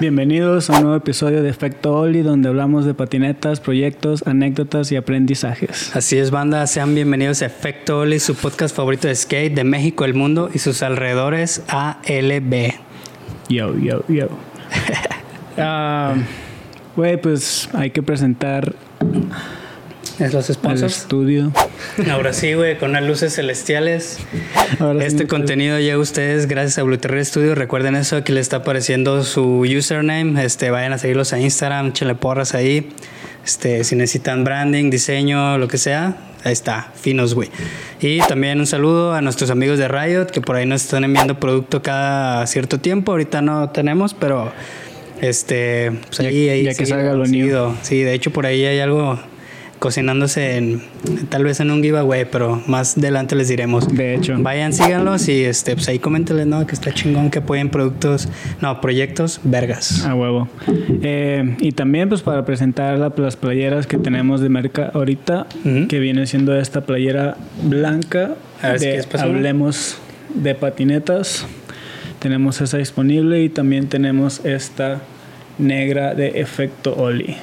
Bienvenidos a un nuevo episodio de Efecto Oli, donde hablamos de patinetas, proyectos, anécdotas y aprendizajes. Así es, banda, sean bienvenidos a Efecto Oli, su podcast favorito de skate de México, el mundo y sus alrededores ALB. Yo, yo, yo. Ah, Güey, pues hay que presentar Es los el sponsors. estudio. Ahora sí, güey, con unas luces celestiales. Ahora sí este me- contenido llega a ustedes gracias a Blue Terror Studio. Recuerden eso, aquí les está apareciendo su username. Este, vayan a seguirlos a Instagram, échenle porras ahí. Este, si necesitan branding, diseño, lo que sea, ahí está, finos, güey. Y también un saludo a nuestros amigos de Riot, que por ahí nos están enviando producto cada cierto tiempo. Ahorita no tenemos, pero este, pues Ya- ahí, ahí ya que salga lo seguido. Sí, de hecho por ahí hay algo cocinándose en, tal vez en un giveaway, pero más adelante les diremos. De hecho. Vayan, síganlos y este, pues ahí coméntenles, ¿no? Que está chingón que apoyen productos, no, proyectos vergas. A huevo. Eh, y también pues para presentar la- las playeras que tenemos de marca ahorita, que viene siendo esta playera blanca A ver si de pasar una. Hablemos de patinetas. Tenemos esa disponible y también tenemos esta negra de efecto Oli.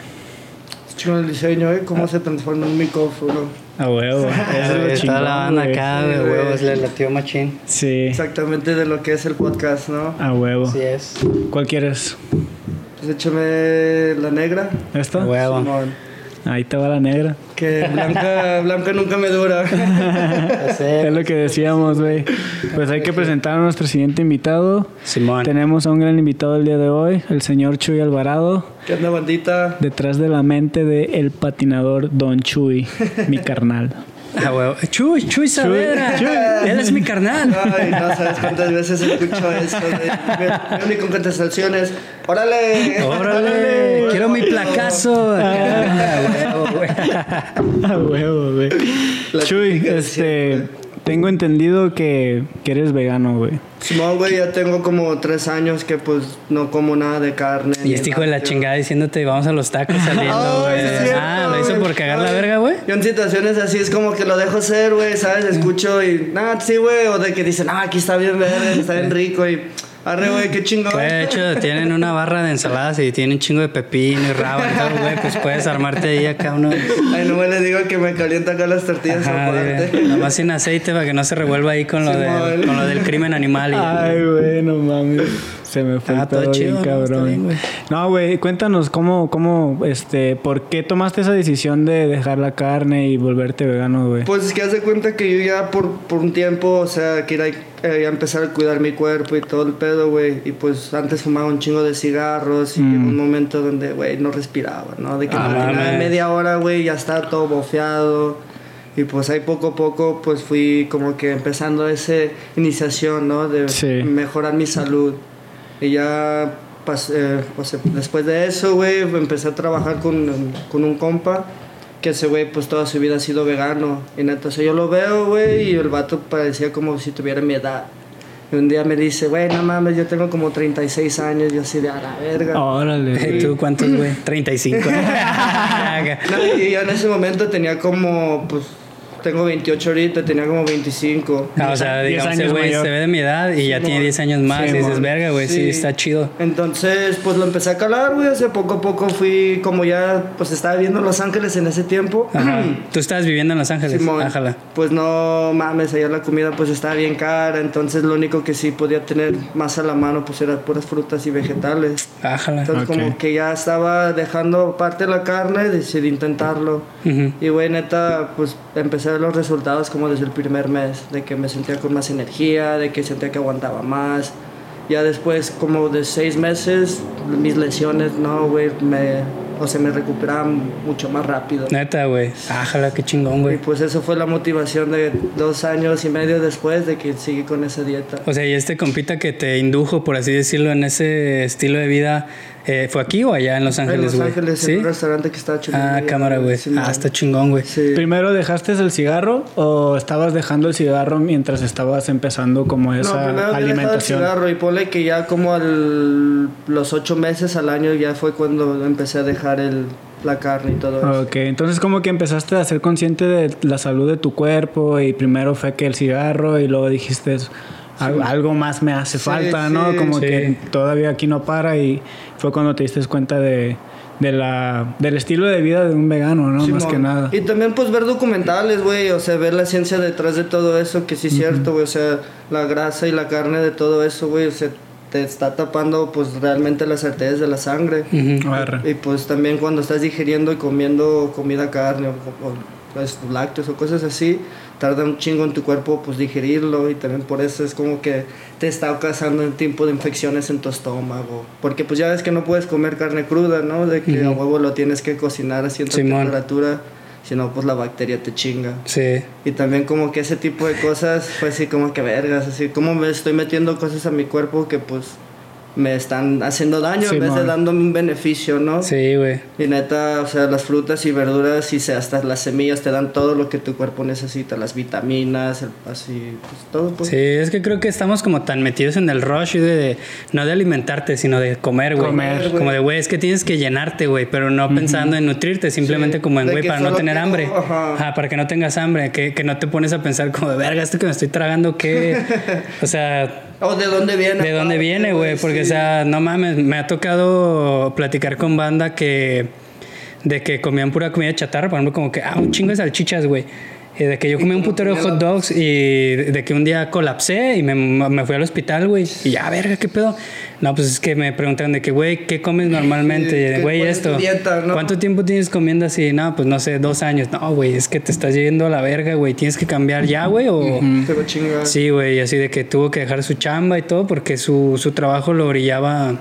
Chido el diseño, ¿eh? Cómo se transforma un micrófono. A huevo. Eso es lo Está chingón, la banda acá, Sí, güey. huevos, le latió machín. Sí, Exactamente de lo que es el podcast, ¿no? a huevo. Así es. ¿Cuál quieres? Pues échame la negra. ¿Esta? Huevo. Simón. Ahí te va la negra. Que blanca, blanca nunca me dura. Es lo que decíamos, güey. Pues hay que presentar a nuestro siguiente invitado. Simón. Tenemos a un gran invitado el día de hoy, el señor Chuy Alvarado, ¿Qué onda, bandita? detrás de la mente de el patinador Don Chuy, mi carnal. Ah, huevo. Chuy, Chuy Saavedra. Él es mi carnal. Ay, no sabes cuántas veces escucho eso. de- Mi, única contestación es: ¡Órale! Órale, quiero mi placazo. Ah, huevo, güey. A huevo, güey. Chuy, este, tengo entendido que, que eres vegano, güey. Simón, güey, ya tengo como tres años que pues no como nada de carne. Y este hijo de la chingada diciéndote vamos a los tacos saliendo, güey. sí ah, lo hizo por cagar la verga, güey. Yo en situaciones así es como que lo dejo ser, güey, ¿sabes? Escucho y, nah, sí, güey, o de que dicen, ah, aquí está bien verde, está bien rico y, arre, güey, qué chingón. De hecho, tienen una barra de ensaladas y tienen chingo de pepino y rabo y todo, güey. Pues puedes armarte ahí acá uno. Ay, no me le digo que me calienta acá las tortillas Ajá, aparte. nomás sin aceite para que no se revuelva ahí con lo, Simón. del, con lo del crimen animal. Y, Ay, güey, no mames. Se me fue Ah, el todo pedo chido, bien ¿no? Está cabrón. bien, güey. no, güey, cuéntanos cómo, cómo, este, ¿por qué tomaste esa decisión de dejar la carne y volverte vegano, güey? Pues es que haz de cuenta que yo ya por, por un tiempo, o sea, quería eh, empezar a cuidar mi cuerpo y todo el pedo, güey. Y pues antes fumaba un chingo de cigarros y Mm. llegó un momento donde, güey, no respiraba, ¿no? De que Ah, patinaba mames. media hora, güey, ya estaba todo bofeado. Y pues ahí poco a poco, pues fui como que empezando esa iniciación, ¿no? De Sí. mejorar mi salud. Y ya, pas- eh, pues, después de eso, güey, empecé a trabajar con, con un compa que ese güey pues toda su vida ha sido vegano. Y neta, o sea, yo lo veo, güey, y el vato parecía como si tuviera mi edad. Y un día me dice, güey, no mames, yo tengo como 36 años, yo así de a la verga. Órale. Eh, ¿Tú cuántos, güey? 35. No, y yo en ese momento tenía como, pues, tengo 28 ahorita, tenía como 25. Ah, o sea, 10 digamos, güey mayor. se ve de mi edad y ya Sí, tiene mon. 10 años más. Sí, y dices, verga, güey, sí. Sí. está chido. Entonces, pues lo empecé a calar, güey, hace poco a poco fui, como ya, pues estaba viviendo en Los Ángeles en ese tiempo. Ajá. Tú estabas viviendo en Los Ángeles. Simón, Ájala. pues no mames, allá la comida pues estaba bien cara, entonces lo único que sí podía tener más a la mano pues eran puras frutas y vegetales. Ájala. Entonces Ok. como que ya estaba dejando parte de la carne, decidí intentarlo. Ujú. Y güey, neta, pues empecé a ver los resultados como desde el primer mes, de que me sentía con más energía, de que sentía que aguantaba más. Ya después, como de seis meses, mis lesiones, no, güey, me, o sea, me recuperaban mucho más rápido. Neta, güey. Ájala, qué chingón, Y güey. pues eso fue la motivación de dos años y medio después de que seguí con esa dieta. O sea, y este compita que te indujo, por así decirlo, en ese estilo de vida, eh, ¿fue aquí o allá en Los en Ángeles, Los güey? Ángeles, ¿Sí? en un restaurante que estaba chulo. Ah, cámara, güey. Simón. Ah, está chingón, güey. Sí. ¿Primero dejaste el cigarro o estabas dejando el cigarro mientras estabas empezando como No, esa primero había dejado el alimentación? cigarro y ponle que ya como al, los ocho meses al año ya fue cuando empecé a dejar el, la carne y todo eso. Ok, entonces como que empezaste a ser consciente de la salud de tu cuerpo y primero fue que el cigarro y luego dijiste, al- algo más me hace Sí, falta, ¿no? sí. Como Sí. que todavía aquí no para y fue cuando te diste cuenta de, de la, del estilo de vida de un vegano, ¿no? Más que nada. Y también pues ver documentales, güey, o sea, ver la ciencia detrás de todo eso, que sí es cierto, güey, o sea, la grasa y la carne de todo eso, güey, o sea, te está tapando pues realmente las arterias de la sangre. Ujú. Arre. Y pues también cuando estás digiriendo y comiendo comida carne o, o, pues, lácteos o cosas así, tarda un chingo en tu cuerpo pues digerirlo y también por eso es como que te está causando un tipo de infecciones en tu estómago. Porque pues ya ves que no puedes comer carne cruda, ¿no? De que a Ujú. huevo lo tienes que cocinar a cierta Simón. temperatura, si no pues la bacteria te chinga. Sí. Y también como que ese tipo de cosas fue así como que vergas, así como me estoy metiendo cosas a mi cuerpo que pues me están haciendo daño en vez de dándome un beneficio, ¿no? Sí, güey. Y neta, o sea, las frutas y verduras y se- hasta las semillas te dan todo lo que tu cuerpo necesita, las vitaminas, el- así, pues todo. Pues. Sí, es que creo que estamos como tan metidos en el rush de, de- no de alimentarte, sino de comer, güey. Comer, Como de, güey, es que tienes que llenarte, güey, pero no pensando en nutrirte, simplemente Sí, como en, de güey, para no tener quiero- hambre. ajá. Ajá, para que no tengas hambre, que, que no te pones a pensar como de, verga, esto que me estoy tragando, ¿qué? o sea, O de dónde viene. ¿De dónde viene, güey? Porque, o sea, no mames, me ha tocado platicar con banda que. de que comían pura comida chatarra, por ejemplo, como que, ah, un chingo de salchichas, güey. Y de que yo comí un putero de hot dogs y de que un día colapsé y me, me fui al hospital, güey. Y ya, verga, ¿qué pedo? No, pues es que me preguntan de que, güey, ¿qué comes normalmente? Sí, Y de, ¿qué- güey, cuál es esto. dieta, no? ¿Cuánto tiempo tienes comiendo así? No, pues no sé, dos años. No, güey, es que te estás yendo a la verga, güey. ¿Tienes que cambiar ya, güey? O. Pero chinga. Sí, güey, así de que tuvo que dejar su chamba y todo porque su, su trabajo lo orillaba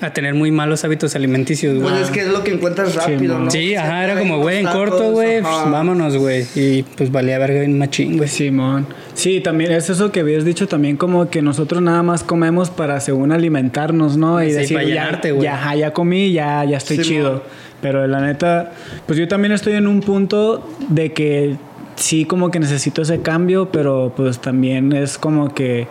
a tener muy malos hábitos alimenticios, güey. Pues es que es lo que encuentras rápido, ¿no? Sí, ajá, era como, güey, en corto, güey, pues, vámonos, güey. Y pues valía verga bien machín, güey. Simón. Sí, también es eso que habías dicho también como que nosotros nada más comemos para según alimentarnos, ¿no? Y Sí, decir, para ya, llenarte, güey. ya, ajá, ya comí, ya, ya estoy chido. Pero la neta, pues yo también estoy en un punto de que sí como que necesito ese cambio, pero pues también es como que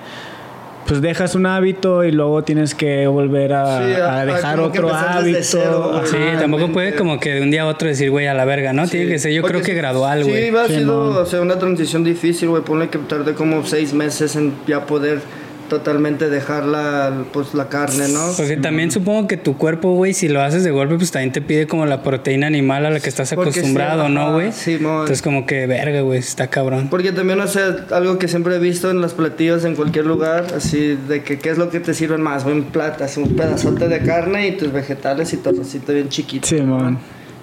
pues dejas un hábito y luego tienes que volver a, Sí, a a- dejar otro hábito. cero. Sí, tampoco puede como que de un día a otro decir, güey, a la verga, ¿no? Tiene Sí, que ser, yo porque creo que sí- gradual, güey. Sí, ha Sí, sido no. o sea, una transición difícil, güey. Ponle que tardé como seis meses en ya poder totalmente dejar la, pues, la carne, ¿no? Porque también supongo que tu cuerpo, güey, si lo haces de golpe, pues también te pide como la proteína animal a la que estás Porque sí, acostumbrado, ¿no, güey? sí. Entonces como que, verga, güey, está cabrón. Porque también, o sea, algo que siempre he visto en los platillos en cualquier lugar, así de que qué es lo que te sirven más, güey, un plato, así un pedazote de carne y tus vegetales y todo así bien chiquito. Simón.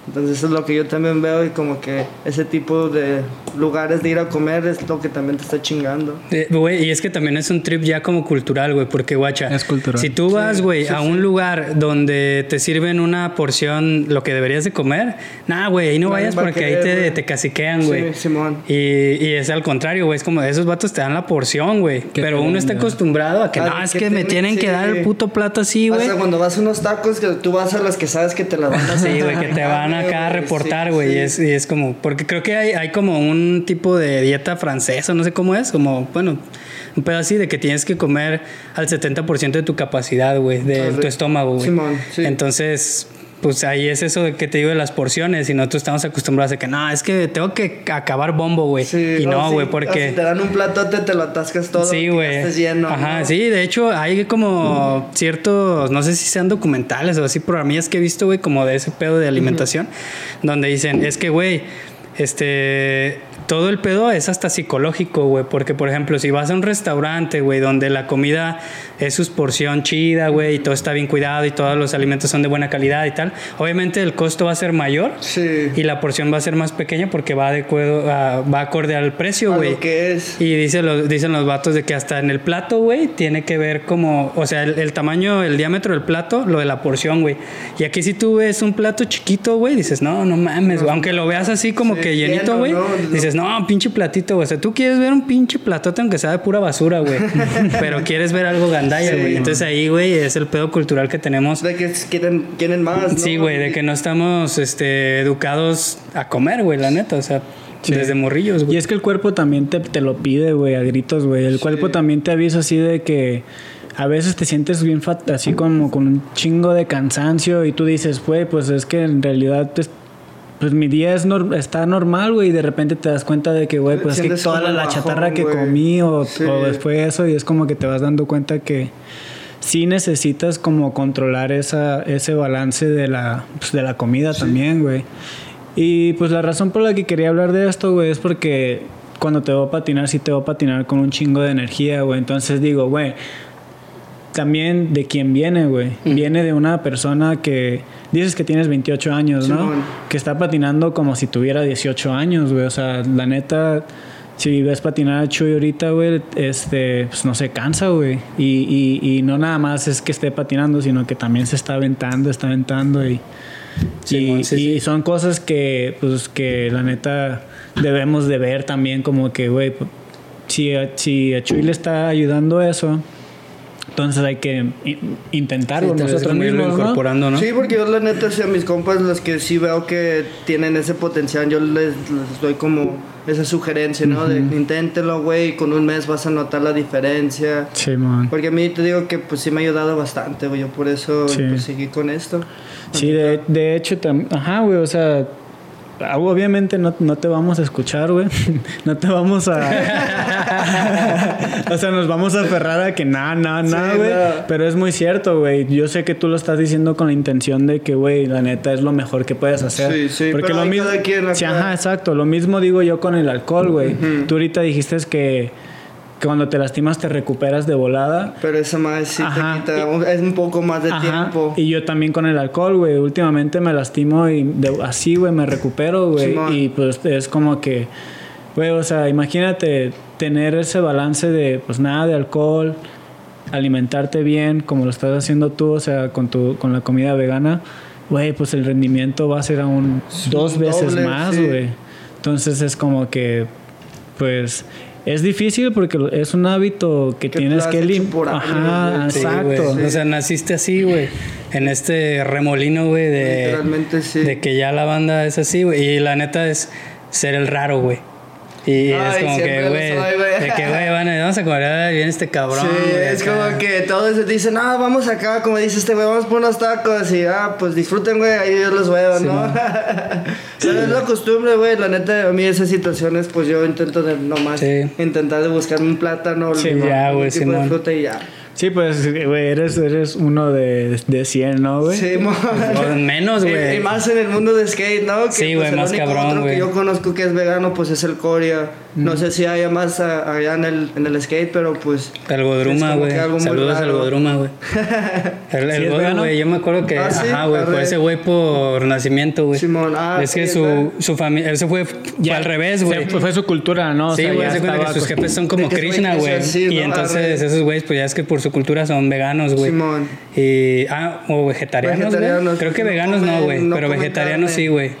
Entonces eso es lo que yo también veo y como que ese tipo de lugares de ir a comer es lo que también te está chingando. Eh, Güey, y es que también es un trip ya como cultural, güey, porque guacha, Es cultural. si tú vas, güey, a un lugar donde te sirven una porción, lo que deberías de comer, nah, güey, ahí no Nadie vayas porque ahí te, te caciquean, güey. Sí, Simón. Y, y es al contrario, güey, es como esos vatos te dan la porción, güey, pero uno está acostumbrado a que no, es que que me tienen- que sí. dar el puto plato así, O güey. sea, cuando vas a unos tacos que tú vas a los que sabes que te las van a Sí, güey, que te van acá a reportar, sí, güey. sí. Y, es, y es como, porque creo que hay, hay como un tipo de dieta francesa, no sé cómo es, como, bueno, un pedo así de que tienes que comer al 70% de tu capacidad, güey, de Correcto. tu estómago, güey. Simón, sí. Entonces, pues ahí es eso de que te digo de las porciones y nosotros estamos acostumbrados a que no, es que tengo que acabar bombo, güey. Sí, y no, güey, porque... Si te dan un platote, te lo atascas todo. Sí, güey. lleno. Ajá, ¿no? sí, de hecho hay como ciertos, no sé si sean documentales o así, programillas que he visto, güey, como de ese pedo de alimentación, donde dicen, es que, güey, este, todo el pedo es hasta psicológico, güey, porque, por ejemplo, si vas a un restaurante, güey, donde la comida es su porción chida, güey, y todo está bien cuidado y todos los alimentos son de buena calidad y tal, obviamente el costo va a ser mayor. Sí. Y la porción va a ser más pequeña porque va de acuerdo a- va acorde al precio, güey. que es. Y dice los, dicen los vatos de que hasta en el plato, güey, tiene que ver como, o sea, el, el tamaño, el diámetro del plato, lo de la porción, güey. Y aquí si tú ves un plato chiquito, güey, dices, no, no mames, güey. Aunque lo veas así como Sí, que llenito, güey, ¿no? dices, no, pinche platito, güey. O sea, tú quieres ver un pinche platote aunque sea de pura basura, güey. pero quieres ver algo gandalla, Sí. güey. Entonces ahí, güey, es el pedo cultural que tenemos. De que quieren, quieren más. ¿no? Sí, güey, de que no estamos este, educados a comer, güey, la neta. O sea, Sí. desde morrillos, güey. Y es que el cuerpo también te, te lo pide, güey, a gritos, güey. El cuerpo también te avisa así de que a veces te sientes bien fat, así como con un chingo de cansancio y tú dices, güey, pues es que en realidad pues, pues mi día es nor- está normal, güey, y de repente te das cuenta de que, güey, pues es que toda la, chatarra que comí o, Sí. o fue eso, y es como que te vas dando cuenta que sí necesitas como controlar esa, ese balance de la, pues, de la comida también, güey. Y pues la razón por la que quería hablar de esto, güey, es porque cuando te voy a patinar, sí te voy a patinar con un chingo de energía, güey. Entonces digo, güey, también de quién viene, güey. Viene de una persona que dices que tienes 28 años, ¿no? Que está patinando como si tuviera 18 años, güey. O sea, la neta, si ves patinar a Chuy ahorita, güey, este, pues no se cansa, güey. Y, y, y no nada más es que esté patinando, sino que también se está aventando, está aventando y... Simón, y, sí, y son cosas que, pues, que la neta debemos de ver también como que, güey, pues, si, a- si a Chuy le está ayudando eso, entonces hay que in- intentarlo Sí, nosotros mismos, ¿no? incorporando, ¿no? Sí, porque yo la neta, si a mis compas, los que sí veo que tienen ese potencial, yo les, les doy como esa sugerencia, ¿no? De inténtelo, güey, con un mes vas a notar la diferencia. Sí, man. Porque a mí te digo que pues sí me ha ayudado bastante, güey, yo por eso Sí. pues, seguí con esto. Sí, de, de hecho, ajá, güey, o sea, obviamente no, no te vamos a escuchar, güey. no te vamos a... o sea, nos vamos a aferrar a que nada, nada, nada, güey. Pero es muy cierto, güey. Yo sé que tú lo estás diciendo con la intención de que, güey, la neta es lo mejor que puedes hacer. Sí, sí, Porque pero lo mismo... Sí, ajá, exacto. Lo mismo digo yo con el alcohol, güey. Tú ahorita dijiste que, que cuando te lastimas te recuperas de volada. Pero esa más sí Ajá. te quita, es un poco más de Ajá, tiempo. Y yo también con el alcohol, güey. Últimamente me lastimo y de- así, güey, me recupero, güey. Y pues es como que, güey, o sea, imagínate tener ese balance de, pues nada de alcohol, alimentarte bien, como lo estás haciendo tú, o sea, con, tu, con la comida vegana. Güey, pues el rendimiento va a ser aún dos un veces doble, más, sí. güey. Entonces es como que, pues, es difícil porque lo- es un hábito que Que tienes que hecho lim- por años, Ajá, güey. Sí, exacto. O sea, naciste así, güey. En este remolino, güey, de, Literalmente sí. de que ya la banda es así, güey. Y la neta es ser el raro, güey. Y es Ay, como siempre que, güey, de que, güey, a- vamos a comer bien este cabrón. Sí, es acá. como que todos dicen, ah, vamos acá, como dice este güey, vamos por unos tacos y ah, pues disfruten, güey, ahí yo los veo, Sí, ¿no? Pero es la costumbre, güey, la neta, a mí esas situaciones, pues yo intento de nomás Sí. intentar de buscarme un plátano, Sí, limón, ya, güey, un tipo de fruta y ya. Sí, pues, güey, eres, eres uno de, de 100, ¿no, güey? Sí, mo- O menos, güey. Y más en el mundo de skate, ¿no? Que, Sí, pues, güey, el más único cabrón, otro güey. que yo conozco que es vegano, pues es el Coria. No sé si haya más a- allá en el, en el skate, pero pues... El Godruma, güey. Saludos al. Godruma, güey. El, ¿Sí el güey, yo me acuerdo que, Ah, sí, ajá, güey, fue ese güey por nacimiento, güey. Simón, ah, es que sí, su, su familia, él se fue, fue al revés, güey. Se- fue su cultura, ¿no? O Sí, sea, güey, ya se cuenta que estaba sus jefes son como ese Krishna, güey. y entonces esos güeyes, pues ya es que por su cultura son veganos, güey. Simón. Y, ah, o vegetarianos. Vegetarianos, Creo que no veganos no, comen- güey. no pero vegetarianos sí, güey.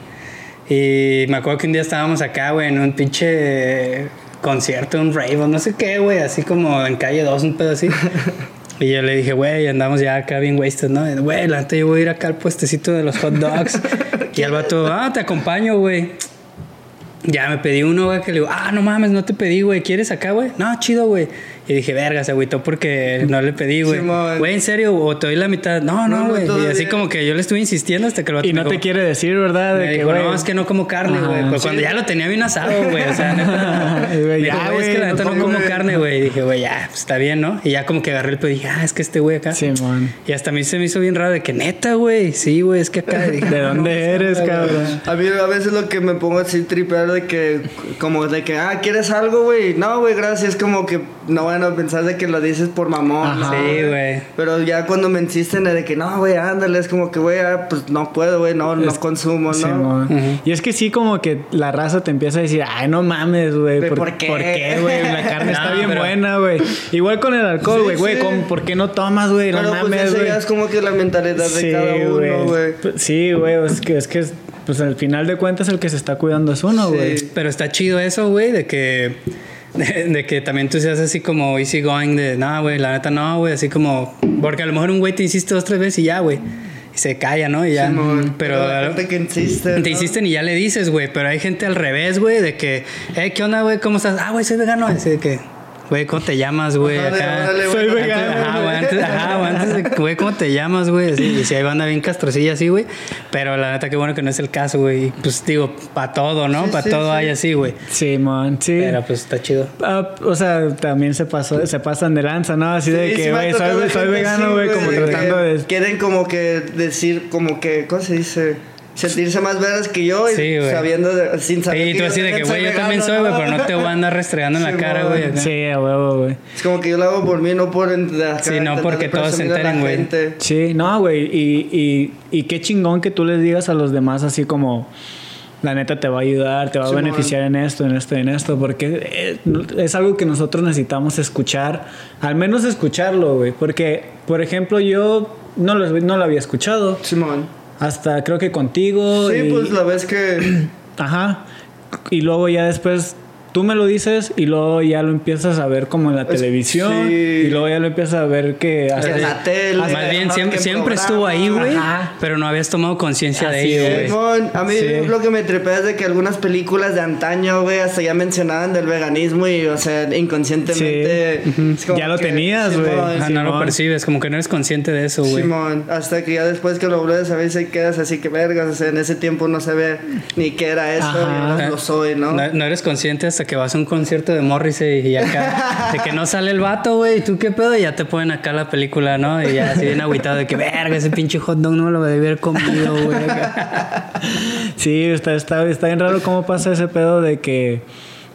Y me acuerdo que un día estábamos acá, güey, en un pinche concierto, un rave, no sé qué, güey, así como en calle 2, un pedo así. Y yo le dije, güey, andamos ya acá bien wasted, ¿no? Güey, la yo voy a ir acá al puestecito de los hot dogs. y el vato, ah, te acompaño, güey. Ya me pedí uno, güey, que le digo, ah, no mames, no te pedí, güey, ¿quieres acá, güey? No, chido, güey. Y dije, verga, se agüitó porque no le pedí, güey. Simón. Güey, ¿en serio? ¿O te doy la mitad? No, No, güey. y así como que yo le estuve insistiendo hasta que vato Y no te quiere decir, ¿verdad? me De que, dijo, güey, no, es que no como carne, güey. Pues Sí. cuando ya lo tenía bien asado, güey. O sea, neta. Güey, es que la neta no no como carne, güey. Y dije, güey, ya, pues está bien, ¿no? Y ya como que agarré el pedo y dije, ah, es que este güey acá. Simón. Y hasta a mí se me hizo bien raro de que neta, güey. Sí, güey, es que acá. Dije, ¿De dónde eres, cabrón? A mí a veces lo que me pongo así tripear de que, como de que, ah, ¿quieres algo, güey? No, güey, gracias. Como que no a pensar de que lo dices por mamón. Ajá. ¿no? Sí, güey. Pero ya cuando me insisten de que, no, güey, ándale, es como que, güey, ah, pues no puedo, güey, no, no consumo, ¿no? Simón. Ujú. Y es que sí, como que la raza te empieza a decir, ay, no mames, güey. ¿De ¿Por, por qué? ¿Por qué, güey? La carne está No, bien pero- buena, güey. Igual con el alcohol, Sí, güey, güey. sí. ¿cómo- ¿Por qué no tomas, güey? No pues mames, güey. ya es como que la mentalidad de Sí, cada uno, güey. Pues, Sí, güey. Es que, es que, pues al final de cuentas, el que se está cuidando es uno, Sí. güey. Pero está chido eso, güey, de que. De, de que también tú seas así como easy going, de no, güey, la neta no, güey, así como. Porque a lo mejor un güey te insiste dos, tres veces y ya, güey. Y se calla, ¿no? Y ya. Simón, pero. que insiste. Te insisten y ya le dices, güey. Pero hay gente al revés, güey, de que, eh, ¿qué onda, güey? ¿Cómo estás? Ah, güey, soy vegano. Así de que, güey, ¿cómo te llamas, güey? Soy vegano. Ajá, güey, antes, ajá, güey, antes de, güey, ¿cómo te llamas, güey? Y si hay banda bien castrocilla así, güey. Pero la neta, qué bueno que no es el caso, güey. Pues digo, para todo, ¿no? Sí, Para sí, todo sí. hay así, güey. Sí, man, sí. Pero pues está chido. Ah, o sea, también se pasó, se pasan de lanza, ¿no? Así de que, güey, soy, soy vegano, güey, como de tratando de... Quieren como que decir, como que, ¿cómo se dice? Sentirse más verdes que yo y Sí, sabiendo, de- sin saber. Y tú así de que, güey, yo también soy, güey, pero no te voy a andar restregando en la Sí, cara, mon. güey. Sí, a huevo, güey. Es como que yo lo hago por mí, no por. en- de acá Sí, no porque todos se a la enteren, güey. gente. Sí, no, güey, y, y, y qué chingón que tú les digas a los demás así como... La neta te va a ayudar, te va a Simón. beneficiar en esto, en esto, en esto, porque es, es algo que nosotros necesitamos escuchar, al menos escucharlo, güey, porque, por ejemplo, yo no lo, no lo había escuchado, Simón. Hasta creo que contigo. Sí, y- pues la vez que. Ajá. Y luego ya después tú me lo dices y luego ya lo empiezas a ver como en la Es- televisión sí. y luego ya lo empiezas a ver que En hasta- la tele. Más bien, siempre, siempre estuvo ahí, güey. Pero no habías tomado conciencia de ello, güey. Simón, a mí Sí. lo que me tripea es de que algunas películas de antaño, güey, hasta ya mencionaban del veganismo y, o sea, inconscientemente. es como Ya lo que- tenías, güey. Ajá, no lo percibes, como que no eres consciente de eso, güey. Simón, hasta que ya después que lo vuelves a ver se quedas así que vergas, o sea, en ese tiempo no sabía ni qué era eso, ahora lo soy, ¿no? No, no eres consciente hasta que vas a un concierto de Morrissey y acá, de que no sale el vato, güey, ¿y tú qué pedo? Y ya te ponen acá la película, ¿no? Y ya así bien agüitado de que, verga, ese pinche hot dog no me lo debí haber comido, güey. Sí, está, está, está bien raro cómo pasa ese pedo de que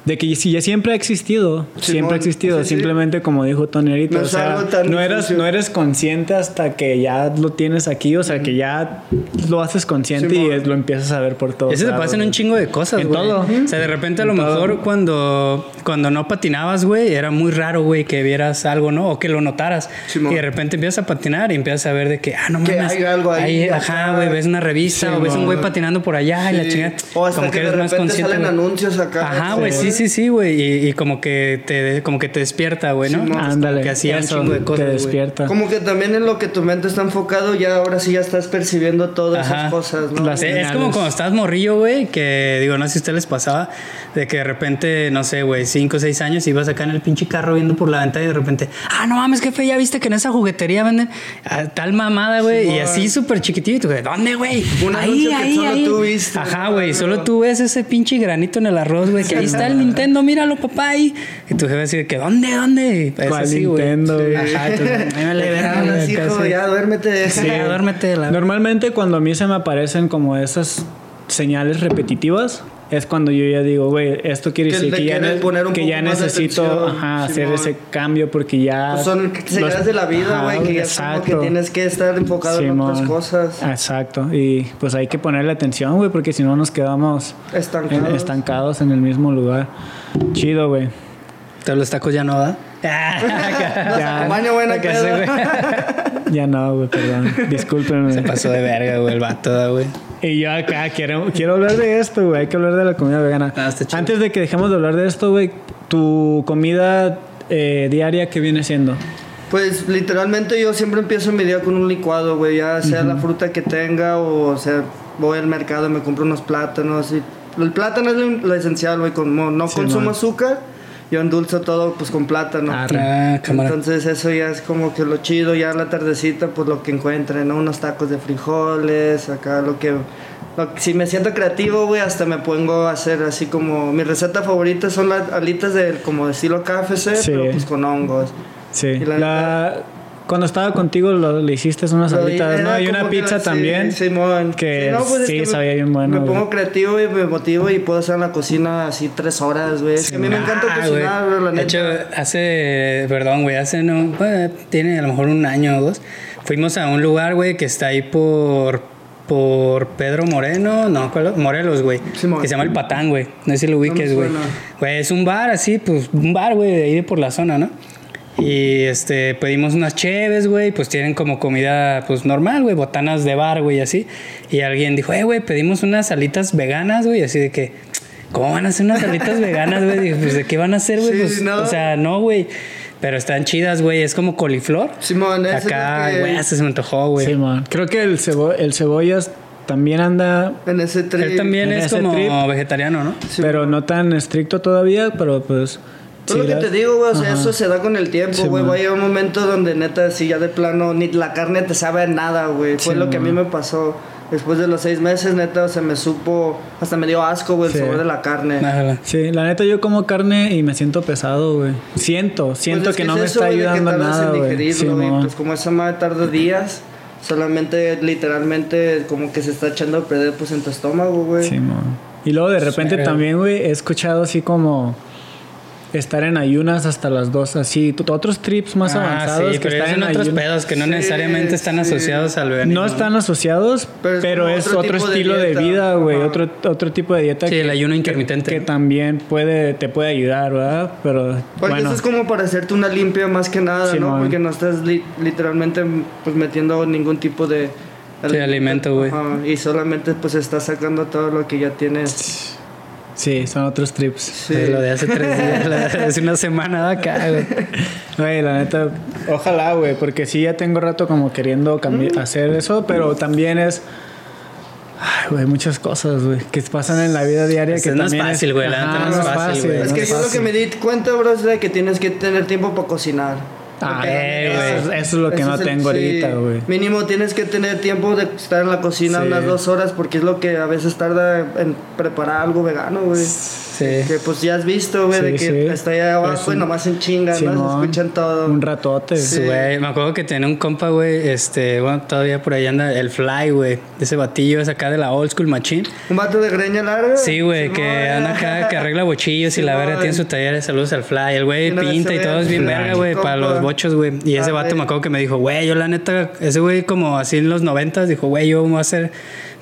de que si ya siempre ha existido, siempre ha existido, sí, sí. simplemente como dijo Tony ahorita, No o sea, no eras difuso. no eres consciente hasta que ya lo tienes aquí, o sea, que ya lo haces consciente y es- lo empiezas a ver por todo. Eso te pasa en un chingo de cosas, En güey. todo. O sea, de repente a lo En todo. mejor cuando, cuando no patinabas, güey, era muy raro, güey, que vieras algo, ¿no? O que lo notaras. Y de repente empiezas a patinar y empiezas a ver de que, ah, no Que mames. hay algo ahí, ajá, güey, ves una revista o ves un güey patinando por allá y la chingada. O hasta como que, que de eres más repente consciente. salen güey. anuncios acá. Ajá, güey, sí, sí, sí, güey. Y, y como que te como que te despierta, güey, ¿no? Ándale, que hacía un eso, chingo de cosas, te despierta. Como que también en lo que tu mente está enfocado, ya ahora sí ya estás percibiendo todas Ajá. esas cosas, ¿no? Las Sí, es señales. como cuando estás morrillo, güey, que digo, no sé si a ustedes les pasaba, de que de repente, no sé, güey, cinco o seis años ibas acá en el pinche carro viendo por la ventana y de repente, ah, no mames, jefe, ya viste que en esa juguetería venden a tal mamada, güey, y así súper chiquitito, y tú, güey, ¿dónde, güey? Anuncio que solo tú viste, Ajá, güey, solo tú ves ese pinche granito en el arroz, güey, que ahí está el Nintendo, míralo, papá, ahí. Y tu jefe así de que, ¿dónde, dónde? Y es ¿Cuál así. Nintendo, güey? Ajá, tú, "Ay, vale, Ya, verga, ahora güey, sí, acá, hijo, sí. ya duérmete. Sí, ya, duérmete. La... Normalmente cuando a mí se me aparecen como esas señales repetitivas es cuando yo ya digo, güey, esto quiere Que decir que ya, poner un que poco ya más necesito atención, ajá, hacer ese cambio porque ya... Pues son señales los- de la vida, güey, que ya es que exacto. tienes que estar enfocado en otras cosas. Exacto. Y pues hay que ponerle atención, güey, porque si no nos quedamos en- Estancados. estancados en el mismo lugar. Chido, güey. Pero los tacos ya no, ¿da? Los acompaño, buena Acá pedo. sí, güey. Ya no, güey, perdón. Discúlpenme. Se pasó de verga, güey, el vato, da, güey. Y yo acá quiero, quiero hablar de esto, güey. Hay que hablar de la comida vegana. Ah, está chido. Antes de que dejemos de hablar de esto, güey, tu comida eh, diaria, ¿qué viene siendo? Pues literalmente yo siempre empiezo mi día con un licuado, güey, ya sea la fruta que tenga o, o sea, voy al mercado y me compro unos plátanos y el plátano es lo, lo esencial, güey, como no Sí, consumo man. azúcar, yo endulzo todo pues con plátano. Arre. Ah, cámara. Entonces eso ya es como que lo chido, ya en la tardecita pues lo que encuentre, ¿no? Unos tacos de frijoles, acá lo que... lo- si me siento creativo, güey, hasta me pongo a hacer así como... Mi receta favorita son las alitas de, como estilo KFC, Sí. pero pues con hongos. Sí. Y la La- cuando estaba contigo lo, le hiciste unas alitas, ¿no? Y una que pizza sí, también. Simón. que pues, es sí, me- sabía bien bueno, Me güey. pongo creativo y me motivo y puedo hacer en la cocina así tres horas, güey. Es que a mí me encanta Ah, cocinar, güey. la De hecho, neta. hace, perdón, güey, hace no, bueno, tiene a lo mejor un año o dos. Fuimos a un lugar, güey, que está ahí por, por Pedro Moreno, no. Morelos, güey. Que se llama El Patán, güey. No sé si lo ubiques. Güey, es un bar así, pues, un bar, güey, de ahí de por la zona, ¿no? Y este, pedimos unas cheves, güey, pues tienen como comida, pues normal, güey, botanas de bar, güey, así. Y alguien dijo, eh, güey, pedimos unas alitas veganas, güey, así de que, ¿cómo van a hacer unas alitas veganas, güey? Dije, pues, ¿de qué van a hacer, güey? Sí, Pues, no. O sea, no, güey. Pero están chidas, güey, es como coliflor. Simón, Acá, que- güey, hasta se me antojó, güey. Sí, man. Creo que el, cebo- el cebollas también anda, En ese trip. Él también En es como trip. vegetariano, ¿no? Sí, pero no tan estricto todavía, pero pues Es Sí, lo que te digo, güey, o sea, eso se da con el tiempo, Sí, güey. man. va a llegar un momento donde neta, sí, ya de plano, ni la carne te sabe nada, güey. Fue Sí, lo que a mí man. me pasó. Después de los seis meses, neta, se me supo, hasta me dio asco, güey, el Sí. sabor de la carne. Ajá. Sí, la neta yo como carne y me siento pesado, güey. Siento, siento Pues es que, no es me eso, está que ayudando tardas nada, güey. Pues como esa madre tarda días, solamente, literalmente, como que se está echando a perder, pues, en tu estómago, güey. Simón. Y luego de repente también, güey, he escuchado así como estar en ayunas hasta las dos, así, t- otros trips más Ah, avanzados sí, que pero están en otros pedos que no Sí, necesariamente están sí. asociados al veganismo. No están asociados, Pero pero es otro de estilo de, vida, güey. Otro, otro tipo de dieta Sí, que, el ayuno intermitente. que también puede, te puede ayudar, ¿verdad? Pero Porque bueno, eso es como para hacerte una limpia más que nada, ¿no? Porque no estás li- literalmente pues metiendo ningún tipo de Sí, alimento, güey. Y solamente pues estás sacando todo lo que ya tienes. Sí, son otros trips. Sí. Lo de hace tres días, lo de hace una semana de acá, güey. Güey, la neta, ojalá, güey, porque sí ya tengo rato como queriendo cambiar, Mm. hacer eso, pero también es... Ay, güey, muchas cosas, güey, que pasan en la vida diaria Pues que no es fácil, güey, la neta no es fácil, güey. Es no que yo lo que me di cuenta, bro, es de que tienes que tener tiempo para cocinar. Ah, eh, eso es- eso es lo que no el- tengo ahorita, güey. Mínimo tienes que tener tiempo de estar en la cocina Sí. unas dos horas porque es lo que a veces tarda en preparar algo vegano, güey. Sí. Que pues ya has visto, güey, de que sí. está allá abajo Es y un- nomás en chinga, ¿no? Se escuchan todo. Un ratote. Sí. Güey, me acuerdo que tenía un compa, güey, este, bueno, todavía por ahí anda el Fly, güey, ese batillo es acá de la old school machine. Un vato de greña larga. Sí, güey, que anda acá, que arregla bochillos y la verga tiene su taller de saludos al Fly. El güey no, pinta y todo es bien verga, güey, para los bochos, güey. Y ese Ah, vato me acuerdo que me dijo, güey, yo la neta, ese güey como así en los noventas dijo, güey, yo voy a ser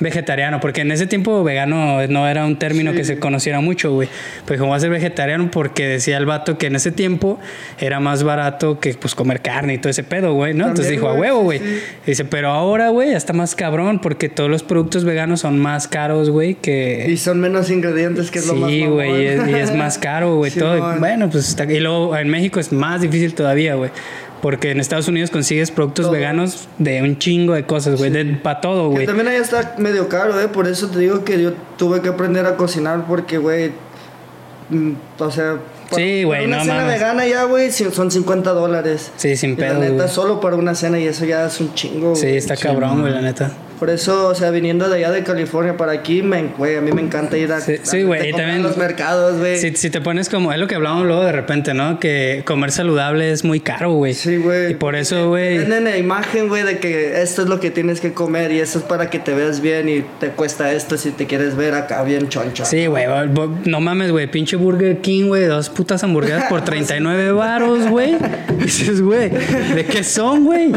vegetariano, porque en ese tiempo vegano no era un término que se conociera mucho, güey. Pues dijo, voy a ser vegetariano porque decía el vato que en ese tiempo era más barato que pues comer carne y todo ese pedo, güey, ¿no? Entonces dijo, a huevo, sí, güey. sí. Dice, pero ahora, güey, ya está más cabrón porque todos los productos veganos son más caros, güey, que... Y son menos ingredientes, que es lo más Sí, güey, y es, y es más caro, güey, todo. Bueno, pues está, y luego en México es más difícil todavía, güey. Porque en Estados Unidos consigues productos Todo. veganos de un chingo de cosas, güey, de para todo, güey. también allá está medio caro, ¿eh? Por eso te digo que yo tuve que aprender a cocinar porque, güey, mm, o sea... para- Sí, güey, para Una no cena mames. vegana ya, güey, son 50 dólares. Sí, sin pedo, La neta, solo para una cena y eso ya es un chingo, Sí, está cabrón, güey, la neta. Por eso, o sea, viniendo de allá de California para aquí, me, güey, a mí me encanta ir a, Sí, a- sí, y también- los mercados, güey. Si, si te pones como, es lo que hablamos luego de repente, ¿no? Que comer saludable es muy caro, güey. Sí, güey. Y por eso, güey. Venden la imagen, güey, de que esto es lo que tienes que comer y eso es para que te veas bien y te cuesta esto si te quieres ver acá bien choncho. Sí, güey, no mames, güey, pinche Burger King, güey, dos putas hamburguesas por 39 varos, güey. Dices, güey, ¿de qué son, güey?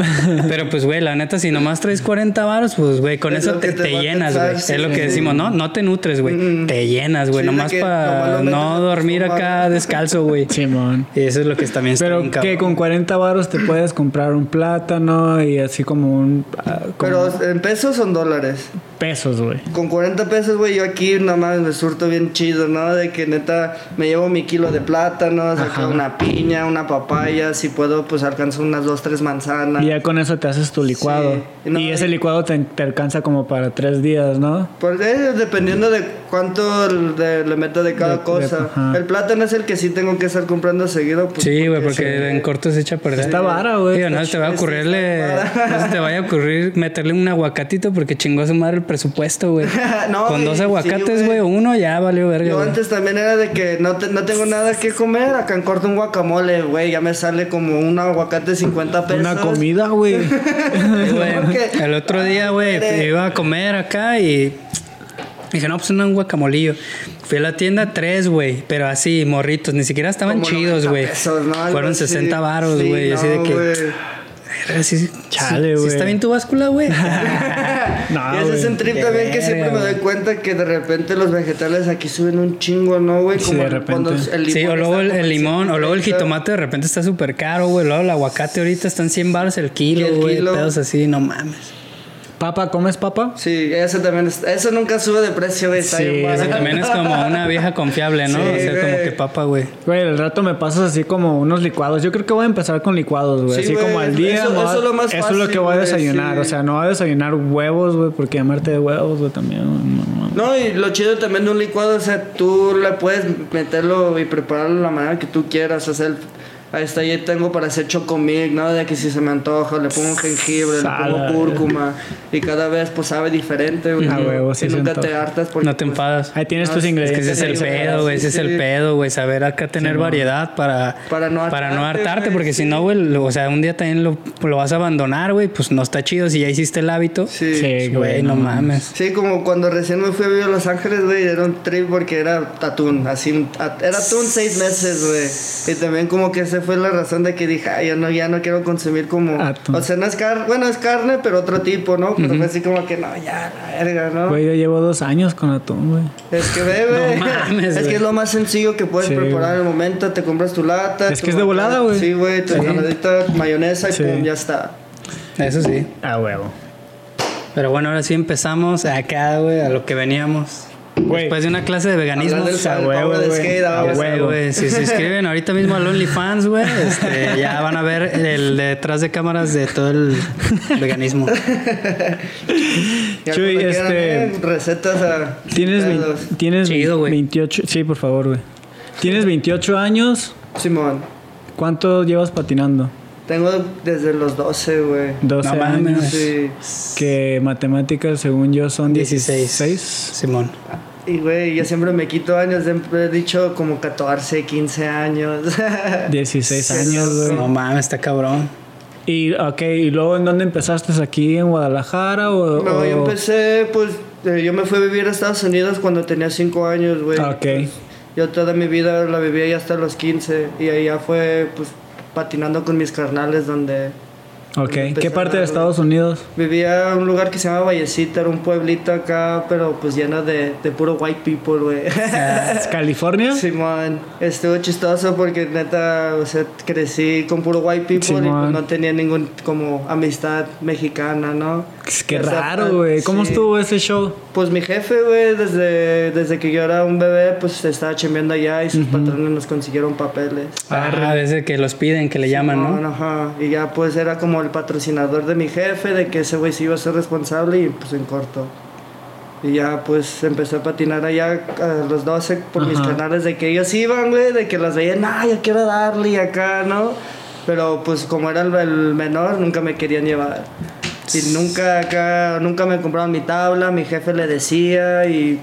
Pero pues, güey, la neta, si nomás traes 40 varos, pues, güey, con Es eso te, llenas, güey. sí, es lo que decimos, ¿no? No te nutres, güey. Mm. Te llenas, güey, Sí, nomás para no en dormir acá descalzo, güey. Simón. Y eso es lo que también está Pero bien que con 40 varos te puedes comprar un plátano y así como un... ah, como Pero en pesos son dólares. Pesos, güey. Con 40 pesos, güey, yo aquí nada más me surto bien chido, ¿no? De que neta me llevo mi kilo de plátanos, acá Ajá. una piña, una papaya, si puedo, pues alcanzo unas dos, tres manzanas. Y ya con eso te haces tu licuado. Sí. No, y ese licuado te, te alcanza como para tres días, ¿no? Pues eh, dependiendo de cuánto de- le meto de cada De- de- cosa. ajá. el plátano es el que sí tengo que estar comprando seguido. Pues, Sí, güey, porque en corto se echa a perder. Está vara, güey. No se te va a sí, ocurrirle, no se te vaya a ocurrir meterle un aguacatito porque chingó a su madre el presupuesto, güey. No, Con dos sí, aguacates, güey. güey, uno ya valió verga. Yo güey. antes también era de que no, te- no tengo nada que comer, acá en corto un guacamole, güey, ya me sale como un aguacate de 50 pesos. Una comida, güey. Sí. Porque- El otro día, güey, iba a comer acá y dije, no, pues un guacamolillo. Fui a la tienda tres, güey, pero así, morritos, ni siquiera estaban Como chidos, 90 güey. Fueron así. 60 varos, Sí, güey, así de que... güey. Verga, sí, Chale, sí, sí güey. está bien tu báscula, güey. No, y ese es güey. un trip también que siempre me doy güey. cuenta que de repente los vegetales aquí suben un chingo, ¿no, güey? Sí, de Como repente. cuando el limón Sí, o luego el, como limón, o luego el 130. jitomate de repente está súper caro, güey. Luego el aguacate ahorita está en 100 baros el kilo, güey. Pedos así, no mames. ¿Papa? ¿Comes papa? Sí, eso también, es- eso nunca sube de precio, güey. Sí, eso también es como una vieja confiable, ¿no? Sí, o sea, como que papa, güey. Güey, el rato me pasas así como unos licuados. Yo creo que voy a empezar con licuados, güey. Sí, así güey, como al día. eso- es lo más Eso es lo que voy a desayunar. sí. O sea, no voy a desayunar huevos, güey, porque llamarte de huevos, güey, también. no, no. No, y lo chido también de un licuado, o sea, tú le puedes meterlo y prepararlo de la manera que tú quieras. O sea, el- ahí está, ahí tengo para hacer chocomilk, ¿no? De que si se me antoja, le pongo jengibre, Sala. le pongo cúrcuma. Y cada vez, pues, sabe diferente, güey. A huevo, sí Y se nunca te hartas porque... No te pues, enfadas. Ahí tienes No, tus es- Es que ingredientes. ese es el Sí, pedo, güey. Ese es sí. el pedo, güey. Saber acá tener variedad para, Para no para no hartarte, hartarte. güey, Porque si sí. no, güey, lo- o sea, un día también lo, lo vas a abandonar, güey. Pues no está chido. Si ya hiciste el hábito, Sí. Sí, güey, no mames. Sí, como cuando recién me fui a vivir a Los Ángeles, güey, era un trip porque era atún, así, era atún seis meses, güey. Y también como que esa fue la razón de que dije, ay, yo no, ya no quiero consumir como... Atún. O sea, no es carne, bueno, es carne, pero otro tipo, ¿no? Pero fue así como que, no, ya, la verga, ¿no? Güey, yo llevo dos años con atún, güey. Es que. No mames, es que es lo más sencillo que puedes Sí, preparar en el momento. Te compras tu lata. Es tu que es de volada, güey. Sí, güey, tu Sí. ensaladita, mayonesa y Sí. pum, ya está. Eso sí. A huevo. Pero bueno, ahora sí empezamos acá, güey, a lo que veníamos. Güey. Después de una clase de veganismo. Del a huevo, güey. skate, A huevo. güey. Si se inscriben ahorita mismo al OnlyFans, güey, este, ya van a ver el detrás de cámaras de todo el veganismo. Chuy, este- eh, Recetas a... Tienes, tienes Chido, güey. 28. Sí, por favor, güey. Tienes 28 años. Simón. ¿Cuánto llevas patinando? Tengo desde los 12, güey. 12 No años. Sí. Que matemáticas, según yo, son 16. 16. Simón. Y, güey, yo siempre me quito años. Siempre he dicho como 14, 15 años. 16 Sí, años, güey. No mames, está cabrón. Y, ok, ¿y luego en dónde empezaste? ¿Aquí en Guadalajara o...? No, o- yo empecé, pues, eh, yo me fui a vivir a Estados Unidos cuando tenía 5 años, güey. Ok. Pues, yo toda mi vida la viví ahí hasta los 15 y ahí ya fue, pues, patinando con mis carnales donde Ok, ¿qué parte de Estados Unidos? vivía en un lugar que se llama Vallecita, era un pueblito acá, pero pues lleno de, de puro white people, güey. ¿Es ¿California? Simón, estuvo chistoso porque neta, o sea, crecí con puro white people y Simón. pues no tenía ningún como amistad mexicana, ¿no? Es que O sea, raro, güey. ¿Cómo sí. estuvo ese show? Pues mi jefe, güey, desde, desde que yo era un bebé, pues estaba chambeando allá y sus patrones nos consiguieron papeles. Ah, desde que los piden, que le llaman, ¿no? Ajá. Y ya pues era como el patrocinador de mi jefe, de que ese güey se iba a ser responsable y pues en corto. Y ya pues empecé a patinar allá a los 12 por mis Ajá. canales de que ellos iban, güey, de que los veían, ah, yo quiero darle y acá, ¿no? Pero pues como era el, el menor, nunca me querían llevar. Y nunca acá, nunca me compraron mi tabla, mi jefe le decía y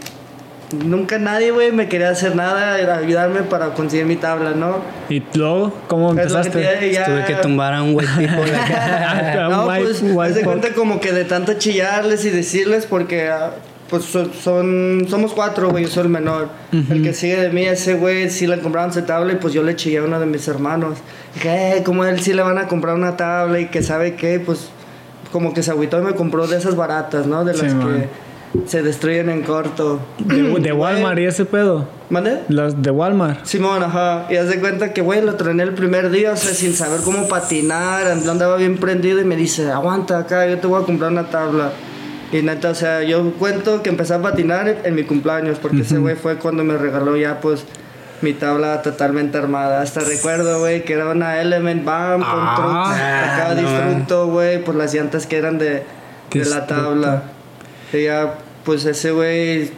nunca nadie, güey, me quería hacer nada, ayudarme para conseguir mi tabla, ¿no? ¿Y luego cómo Es lo que empezaste? te- ya- Tuve que tumbar a un white people acá. A un no, white- pues, white haz de folk. cuenta como que de tanto chillarles y decirles porque, ah, pues, son, son- somos cuatro, güey, yo soy el menor. El que sigue de mí, ese güey, sí le compraron su tabla y pues yo le chillé a uno de mis hermanos. Dije, eh, como a él sí le van a comprar una tabla y que sabe qué, pues, como que se agüitó y me compró de esas baratas, ¿no? De Sí, las man. Que se destruyen en corto. De, de Walmart y ese pedo. ¿Mande? Las de Walmart. Simón, ajá. Y haz de cuenta que, güey, lo trené el primer día, o sea, sin saber cómo patinar, and- andaba bien prendido y me dice, aguanta acá, yo te voy a comprar una tabla. Y neta, o sea, yo cuento que empecé a patinar en mi cumpleaños, porque ese güey fue cuando me regaló ya, pues, mi tabla totalmente armada. Hasta recuerdo, güey, que era una Element Bam con Ah, acá no disfruto, güey, por las llantas que eran de, de la tabla. Y ya, pues ese güey,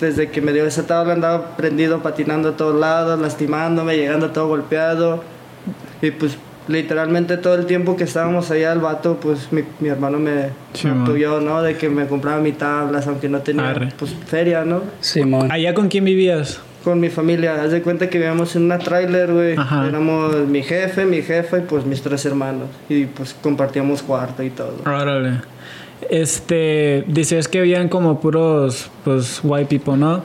desde que me dio esa tabla andaba prendido, patinando a todos lados, lastimándome, llegando todo golpeado. Y pues literalmente todo el tiempo que estábamos allá, el vato, pues mi, mi hermano me, Sí, apoyó, ¿no? De que me compraba mi tablas, aunque no tenía Arre. pues feria, ¿no? Simón. ¿Allá con quién vivías? Con mi familia, haz de cuenta que vivíamos en una trailer, güey. Éramos mi jefe, mi jefa y pues mis tres hermanos. Y pues compartíamos cuarto y todo. Órale. Este, dices que habían como puros, pues, white people, ¿no?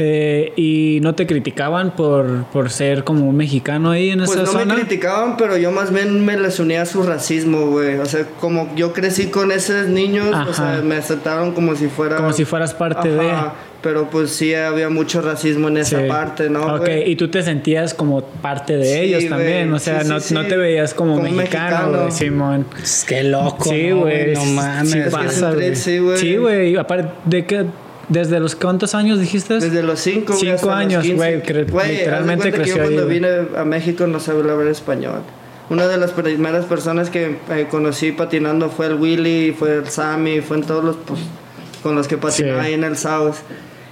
Eh, y no te criticaban por, por ser como un mexicano ahí en Pues esa no zona. me criticaban, pero yo más bien me les unía a su racismo, güey. O sea, como yo crecí con esos niños, Ajá. o sea, me aceptaron como si fuera... Como si fueras parte Ajá, Pero pues sí había mucho racismo en de. esa Sí. parte, ¿no? Ok, y tú te sentías como parte de Sí, ellos también. O sea, Sí, sí, no, sí. no te veías como, Como mexicano, mexicano. güey, Simón. Pues, qué loco. Sí, ¿no, güey. No mames. Pasa, sí, güey. Sí, güey. Aparte de que... ¿Desde los cuántos años dijiste? Desde los 5, Cinco años, güey, cre- literalmente creció Yo ahí, cuando vine a México no sabía hablar español. Una de las primeras personas que eh, conocí patinando fue el Willy, fue el Sammy, fue en todos los pues, con los que patinaba Sí. ahí en el South.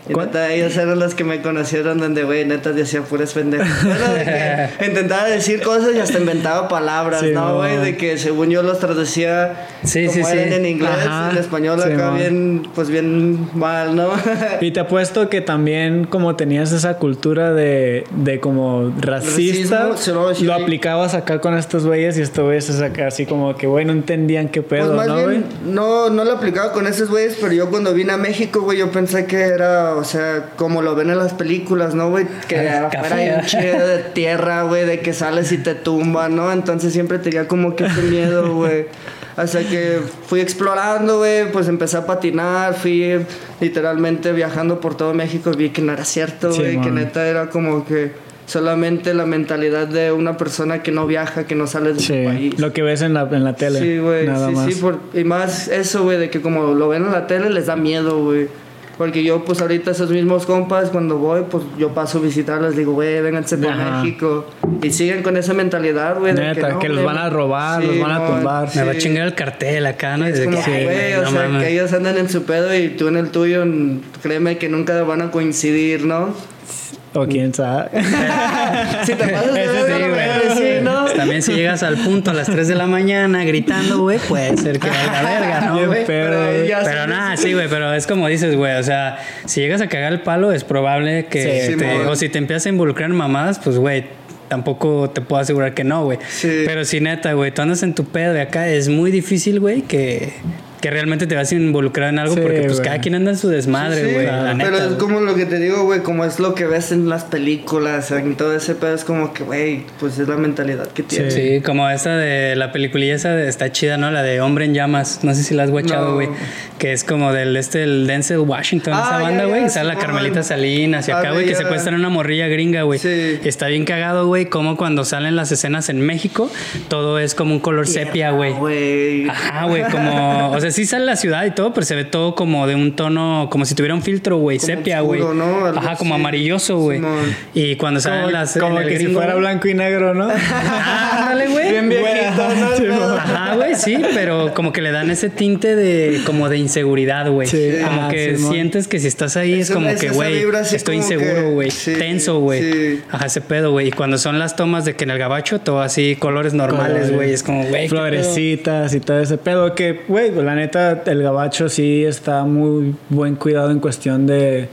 Neta, ellos eran los que me conocieron donde, güey, neta decía puras pendejas. Bueno, de que intentaba decir cosas y hasta inventaba palabras, Sí, ¿no, güey? De que según yo los traducía Sí, como sí, sí. eran en inglés, Ajá. en español acá mon. bien, pues bien mal, ¿no? Y te apuesto que también como tenías esa cultura de, de como racista, Racismo, lo aplicabas acá con estos güeyes y estos güeyes así como que, güey, no entendían qué pedo, Pues más ¿no, güey? no, no lo aplicaba con esos güeyes, pero yo cuando vine a México, güey, yo pensé que era, o sea, como lo ven en las películas, ¿no, güey? Que afuera hay un chido de tierra, güey, de que sales y te tumba, ¿no? Entonces siempre tenía como que ese miedo, güey. Hasta que fui explorando, güey, pues empecé a patinar, fui literalmente viajando por todo México y vi que no era cierto, Sí, güey, que neta era como que solamente la mentalidad de una persona que no viaja, que no sale de su país. lo que ves en la, en la tele. Sí, güey. Nada Sí, más. sí. por- y más eso, güey, de que como lo ven en la tele les da miedo, güey. Porque yo, pues ahorita esos mismos compas, cuando voy, pues yo paso a visitarlos, digo, güey, vénganse por Ajá. México. Y siguen con esa mentalidad, güey. de Neta, que los van a robar, los van a tumbar. Me va a chingar el cartel acá, ¿no? Es Desde como, que, güey, o no sea, mames. que ellos andan en su pedo y tú en el tuyo, créeme que nunca van a coincidir, ¿no? O quién sabe. Si te pasas de Eso sí, güey. ¿no? También si llegas al punto a las 3 de la mañana gritando, güey, puede ser que valga verga, ¿no, güey? Pero Pero nada, sí, güey, pero es como dices, güey, o sea, si llegas a cagar el palo es probable que Sí, te- o si te empiezas a involucrar en mamadas, pues güey, tampoco te puedo asegurar que no, güey. Sí. Pero si neta, güey, tú andas en tu pedo de acá, es muy difícil, güey, que, que realmente te vas a involucrar en algo Sí, porque pues güey. cada quien anda en su desmadre, Sí, güey, la neta. Pero es como lo que te digo, güey, como es lo que ves en las películas, en todo ese pedo, es como que, güey, pues es la mentalidad que tienes. Sí, como esa de la peliculilla esa de, está chida, ¿no? La de Hombre en Llamas. No sé si la has guachado, No. güey. Que es como del este el Denzel Washington, Ah, esa banda, ya, güey. que sale la. Carmelita Salinas y acá, güey, que secuestran una morrilla gringa, güey. Sí. Y está bien cagado, güey, como cuando salen las escenas en México, todo es como un color sepia, güey. Güey. Ajá, güey, como, o sea, sí sale la ciudad y todo, pero se ve todo como de un tono, como si tuviera un filtro, güey, sepia, güey. ¿no? Ajá, como amarilloso, güey. Y cuando salen Como, las como que si fuera blanco y negro, ¿no? Ándale, güey. Bien viejito, ¿no? Ajá, sí, pero como que le dan ese tinte de como de inseguridad, güey. Sí, como ah, que sientes que si estás ahí es como es que, güey, estoy inseguro, güey. sí, Tenso, güey. sí. Ajá, ese pedo, güey. Y cuando son las tomas de que en el gabacho todo así colores normales, güey, es como, güey. Florecitas y todo ese pedo. Que, güey, la neta, el gabacho sí está muy buen cuidado en cuestión de,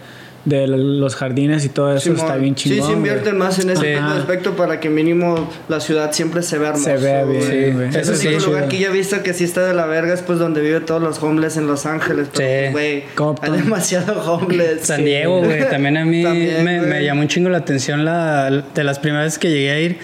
de los jardines y todo eso. Simón. está bien chingón. Sí, se invierten güey. más en ese de aspecto para que mínimo la ciudad siempre se vea hermosa. Se vea bien, Sí, güey. eso Ese sí, es un lugar chido. que ya he visto que sí está de la verga, es pues donde viven todos los homeless en Los Ángeles. Pero, Sí. güey, hay demasiado homeless. San Sí. Diego, güey. También a mí También, me, me llamó un chingo la atención la, de las primeras veces que llegué a ir.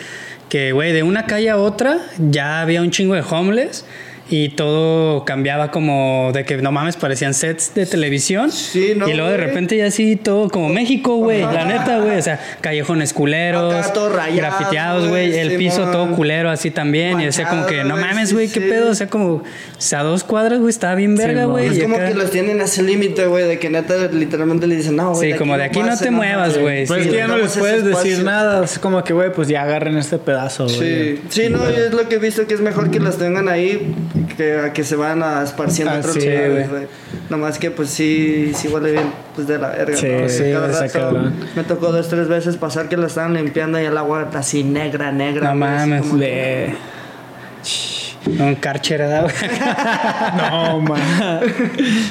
Que, güey, de una calle a otra ya había un chingo de homeless. Y todo cambiaba como de que no mames, parecían sets de televisión. Sí, no, Y luego de repente ya así todo como México, güey. La neta, güey. O sea, callejones culeros. Acá todo rayado, grafiteados, güey. El piso todo culero así también. y decía como que no güey, mames, sí, güey, qué sí. pedo. O sea, como o sea, a dos cuadras, güey, estaba bien verga, güey. Es como acá- que los tienen a ese límite, güey, de que neta literalmente le dicen, no, güey. Sí, como de aquí no te muevas, güey. Pues Sí, es que ya no les puedes decir espacio. nada. Es como que, güey, pues ya agarren este pedazo, güey. Sí, sí, no, es lo que he visto que es mejor que los tengan ahí que que se van a esparciendo Ah, otros sí, lugares, güey. Nomás que pues sí, sí huele bien, pues de la verga. Sí, ¿no? sí, rato me tocó dos, tres veces pasar que lo estaban limpiando y el agua así negra, negra. No mames, De... Un carcher, ¿verdad, güey? No, man.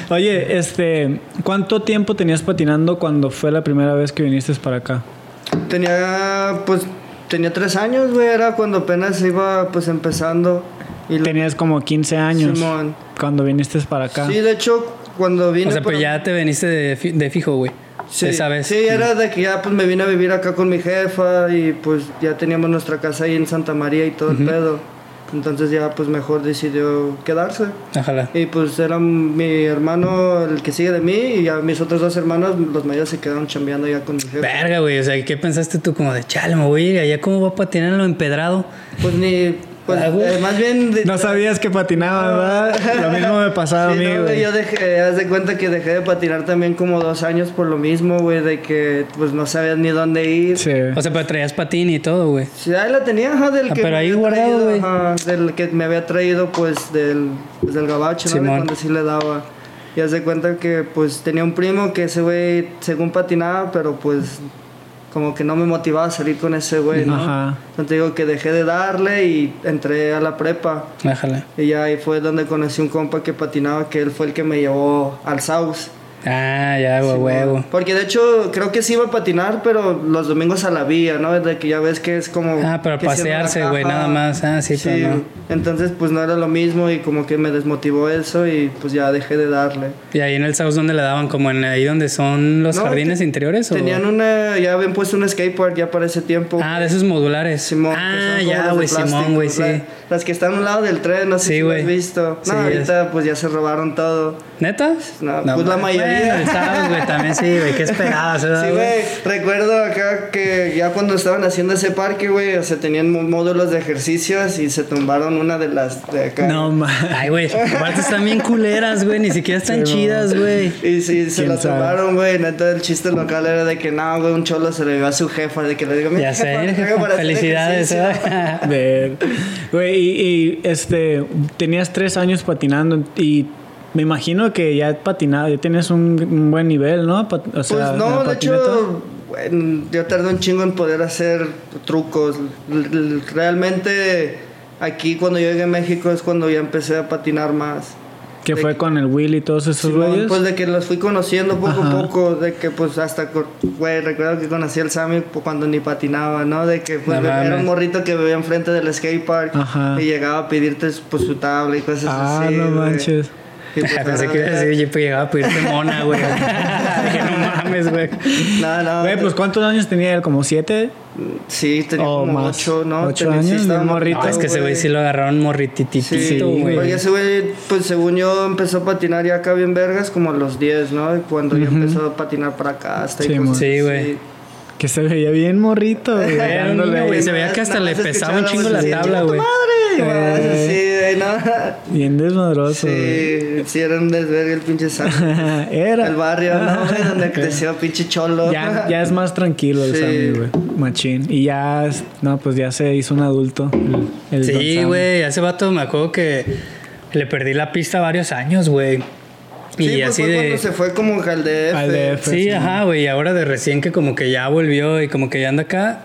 Oye, este, ¿cuánto tiempo tenías patinando cuando fue la primera vez que viniste para acá? Tenía, pues, tenía tres años, güey, era cuando apenas iba, pues, empezando. Y Tenías como 15 años Simón. cuando viniste para acá. Sí, de hecho, cuando vine... O sea, pues ya te veniste de, fi- de fijo, güey. Sí, esa vez. Sí, era de que ya pues me vine a vivir acá con mi jefa y pues ya teníamos nuestra casa ahí en Santa María y todo el pedo. Entonces ya pues mejor decidió quedarse. Ojalá. Y pues era mi hermano el que sigue de mí y ya mis otros dos hermanos, los mayores, se quedaron chambeando ya con mi jefa. Verga, güey. O sea, ¿qué pensaste tú? Como de, chale, me voy a ir allá. ¿Cómo va a patinar lo empedrado? Pues ni, pues Ah, eh, más bien... de- No sabías que patinaba, ¿verdad? Lo mismo me pasaba Sí, a mí, no, güey. yo dejé, haz de cuenta que dejé de patinar también como dos años por lo mismo, güey, de que pues no sabías ni dónde ir. Sí. O sea, pero traías patín y todo, güey. Sí, ahí la tenía, ajá, del Ah, que pero me ahí había guardado, traído, güey. ajá, del que me había traído, pues, del, pues, del gabacho, ¿no? De Simón. cuando sí le daba. Y haz de cuenta que, pues, tenía un primo que ese güey, según patinaba, pero pues, como que no me motivaba a salir con ese güey, ¿no? Ajá. Entonces digo que dejé de darle y entré a la prepa. Déjala. Y ya ahí fue donde conocí un compa que patinaba, que él fue el que me llevó al South. Ah, ya, güey, huevo. Porque de hecho creo que sí iba a patinar, pero los domingos a la vía, ¿no? De que ya ves que es como... Ah, para pasearse, güey, nada más. Ah, sí, pero no. Entonces pues no era lo mismo y como que me desmotivó eso y pues ya dejé de darle. ¿Y ahí en el South donde le daban? ¿Como en ahí donde son los No, jardines te- interiores? o? Tenían una... Ya habían puesto un skateboard ya para ese tiempo. Ah, de esos modulares. Simón, ah, ya, güey, Simón, güey, sí. La- Las que están a un lado del tren, no sé Sí, si lo has visto. Sí, no, ahorita pues ya se robaron todo. ¿Neta? No, pues la mayoría. South, güey, también sí, güey. ¿Qué esperabas? Sí, güey. Recuerdo acá que ya cuando estaban haciendo ese parque, güey, o sea, tenían módulos de ejercicios y se tumbaron una de las de acá. No, ma. Ay, güey, aparte están bien culeras, güey. Ni siquiera están chidas, güey. Y sí, se ¿Quién la tumbaron, güey. Neta, el chiste local era de que no, güey, un cholo se le dio a su jefa, de que le digo, Ya "Mira, jefa, me sé. para hacer Felicidades, ejercicio". ¿eh? Ver. Güey, y, y, este, tenías tres años patinando y me imagino que ya patinaba, ya tenías un, un buen nivel, ¿no? Pat- o sea, Pues no, de hecho, bueno, yo tardé un chingo en poder hacer trucos. Realmente aquí cuando yo llegué a México es cuando ya empecé a patinar más. Que fue que- con el Will y todos esos güeyes. pues de que los fui conociendo poco Ajá. a poco, de que pues hasta, güey, recuerdo que conocí al Sammy cuando ni patinaba, ¿no? De que pues No era un morrito que vivía enfrente del skatepark Ajá. y llegaba a pedirte pues su tabla y cosas ah, así. no güey. manches. Pues, Pensé que iba a decir, yo pues llegaba a pedirte mona, güey. Mames, güey. No, no. Güey, pues ¿cuántos años tenía él? ¿Como siete? Sí, tenía o como más. ocho, ¿no? Ocho Tenía- sí años, bien morrito. No, es que ese güey sí lo agarraron morritititito, Sí, güey. ese güey, pues según yo, empezó a patinar ya acá bien vergas como a los 10, ¿no? Y Cuando ya empezó a patinar para acá, hasta Sí, cosas Sí, güey. Que se veía bien morrito, güey. Se veía que hasta le pesaba un chingo la tabla, "¡Chinga tu güey". madre! Y no. Bien desmadroso. güey. Sí, sí, era un desvergue el pinche Sammy. Era. El barrio, ¿no? Donde creció pinche cholo. Ya, ya es más tranquilo el Sí. Sammy, güey. Machín. Y ya, no, pues ya se hizo un adulto. el- el Sí, güey, hace vato me acuerdo que le perdí la pista varios años, güey. Y Sí, pues así fue de... cuando se fue como al DF. Al DF. Sí, Sí. ajá, güey. Y ahora de recién que como que ya volvió y como que ya anda acá,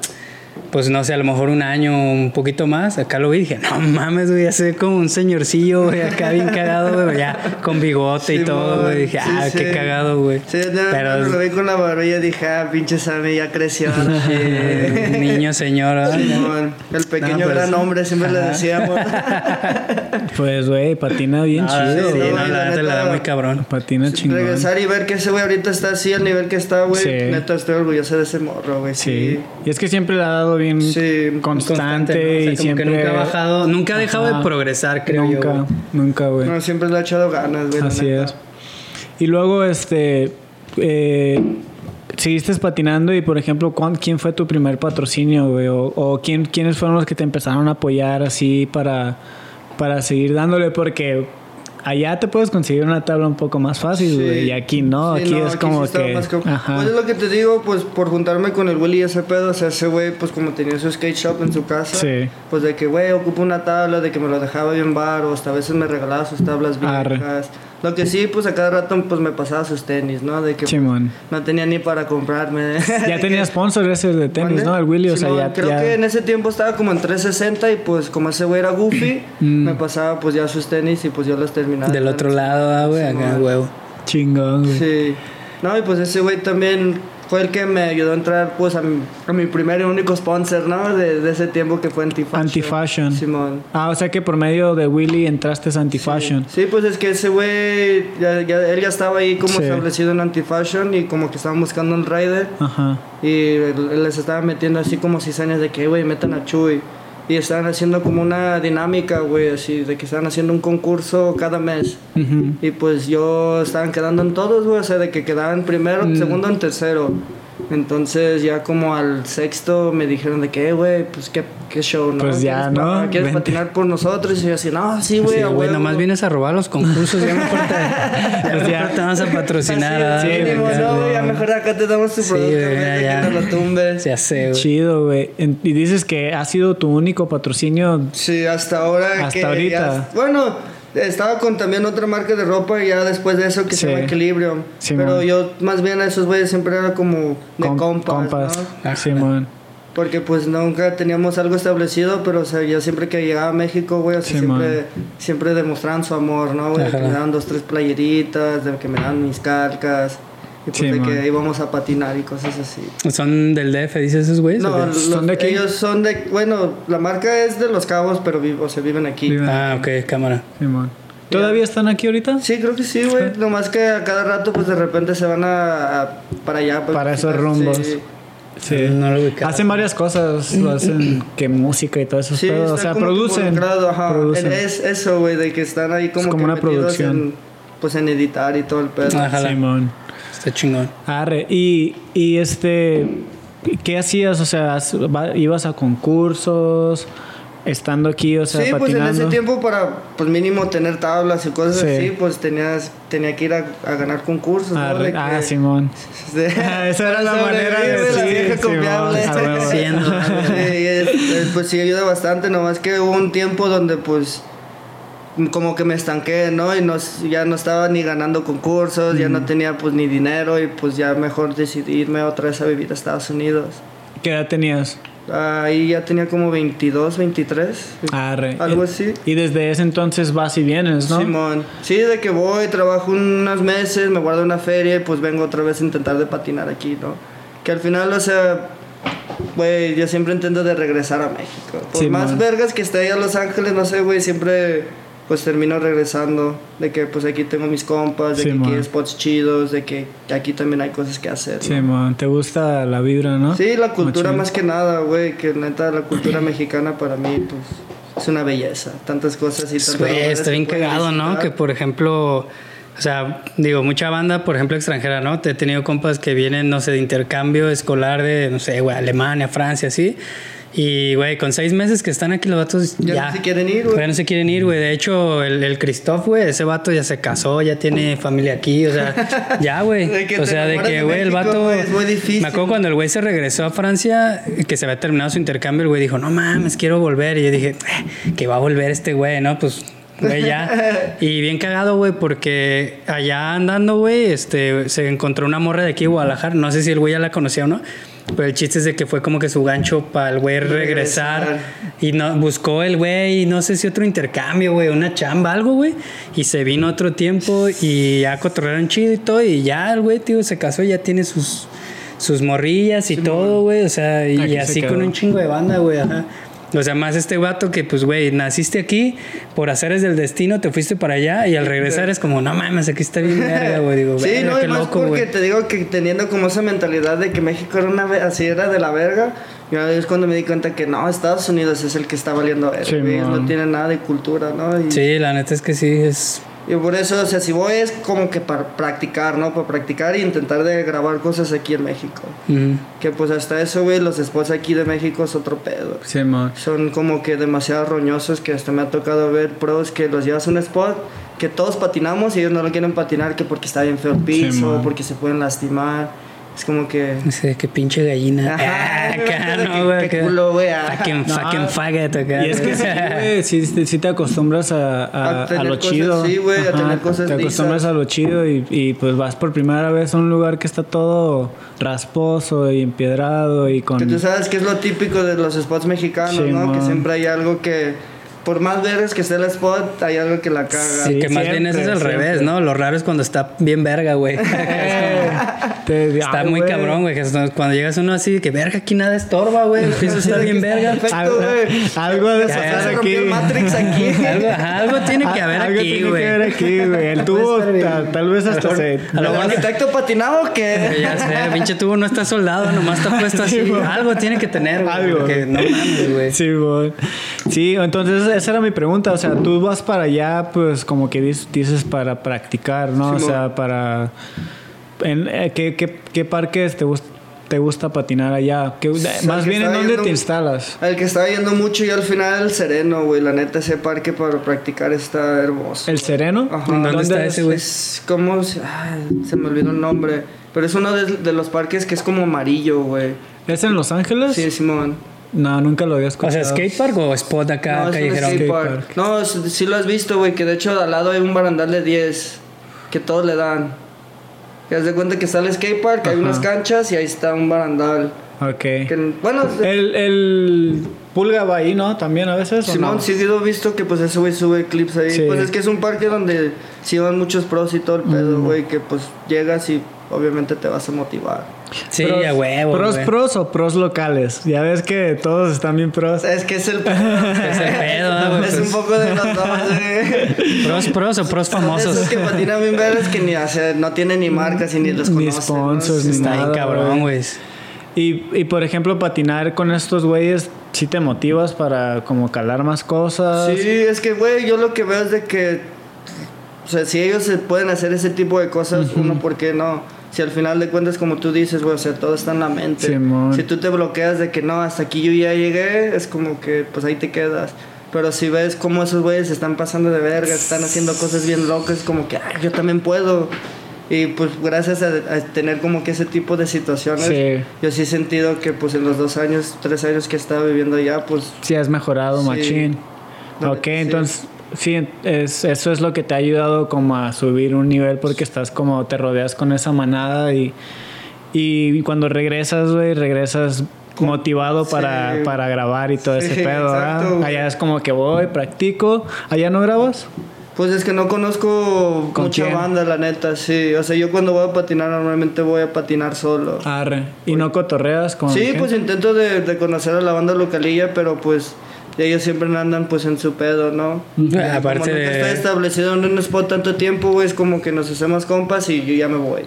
pues no sé, a lo mejor un año, un poquito más. Acá lo vi y dije, no mames, güey, ya se ve como un señorcillo, güey, acá bien cagado, güey, ya con bigote y todo, güey. Dije, sí, ah, sí. qué cagado, güey. Sí, no, Pero cuando lo vi con la barbilla dije, ah, pinche Sammy ya creció. niño, señor, el pequeño No, pues, gran hombre, siempre le ajá. decíamos. Pues, güey, patina bien chido. sí, güey. no, la neta la da muy cabrón. Patina chingón. Regresar y ver que ese güey ahorita está así al nivel que está, güey. Sí. Neta, estoy orgulloso de ese morro, güey. Sí. Y es que siempre le ha dado bien Sí, constante, ¿no? O sea, y siempre. nunca ha bajado, nunca ha dejado Ajá. de progresar, creo yo. Nunca, güey. nunca, güey. No, siempre le ha echado ganas, güey. Así es. Y luego, este. eh, seguiste patinando y, por ejemplo, ¿cuán- ¿quién fue tu primer patrocinio, güey? O, o quién, quiénes fueron los que te empezaron a apoyar así para, para seguir dándole? Porque allá te puedes conseguir una tabla un poco más fácil, Sí. güey. Y aquí no, Sí, aquí no, es como sí que. más com- Ajá. Pues es lo que te digo, pues por juntarme con el Willy y ese pedo, o sea, ese güey, pues como tenía su skate shop en su casa, Sí. pues de que, güey, ocupo una tabla, de que me lo dejaba bien bar, o hasta a veces me regalaba sus tablas Arre. Lo que sí, pues a cada rato, pues me pasaba sus tenis, ¿no? De que no tenía ni para comprarme. Ya tenía sponsor ese de tenis. ¿no? El Willy, o sea, ya. Creo ya- que en ese tiempo estaba como en 360 y pues como ese güey era goofy, Mm. me pasaba pues ya sus tenis y pues yo los terminaba. Del otro lado, ah, güey, acá, huevo. Chingón, güey. Sí. No, y pues ese güey también, fue el que me ayudó a entrar pues a mi, a mi primer y único sponsor, ¿no? De, de ese tiempo que fue Antifashion. Antifashion. Simón. Ah, o sea que por medio de Willy entraste a Antifashion. Sí, pues es que ese güey, ya, ya- él ya estaba ahí como Sí. establecido en Antifashion y como que estaban buscando un rider Ajá. y él- les estaba metiendo así como cizañas de que, güey, metan a Chuy. Y estaban haciendo como una dinámica, güey, así, de que estaban haciendo un concurso cada mes. Y pues yo estaban quedando en todos, güey, o sea, de que quedaban primero, Mm. segundo, en tercero. Entonces ya como al sexto me dijeron de que, "Eh, güey, pues qué, qué show, ¿no? Pues ya, ¿Quieres pa- ¿no? ¿Quieres Vente. patinar por nosotros? Y yo así, no, sí, güey, Sí, a güey, huevo". nomás vienes a robar los concursos, ya mejor te, Pues ya. te vamos a patrocinar. Sí, güey, mínimo, acá, no, güey. ya mejor acá te damos tu Sí, producto, güey, ya, que no lo tumbes. Ya sé, güey. Chido, güey. Y dices que ha sido tu único patrocinio. Sí, hasta ahora. Hasta que ahorita. ya- bueno, estaba con también otra marca de ropa y ya después de eso que se llama Equilibrium. Sí, Pero man. yo más bien a esos güeyes siempre era como de com- compas, compas. ¿no? Simón. Porque pues nunca teníamos algo establecido, pero o sea, yo siempre que llegaba a México, güey, o sea, Sí, siempre, siempre demostraban su amor, ¿no, güey? Que me daban dos, tres playeritas, de que me daban mis calcas, y pues Sí, de man. que íbamos a patinar y cosas así. ¿Son del DF, dices esos güeyes? No, los- ¿Son de aquí? ellos son de, bueno, la marca es de Los Cabos, pero vi- o sea, viven aquí. Viven- Ah, ok, cámara. Simón. ¿Todavía están aquí ahorita? Sí, creo que sí, güey. Nomás que a cada rato, pues de repente se van a, a- para allá. pues, Para esos sí. rumbos. Sí. No lo. Hacen varias cosas, lo hacen que música y todo eso. Sí, pero, o sea, producen. ajá. producen. Es eso, güey, de que están ahí como, como que una producción. En, pues en editar y todo el pedo. Ajá. Simón. Está chingón. Arre. Y, y este, ¿qué hacías? O sea, ibas a concursos, estando aquí, o sea, sí, pues en ese tiempo para, pues mínimo tener tablas y cosas Sí. así, pues tenías, tenía que ir a, a ganar concursos, ¿no? Arre. De que- Ah, Simón. de- Esa era la manera de sobrevivir, la decir, vieja confiable. Sí, es- es- pues sí ayuda bastante, nomás que hubo un tiempo donde pues como que me estanqué, ¿no? Y no, ya no estaba ni ganando concursos, ya no tenía pues ni dinero y pues ya mejor decidí irme otra vez a vivir a Estados Unidos. ¿Qué edad tenías? Ahí ya tenía como 22, 23. Arre. Algo así. Y desde ese entonces vas y vienes, ¿no? Simón. Sí, de que voy, trabajo unos meses, me guardo una feria y pues vengo otra vez a intentar de patinar aquí, ¿no? Que al final, o sea, güey, yo siempre intento de regresar a México. Por Simón. más vergas que esté ahí a Los Ángeles, no sé, güey, siempre pues termino regresando. De que pues aquí tengo mis compas, de que aquí Simón. hay spots chidos, de que aquí también hay cosas que hacer. ¿no? Simón, ¿te gusta la vibra, no? Sí, la cultura Machín. más que nada, güey, que neta la cultura mexicana para mí, pues, es una belleza. Tantas cosas y tantos Güey, está bien cagado, ¿no? Que por ejemplo, o sea, digo, mucha banda, por ejemplo, extranjera, ¿no? Te he tenido compas que vienen, no sé, de intercambio escolar de, no sé, güey, Alemania, Francia, así. Y, güey, con seis meses que están aquí los vatos Ya ya. no se quieren ir, güey. Ya no se quieren ir, güey. De hecho, el, el Christoph, güey, ese vato ya se casó, ya tiene familia aquí, o sea, ya, güey. O sea, de que, güey, el vato. güey, es muy difícil. Me acuerdo cuando el güey se regresó a Francia, que se había terminado su intercambio, el güey dijo, no mames, quiero volver. Y yo dije, "Eh, que va a volver este güey, ¿no? Pues, güey, ya. y bien cagado, güey, porque allá andando, güey, este, se encontró una morra de aquí Guadalajara. No sé si el güey ya la conocía o no. Pero el chiste es de que fue como que su gancho para el güey regresar. Regresar. Y no, buscó el güey, no sé si otro intercambio, güey, una chamba, algo, güey. Y se vino otro tiempo y ya cotorrearon chido y todo. Y ya el güey, tío, se casó, ya tiene sus, sus morrillas y todo, güey. O sea, y, se así con un chingo de banda, güey, ajá. O sea, más este vato que, pues, güey, naciste aquí, por haceres del destino, te fuiste para allá y al regresar es como, no mames, aquí está bien verga, güey. Digo, Sí, verga, no, qué y más loco, porque te digo que teniendo como esa mentalidad de que México era una así era de la verga, y ahí es cuando me di cuenta que no, Estados Unidos es el que está valiendo verga, Sí, no man. tienen nada de cultura, ¿no? Y, Sí, la neta es que sí, es... y por eso, o sea, si voy es como que para practicar, ¿no? Para practicar y intentar de grabar cosas aquí en México. mm, Que pues hasta eso, güey, los spots aquí de México es otro pedo. Simón. Son como que demasiado roñosos que hasta me ha tocado ver pros que los llevas a un spot que todos patinamos y ellos no lo quieren patinar que porque está bien feo el piso, man. porque se pueden lastimar. Es como que... no sé, qué pinche gallina. Ajá, Ah, acá, no, güey. qué culo, güey, ah. Fucking, No, fucking faggot acá. Y es que sí, güey, sí, sí, sí te acostumbras a, a, A tener a lo cosas, chido. sí, güey, a tener cosas Te acostumbras lisas. a lo chido y, y pues vas por primera vez a un lugar que está todo rasposo y empiedrado y con... Que tú sabes que es lo típico de los spots mexicanos, Sí, ¿no? Que man. siempre hay algo que... Por más veres que esté el spot, hay algo que la caga. Sí, que más bien siempre, eso es al revés, ¿no? Lo raro es cuando está bien verga, güey. Te- Está ay, muy cabrón, güey. que Cuando llegas uno así, que verga, aquí nada estorba, güey. El piso está bien verga. Perfecto, Algo- güey. algo de Ya, pasar se aquí. rompió el Matrix aquí. Algo, tiene que haber Algo aquí, tiene güey. que haber aquí, güey. El tubo ta- tal vez hasta se... a lo ¿El mejor- arquitecto patinaba o qué? Ya sé, pinche tubo no está soldado, nomás está puesto así. Sí. Algo tiene que tener, güey. Algo. porque no mames, güey. Sí, güey. Sí, entonces esa era mi pregunta. O sea, tú vas para allá, pues como que dices para practicar, ¿no? o sea, para... En, eh, ¿qué, qué, qué parques te, gust- te gusta patinar allá? ¿Qué- el más que bien, ¿en dónde yendo- te instalas? El que estaba yendo mucho y al final el sereno, güey. La neta, ese parque para practicar está hermoso. ¿El Sereno? Ajá. ¿Dónde está ese, güey? Es como... se- ay, se me olvidó el nombre. Pero es uno de, de los parques que es como amarillo, güey. ¿Es en Los Ángeles? Sí, Simón. No, nunca lo había O escuchado. sea, skatepark o spot acá no, es un callejero. skate skate park. park. No, sí lo has visto, güey. Que de hecho al lado hay un barandal de 10. Que todos le dan. Y haz de cuenta que está el skate park, hay unas canchas y ahí está un barandal. Ok. Que, bueno, El, el Pulga va ahí, ¿no? También a veces. ¿o Simón, no? sí he visto que pues ese güey sube clips ahí. Sí. Pues es que es un parque donde sí van muchos pros y todo el pedo, güey. Que pues llegas y obviamente te vas a motivar. Sí, Pros- a huevo. ¿Pros, güey. pros o pros locales? Ya ves que todos están bien pros. Es que es el Es el pedo, güey, Es pues. un poco de los dos, güey. Pros, pros o pros famosos. Esos que patinan bien verdes que ni, o sea, no tienen ni marcas y ni los Ni sponsors, ¿no? ni Está bien nada, cabrón, güey. güey. Y, y por ejemplo, patinar con estos güeyes, ¿sí te motivas para como calar más cosas? Sí, es que, güey, yo lo que veo es de que, o sea, si ellos se pueden hacer ese tipo de cosas, uno, ¿por qué no? Si al final de cuentas, como tú dices, güey, o sea, todo está en la mente. Simón. Si tú te bloqueas de que no, hasta aquí yo ya llegué, es como que, pues ahí te quedas. Pero si ves cómo esos güeyes están pasando de verga, están haciendo cosas bien locas, como que, ay, yo también puedo. Y pues gracias a, a tener como que ese tipo de situaciones, Sí. yo sí he sentido que pues en los dos años, tres años que he estado viviendo allá, pues Sí, has mejorado, Sí. machín. Ok, sí. entonces, sí, es, eso es lo que te ha ayudado como a subir un nivel porque estás como, te rodeas con esa manada y, y cuando regresas, güey, regresas motivado para, Sí. para grabar y todo ese pedo, ¿verdad? exacto. Allá es como que voy, practico. ¿Allá no grabas? Pues es que no conozco ¿Con mucha quién? banda, la neta, sí. O sea, yo cuando voy a patinar normalmente voy a patinar solo. Arre. ¿Y no cotorreas con sí, gente? pues intento de, de conocer a la banda localilla, pero pues ellos siempre andan pues en su pedo, ¿no? Ah, Aparte como estoy de. establecido en un spot tanto tiempo, güey, es como que nos hacemos compas y yo ya me voy,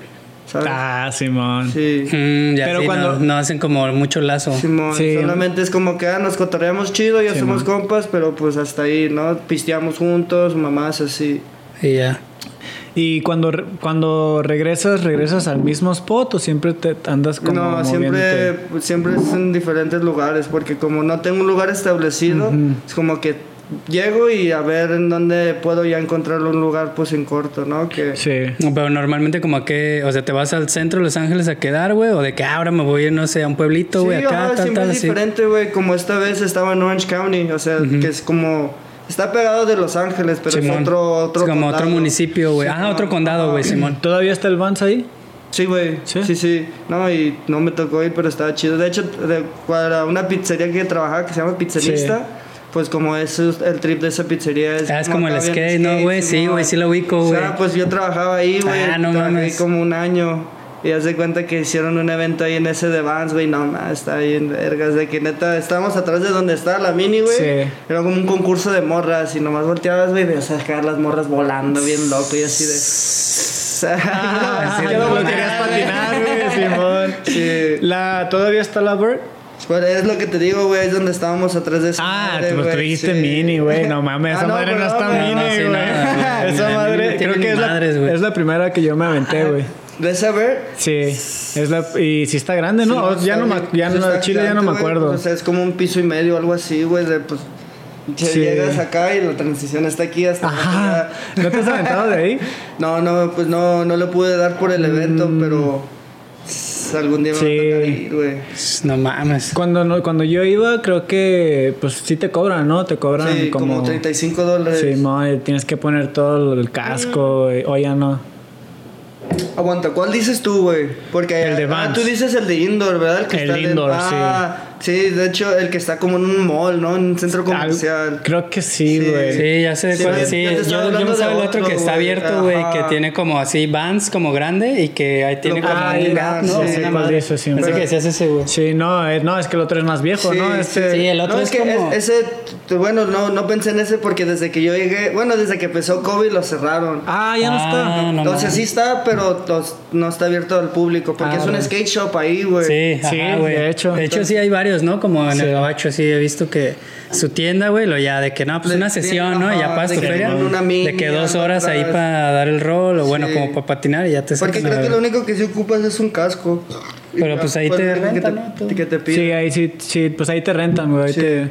¿sabes? Ah, Simón. Sí. Mm, ya Pero sí, cuando- no, no hacen como mucho lazo. Simón, Sí. solamente es como que ah, nos cotorreamos chido, ya Simón. somos compas, pero pues hasta ahí, ¿no? Pisteamos juntos, mamás así. Y ya. ¿Y cuando, re- cuando regresas, regresas al mismo spot o siempre te andas como no, siempre, moviéndote? siempre es en diferentes lugares, porque como no tengo un lugar establecido, es como que llego y a ver en dónde puedo ya encontrar un lugar pues en corto, ¿no? Que Sí. No, Pero normalmente como que, o sea, te vas al centro de Los Ángeles a quedar, güey, o de que "Ah, ahora me voy, no sé, a un pueblito, güey, sí, acá, tal, siempre tal, es así. diferente, güey, como esta vez estaba en Orange County, o sea, que es como está pegado de Los Ángeles, pero Simón. es otro otro Es como otro municipio, güey. Ah, otro condado, güey, Simón. ¿Todavía está el Vans ahí? Sí, güey. ¿Sí? ¿Sí? sí, No, y no me tocó ir, pero estaba chido. De hecho, de, para una pizzería que trabajaba que se llama Pizzanista, pues como es el trip de esa pizzería es... Ah, es como el skate, ¿no, güey? Sí, güey, sí lo ubico, O sea, güey. pues yo trabajaba ahí, güey. Ah, no mames. ahí como un año. Y haz de cuenta que hicieron un evento ahí en ese de Vans, güey. No, más está bien vergas. De que neta, estábamos atrás de donde estaba la mini, güey. Sí. Era como un concurso de morras. Y nomás volteabas, güey, a sacar las morras volando bien loco y así de. Ah, de patinar. querías patinar, güey, Simón. Sí. La, ¿Todavía está la Bird? Pues es lo que te digo, güey, es donde estábamos atrás de esa Ah, madre, pues tú dijiste sí. mini, güey. No mames, Ah, esa no, madre no perdón, está mini, No, sí, güey. no, no, esa madre, no creo que es la, madres, es la primera que yo me aventé, güey. ¿De saber? Sí, es la, y sí está grande, ¿no? O- ya no me, ya no, Chile ya no me acuerdo. O sea, es como un piso y medio, algo así, güey, de pues. Sí. Llegas acá y la transición está aquí hasta Ajá. acá. ¿No te has aventado de ahí? No, no, pues no, no le pude dar por el evento, pero s- algún día me Mm. Sí. va a ir, güey. No mames. Cuando, no, cuando yo iba, creo que pues sí te cobran, ¿no? Te cobran Sí, como, como... 35 dólares. Sí, y tienes que poner todo el casco, y- o ya no. Aguanta, ¿cuál dices tú, güey? Porque El de ah, Vans. tú dices el de indoor, ¿verdad? que El está indoor, ah, Sí, de hecho, el que está como en un mall, ¿no? En un centro comercial. Creo que sí, Sí. güey. Sí, ya sé de Sí, cuál. yo Sí, yo, yo hablando me de sabe el otro que está abierto, güey, que tiene como así vans como grande y que ahí tiene Lo como puedes un gap, ¿no? sí, sí, cuál dices, sí, Pensé pero- que decías ese, güey. Sí, no, es, no, es que el otro es más viejo, Sí, ¿no? sí, Este, Sí, el otro no, es es que como- es- ese, bueno, no, no pensé en ese porque desde que yo llegué, bueno, desde que empezó COVID lo cerraron. Ah, ya no Ah, está. no Entonces sí está, pero los- no está abierto al público porque Ah, es un bueno. skate shop ahí, güey. Sí, Sí, güey. de hecho. De hecho, sí hay varios, ¿no? Como en Sí. el gabacho, sí he visto que su tienda, güey, lo ya de que no, pues De- una de- sesión, ¿no? Ya ajá, pagas de tu que feria. con una mini, de que dos horas ahí para dar el rol, o bueno, Sí. como para patinar y ya te Porque creo que lo único que sí ocupas es un casco. Pero ya, pues ahí te rentan, ¿no? Que te piden. Sí, ahí sí, sí, pues ahí te rentan, güey. ahí Sí. te-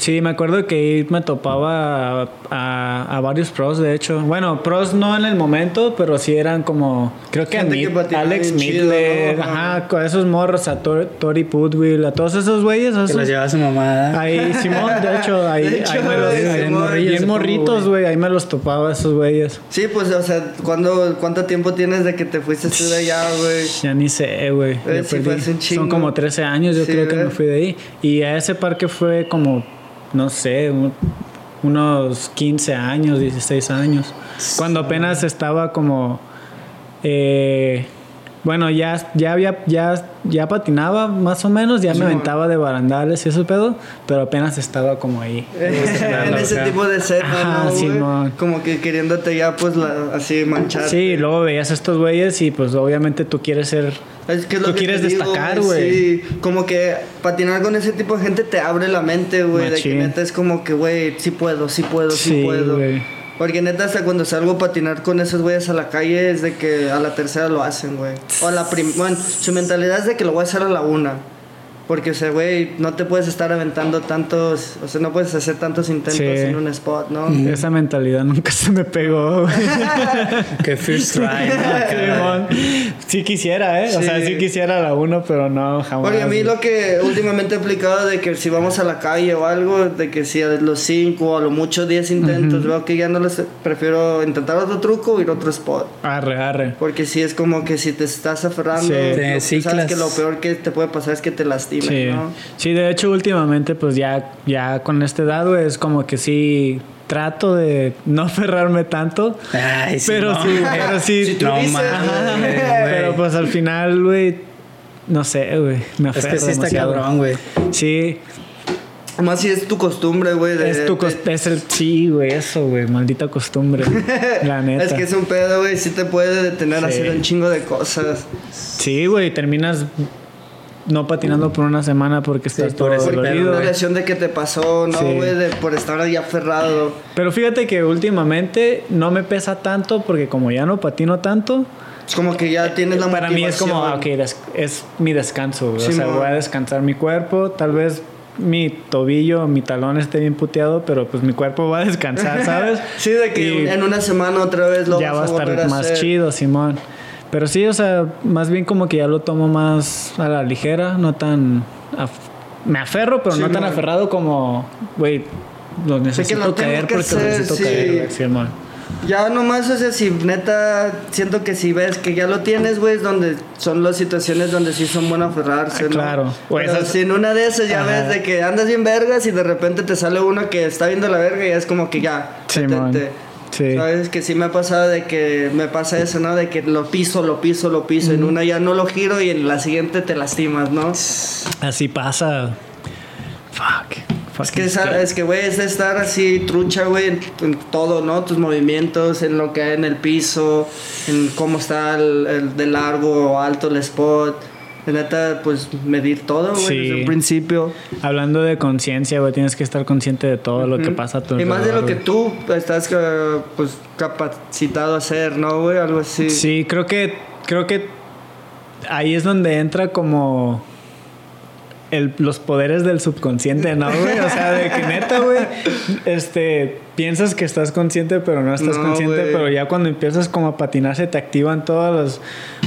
Sí, me acuerdo que ahí me topaba a, a- a varios pros, de hecho. Bueno, pros no en el momento, pero sí eran como, creo que que Mid- Alex Midler, ¿no? ajá, con esos morros, a Tor- Tori Putwill, a todos esos güeyes. Que esos- los lleva su mamá. Ahí, Simón, de hecho, ahí, De hecho, ahí me los, ahí- Bien morritos, güey, ahí me los topaba esos güeyes. Sí, pues, o sea, ¿cuándo, ¿cuánto tiempo tienes de que te fuiste tú de allá, güey? Ya ni sé, güey. Eh, sí. Son como 13 años, yo Sí, creo que me fui de ahí. Y a ese parque fue como, no sé, un- unos 15 años, 16 años. Cuando apenas estaba como. eh, bueno, ya, ya había, ya, ya patinaba más o menos, ya me aventaba de barandales y eso pedo, pero apenas estaba como ahí. en ese acá. tipo de. Simón. Como que queriéndote ya, pues, la- así manchar. Sí, luego veías a estos güeyes y pues obviamente tú quieres ser Es que es lo Tú que quieres destacar, güey. Sí, como que patinar con ese tipo de gente te abre la mente, güey. De que neta es como que, güey, sí puedo, sí puedo, sí, Sí, puedo. Porque neta, hasta cuando salgo a patinar con esos güeyes a la calle, es de que a la tercera lo hacen, güey. O a la primera. Bueno, su mentalidad es de que lo voy a hacer a la una. Porque, o sea, güey, no te puedes estar aventando tantos. O sea, no puedes hacer tantos intentos Sí. en un spot, ¿no? Esa mentalidad nunca se me pegó, güey. Que first try, ¿no? Simón. Sí quisiera, ¿eh? O sea, Sí. sí quisiera la uno, pero no, jamás. Porque a mí lo que últimamente he aplicado de que si vamos a la calle o algo, de que si a los 5 o a lo mucho 10 intentos, veo que ya no les prefiero intentar otro truco o ir a otro spot. Arre, arre. Porque si es como que si te estás aferrando, Sí. Te sabes que lo peor que te puede pasar es que te Sí. ¿no? sí, de hecho, últimamente, pues ya, ya con este dado es como que sí trato de no aferrarme tanto. Ay, sí, pero no, sí, güey. pero sí. Si tú No dices, mames, güey. güey. Pero pues al final, güey, no sé, güey. Me Es aferro que sí está demasiado. cabrón, güey. Sí, Más si es tu costumbre, güey. es tu de- cos- es el sí, güey, eso, güey, maldita costumbre. la neta. Es que es un pedo, güey. Sí te puede detener a Sí. hacer un chingo de cosas. Sí, güey, terminas no patinando por una semana porque estás por todo dolorido. una lesión de que te pasó, ¿no, Sí. güey? De Por estar ahí aferrado. Pero fíjate que últimamente no me pesa tanto porque como ya no patino tanto, Es como que ya tienes la para mí es como, ah, ok, des- es mi descanso, güey. o Sí, sea, mo. voy a descansar mi cuerpo, tal vez mi tobillo, mi talón esté bien puteado, pero pues mi cuerpo va a descansar, ¿sabes? Sí, de que Y en una semana otra vez lo ya va a estar a más hacer. chido, Simón. Pero sí, o sea, más bien como que ya lo tomo más a la ligera, no tan... af- me aferro, pero Sí, no tan man. aferrado como, güey, lo necesito lo tengo caer que porque lo hacer, necesito sí. caer, güey, Simón. Ya nomás, o sea, si neta, siento que si ves que ya lo tienes, güey, es donde son las situaciones donde sí son buenos aferrarse, Ah, ¿no? claro. O Pero esas- si en una de esas ya Ajá. ves de que andas bien vergas y de repente te sale uno que está viendo la verga y es como que ya, Simón. detente. Sí. Sabes que sí me ha pasado de que me pasa eso, ¿no? De que lo piso, lo piso, lo piso. En una ya no lo giro y en la siguiente te lastimas, ¿no? Así pasa. Fuck. Es que, esa- es que, güey, es de estar así trucha, güey, en, en todo, ¿no? Tus movimientos, en lo que hay en el piso, en cómo está el, el de largo o alto el spot. De neta, pues medir todo, güey, Sí. desde un principio. Hablando de conciencia, güey, tienes que estar consciente de todo lo que pasa a tu Y más de lo que tú estás, eh, pues, capacitado a hacer, ¿no, güey? Algo así. Sí, creo que, creo que ahí es donde entra como el- los poderes del subconsciente, ¿no, güey? O sea, de que neta, güey, este, piensas que estás consciente, pero no estás No, consciente, pero ya cuando empiezas como a patinar se te activan todos los...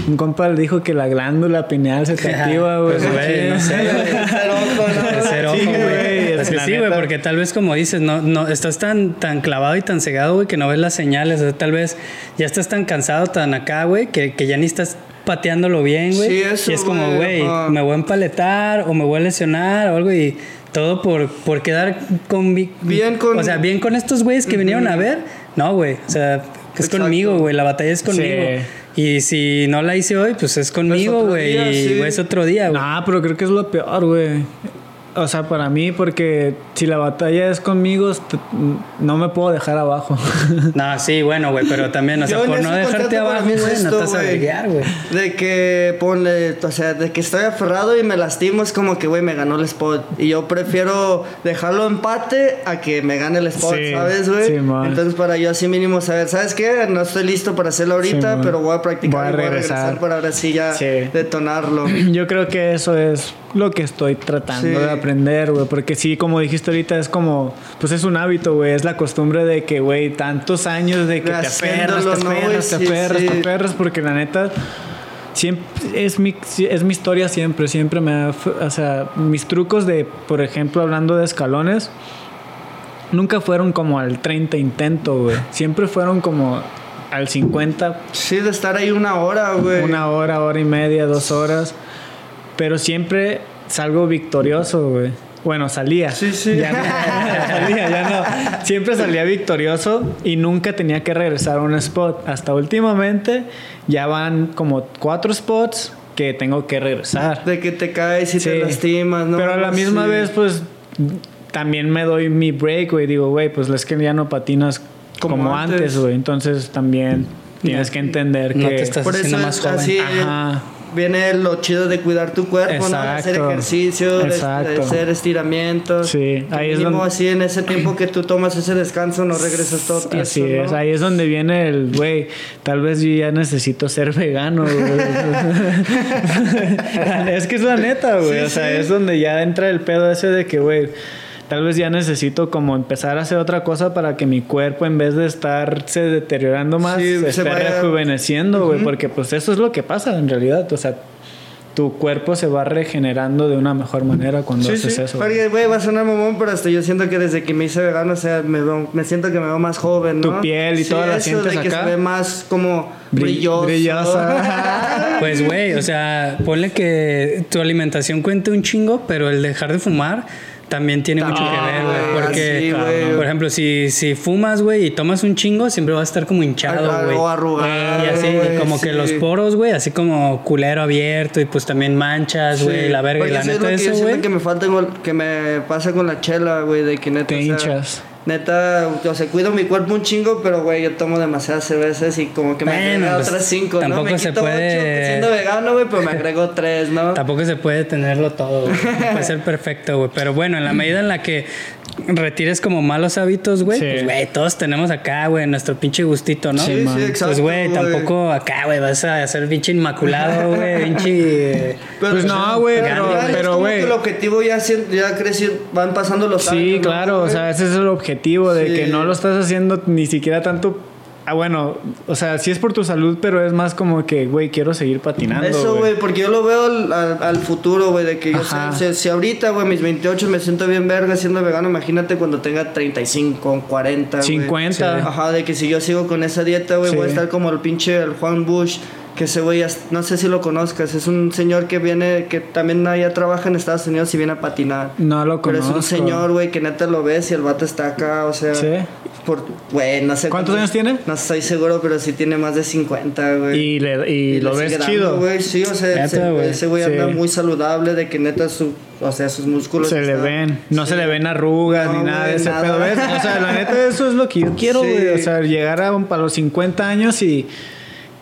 Un compa le dijo que la glándula pineal se te activa, güey. Pues, güey, no sé, El tercer ojo, ¿no? Tercer ojo, Sí, güey. Es que sí, güey, porque tal vez como dices, no, no, estás tan, tan clavado y tan cegado, güey, que no ves las señales. O sea, tal vez ya estás tan cansado, tan acá, güey, que, que ya ni estás pateándolo bien, güey. Sí, eso, y es como, güey, me voy a empaletar o me voy a lesionar o algo y todo por, por quedar con, Bien con- O sea, bien con estos güeyes que vinieron a ver. No, güey, o sea, es Exacto. conmigo, güey, la batalla es conmigo. Y si no la hice hoy, pues es conmigo, güey, y sí. es otro día, güey. Nah, pero creo que es lo peor, güey. O sea, para mí, porque si la batalla es conmigo, no me puedo dejar abajo. No, sí, bueno, güey, pero también, o sea, por no dejarte abajo, es güey, no esto, te vas a güey. De que ponle, o sea, de que estoy aferrado y me lastimo, es como que, güey, me ganó el spot. Y yo prefiero dejarlo empate a que me gane el spot, Sí, ¿sabes, güey? sí, man. Entonces, para yo así mínimo saber, ¿sabes qué? No estoy listo para hacerlo ahorita, Sí, pero voy a practicar Voy a y voy a regresar. regresar para ahora sí ya Sí. detonarlo. Yo creo que eso es lo que estoy tratando Sí. de aprender, güey. Porque sí, como dijiste ahorita, es como, pues es un hábito, güey. Es la costumbre de que, güey, tantos años de que te aferras, te aferras, te aferras, sí. te aferras, porque la neta. Siempre, es, mi, es mi historia siempre, siempre me ha, o sea, mis trucos de, por ejemplo, hablando de escalones, nunca fueron como al 30 intento, güey. Siempre fueron como al 50, Sí, de estar ahí una hora, güey. una hora, hora y media, dos horas. Pero siempre salgo victorioso, güey. Bueno, salía. Sí, sí. Ya no, salía, ya no. Siempre salía victorioso y nunca tenía que regresar a un spot. Hasta últimamente ya van como cuatro spots que tengo que regresar. De que te caes y te lastimas, ¿no? Pero a la misma Sí. vez, pues también me doy mi break, güey. Digo, güey, pues es que ya no patinas como, Como antes, güey. Entonces también tienes que entender No que. te estás Por eso más es joven. así. Ajá. Viene lo chido de cuidar tu cuerpo, ¿no? De hacer ejercicio, de, hacer estiramientos. Sí, ahí es donde- así en ese tiempo que tú tomas ese descanso no regresas todo tieso, Así ¿no? es, ahí es donde viene el, güey, tal vez yo ya necesito ser vegano, es que es la neta, güey. Sí, o sea, sí. es donde ya entra el pedo ese de que, güey, tal vez ya necesito como empezar a hacer otra cosa para que mi cuerpo, en vez de estarse deteriorando más, Sí, se se esté vaya- rejuveneciendo, güey. Porque pues eso es lo que pasa en realidad. O sea, tu cuerpo se va regenerando de una mejor manera cuando Sí, haces sí. eso. Porque, güey, va a sonar mamón, pero hasta yo siento que desde que me hice vegano, o sea, me, veo- me siento que me veo más joven, ¿no? Tu piel y Sí, todo la eso, sientes de que acá. se ve más como Brill- brilloso. brillosa. Pues, güey, o sea, ponle que tu alimentación cuente un chingo, pero el dejar de fumar también tiene mucho que ver, güey. Ah, Porque, sí, güey. por ejemplo, si, si fumas, güey, y tomas un chingo, siempre vas a estar como hinchado, güey. arrugado, Y así, güey, como que sí. los poros, güey, así como culero abierto y pues también manchas, güey, Sí, la verga. Y porque la eso es lo neta, que yo eso, siento güey. que me falta con- que me pasa con la chela, güey, de que neta Te o sea, hinchas. Neta, o sea, cuido mi cuerpo un chingo, pero güey, yo tomo demasiadas cervezas y como que me Bueno, agrego pues, otras cinco, ¿no? tampoco Me se quito puede- ocho siendo vegano, güey, pero me agrego tres, ¿no? Tampoco se puede tenerlo todo, güey. No puede ser perfecto, güey. Pero bueno, en la medida en la que retires como malos hábitos, güey, Sí. pues, güey, todos tenemos acá, güey, nuestro pinche gustito, ¿no? Sí, sí, exacto. Pues, güey, tampoco acá, güey, vas a ser pinche inmaculado, güey, pinche... Pero, Pues no, güey, pero- pero, como güey. que el objetivo ya, ya creció, van pasando los años. Sí, ¿no, claro, o sea, ese es el objetivo de que no lo estás haciendo ni siquiera tanto. Ah, bueno, o sea, sí es por tu salud, pero es más como que, güey, quiero seguir patinando. Eso, güey, porque yo lo veo al, al- al futuro, güey, de que yo sé, si, si ahorita, güey, mis 28 me siento bien verga siendo vegano, imagínate cuando tenga 35, 40, güey. 50. Ajá, de que si yo sigo con esa dieta, güey, Sí. voy a estar como el pinche el Juan Bush, que ese güey, no sé si lo conozcas, es un señor que viene, que también allá trabaja en Estados Unidos y viene a patinar. No lo Pero es conozco. un señor, güey, que neta lo ves y el vato está acá, o sea... Sí. Por, güey, no sé... ¿Cuántos años tiene? No estoy seguro, pero sí tiene más de 50, güey. Y, le, y, lo ves dando, chido. güey, sí, o sea, Neta, ese- güey. ese güey anda Sí. muy saludable de que neta su, o sea, sus músculos se le ven, no sí. se le ven arrugas No, ni nada de ese nada. pedo, ¿ves? O sea, la neta, eso es lo que yo quiero, Sí. güey. O sea, llegar a, para los 50 años y,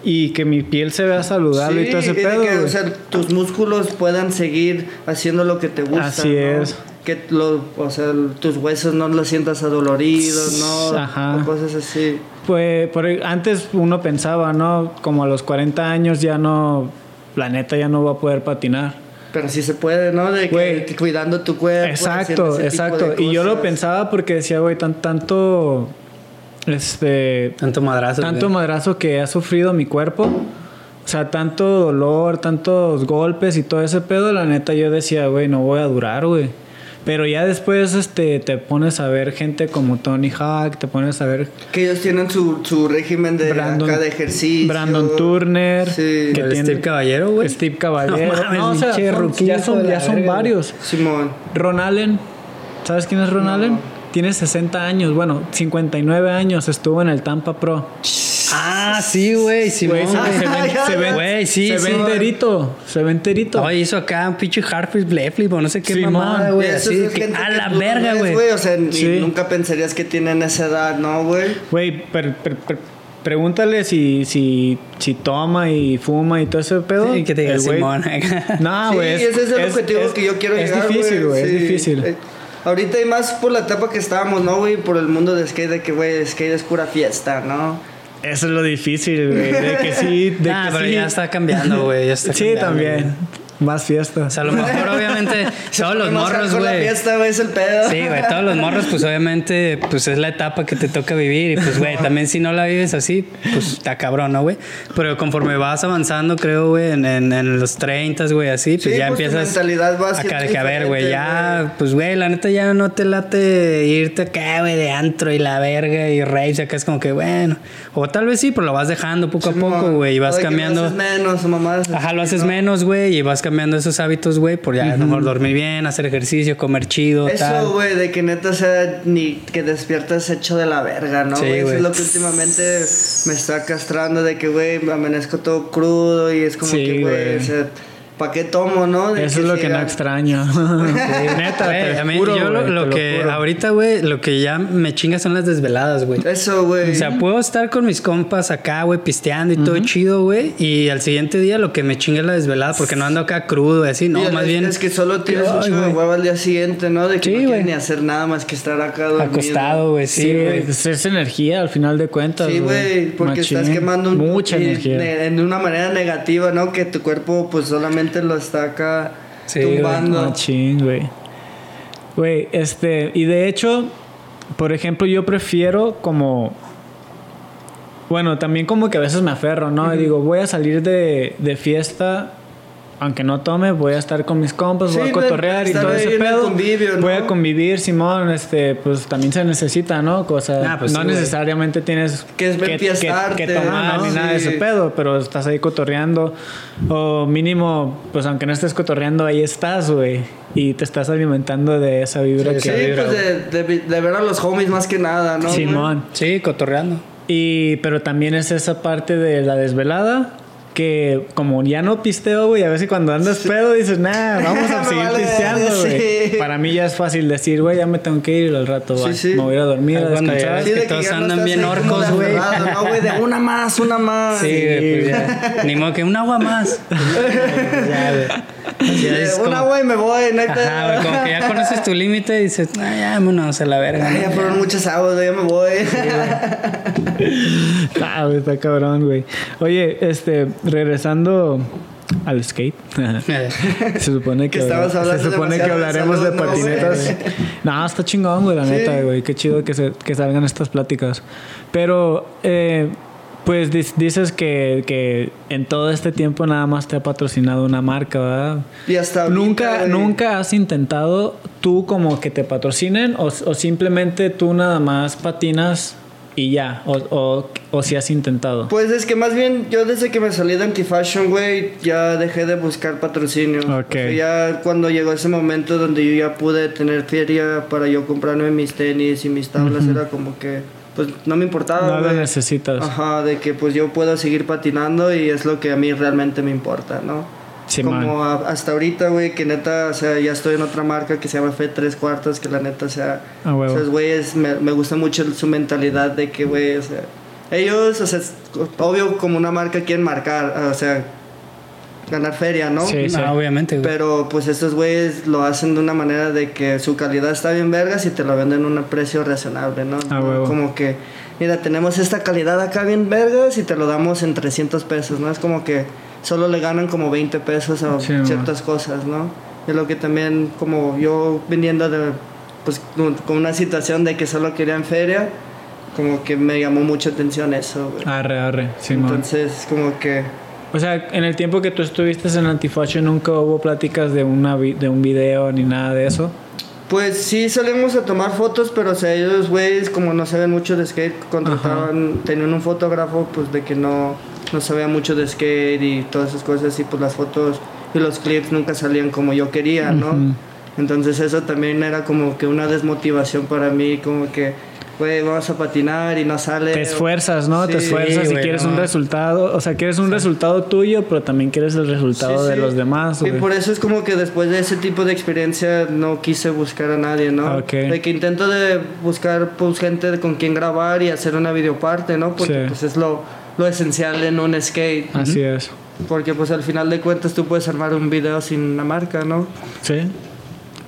y que mi piel se vea saludable Sí, y todo ese de pedo. que, o sea, tus músculos puedan seguir haciendo lo que te gusta. Así ¿no? es. Que lo, o sea, tus huesos no los sientas adoloridos, ¿no? Ajá. O cosas así. Pues por, antes uno pensaba, ¿no? Como a los 40 años ya no, la neta ya no va a poder patinar. Pero sí se puede, ¿no? De que, que cuidando tu cuerpo. Exacto, exacto. Y yo lo pensaba porque decía, güey, tan, tanto, este, Tanto madrazo, tanto güey. madrazo que ha sufrido mi cuerpo. O sea, tanto dolor, tantos golpes y todo ese pedo, la neta yo decía, güey, no voy a durar, güey. Pero ya después este, te pones a ver gente como Tony Hawk, te pones a ver Que ellos tienen su, su régimen de Brandon- acá de ejercicio. Brandon Turner, Sí. que tiene- Steve Caballero, güey. Steve Caballero. No No, o sea, son- ya son, ya son varios. Simón. Ron Allen, ¿sabes quién es Ron No. Allen? Tiene 60 años, bueno, 59 años, estuvo en el Tampa Pro. Ah, sí, güey. Sí, Güey, güey. se, se ve, se ve- Güey, sí, se ve sí. enterito, se ve enterito. Oye, hizo acá un pinche Harper Bleflip o no sé qué Simón. mamada, güey. Eso Así es que, gente a que la verga, güey. O sea, ni- Sí. nunca pensarías que tienen esa edad, ¿no, güey? Güey, per- per- per- pregúntale si, si, si toma y fuma y todo ese pedo. Sí, que te diga El güey- Simón. No, sí, güey. ese es el objetivo que yo quiero es llegar, difícil, güey, Sí. es difícil. Eh, ahorita y más por la etapa que estábamos, ¿no, güey? Por el mundo de skate, de que, güey, skate es pura fiesta, ¿no? Eso es lo difícil, güey. De que sí, de Ah, que pero sí. ya está cambiando, güey. Ya está Sí, cambiando, también. güey. Más fiesta. O sea, a lo mejor, obviamente, todos los morros, hardcore La güey. fiesta, güey, es el pedo. Sí, güey, todos los morros, pues obviamente, pues es la etapa que te toca vivir. Y pues, güey, también si no la vives así, pues está cabrón, ¿no, güey? Pero conforme vas avanzando, creo, güey, en, en, en los 30, güey, así, pues Sí, ya pues, tu empiezas. mentalidad va acá de que, a ver, güey, ya, güey. pues, güey, la neta ya no te late irte acá, güey, de antro y la verga y raves. Acá es como que, bueno. O tal vez sí, pero lo vas dejando poco a poco, güey, y vas cambiando. Lo haces menos, o mamás. Ajá, lo haces ¿no? menos, güey, y vas cambiando esos hábitos, güey, por ya a lo mejor dormir bien, hacer ejercicio, comer chido. Eso, güey, de que neta sea ni que despiertas hecho de la verga, ¿no? Sí, güey? Eso güey. es lo que últimamente me está castrando de que, güey, amanezco todo crudo y es como Sí, que, güey, güey. o sea, ¿para qué tomo, no? De Eso es lo que no extraño. Neta, Güey, te a mí, juro, yo lo, güey, lo te que juro. ahorita, güey, lo que ya me chinga son las desveladas, güey. Eso, güey. O sea, puedo estar con mis compas acá, güey, pisteando y todo chido, güey. Y al siguiente día lo que me chinga es la desvelada porque no ando acá crudo y así. No, Y más es- bien Es que solo tienes un chingo de huevo al día siguiente, ¿no? De que Sí, no quieres ni hacer nada más que estar acá dormido. acostado, güey, sí, Sí, güey. pues es energía al final de cuentas. Sí, güey, porque estás quemando un, mucha y energía. de, de una manera negativa, ¿no? Que tu cuerpo pues solamente lo está acá Sí, tumbando. Machín, güey. Güey, este, y de hecho, por ejemplo, yo prefiero como. Bueno, también como que a veces me aferro, ¿no? Y digo, voy a salir de, de fiesta, aunque no tome, voy a estar con mis compas, voy a cotorrear y todo ese pedo. convivio, ¿no? Voy a convivir, Simón, este, pues también se necesita, ¿no? Cosa, Ah, pues no sí, necesariamente tienes Que que tomar ¿no? ni nada de ese pedo, pero estás ahí cotorreando. O mínimo, pues aunque no estés cotorreando, ahí estás, güey. Y te estás alimentando de esa vibra Sí, que. pues de, de- de ver a los homies más que nada, ¿no? Simón. Sí, cotorreando. Y, pero también es esa parte de la desvelada. Que como ya no pisteo, güey, a veces cuando andas pedo dices, nah, vamos a seguir vale pisteando, güey. sí. Para mí ya es fácil decir, güey, ya me tengo que ir al rato, Sí, güey. sí. Me voy a ir a dormir, a cuando ya- que todos andan estás bien orcos, güey. No, güey, de una más, una más. Sí, güey, pues ya. Ni modo que un agua más. ya, una, güey, me voy, neta. Ajá, güey, como que ya conoces tu límite y dices, ah, ya, vámonos a la verga. Ay, ¿no? ya fueron muchas aguas, ya me voy. Ah, güey, está cabrón, güey. Oye, este, regresando al skate. se supone que, Que se supone que demasiado de hablaremos de salud, ¿no, patinetas. No, está chingón, güey, la Sí. neta, güey. Qué chido que, se, que salgan estas pláticas. Pero, eh, pues dices que, que en todo este tiempo nada más te ha patrocinado una marca, ¿verdad? Y hasta ¿Nunca. ¿Nunca has intentado tú como que te patrocinen o, o simplemente tú nada más patinas y ya? O, o, o si has intentado. Pues es que más bien yo desde que me salí de Antifashion, güey, ya dejé de buscar patrocinio. Ok. O sea, ya cuando llegó ese momento donde yo ya pude tener feria para yo comprarme mis tenis y mis tablas, era como que, pues no me importaba. no lo necesitas. Ajá, de que pues yo puedo seguir patinando y es lo que a mí realmente me importa, ¿no? Sí, como a- hasta ahorita, güey, que neta, o sea, ya estoy en otra marca que se llama Fe Tres Cuartos, que la neta, o sea, A huevo. esos güeyes, me, me gusta mucho su mentalidad de que, güey, o sea, ellos, o sea, obvio como una marca quieren marcar, o sea, ganar feria, ¿no? Sí, sí. Ah, obviamente, güey. Pero pues estos güeyes lo hacen de una manera de que su calidad está bien vergas y te lo venden a un precio razonable, ¿no? Ah, No huevo. Como que, mira, tenemos esta calidad acá bien vergas y te lo damos en 300 pesos, ¿no? Es como que solo le ganan como 20 pesos a Sí, man. ciertas cosas, ¿no? Es lo que también, como yo viniendo de, pues, con una situación de que solo querían feria, como que me llamó mucha atención eso, güey. Arre, arre. Sí, man. Entonces, como que... O sea, en el tiempo que tú estuviste en Antifashion nunca hubo pláticas de, una vi- de un video ni nada de eso. Pues sí salimos a tomar fotos, pero o sea, ellos, güeyes, como no saben mucho de skate, contrataban, tenían un fotógrafo, pues de que no, no sabía mucho de skate y todas esas cosas, y pues las fotos y los clips nunca salían como yo quería, ¿no? Ujú. Entonces eso también era como que una desmotivación para mí, como que, güey, vamos a patinar y no sale. Te esfuerzas, ¿no? Te Sí. esfuerzas y güey, quieres no. un resultado. O sea, quieres un resultado tuyo, pero también quieres el resultado Sí, de sí. los demás, Y güey. por eso es como que después de ese tipo de experiencia no quise buscar a nadie, ¿no? Ok. De que intento de buscar pues gente con quien grabar y hacer una videoparte, ¿no? Porque Sí. pues es lo, lo esencial en un skate. Así es. Porque pues al final de cuentas tú puedes armar un video sin una marca, ¿no? Sí.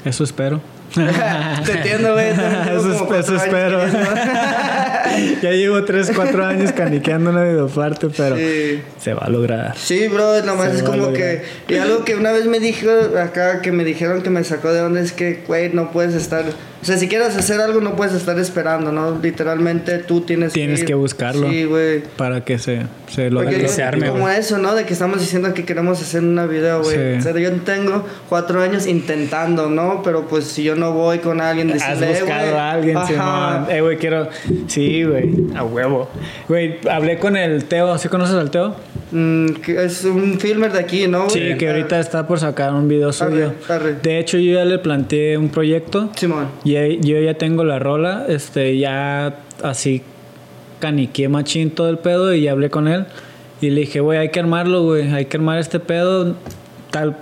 Eso espero. Te entiendo, güey. Eso, eso espero. ya llevo 3, 4 años caniqueando una videoparte, pero Sí. se va a lograr. Sí, bro, nomás Se es como que... Y algo que una vez me dijo acá, que me dijeron que me sacó de onda es que, güey, no puedes estar... O sea, si quieres hacer algo no puedes estar esperando, ¿no? Literalmente tú tienes Tienes ir. que buscarlo. Sí, güey. Para que se, se. Porque que se arme, como eso, ¿no? De que estamos diciendo que queremos hacer una video, güey. Sí. O sea, yo tengo cuatro años intentando, ¿no? Pero pues si yo no voy con alguien, Has decirle, "Eh, buscado güey". a alguien. Simón. Eh, güey, quiero. Sí, güey. A huevo. Güey, hablé con el Teo. ¿Sí conoces al Teo? Mm, que es un filmer de aquí, ¿no? Sí, que ahorita está por sacar un video suyo. arre. De hecho, yo ya le planteé un proyecto. Simón. Y yo ya tengo la rola, este, ya así caniqué machín todo el pedo y hablé con él. Y le dije, güey, hay que armarlo, güey, hay que armar este pedo, tal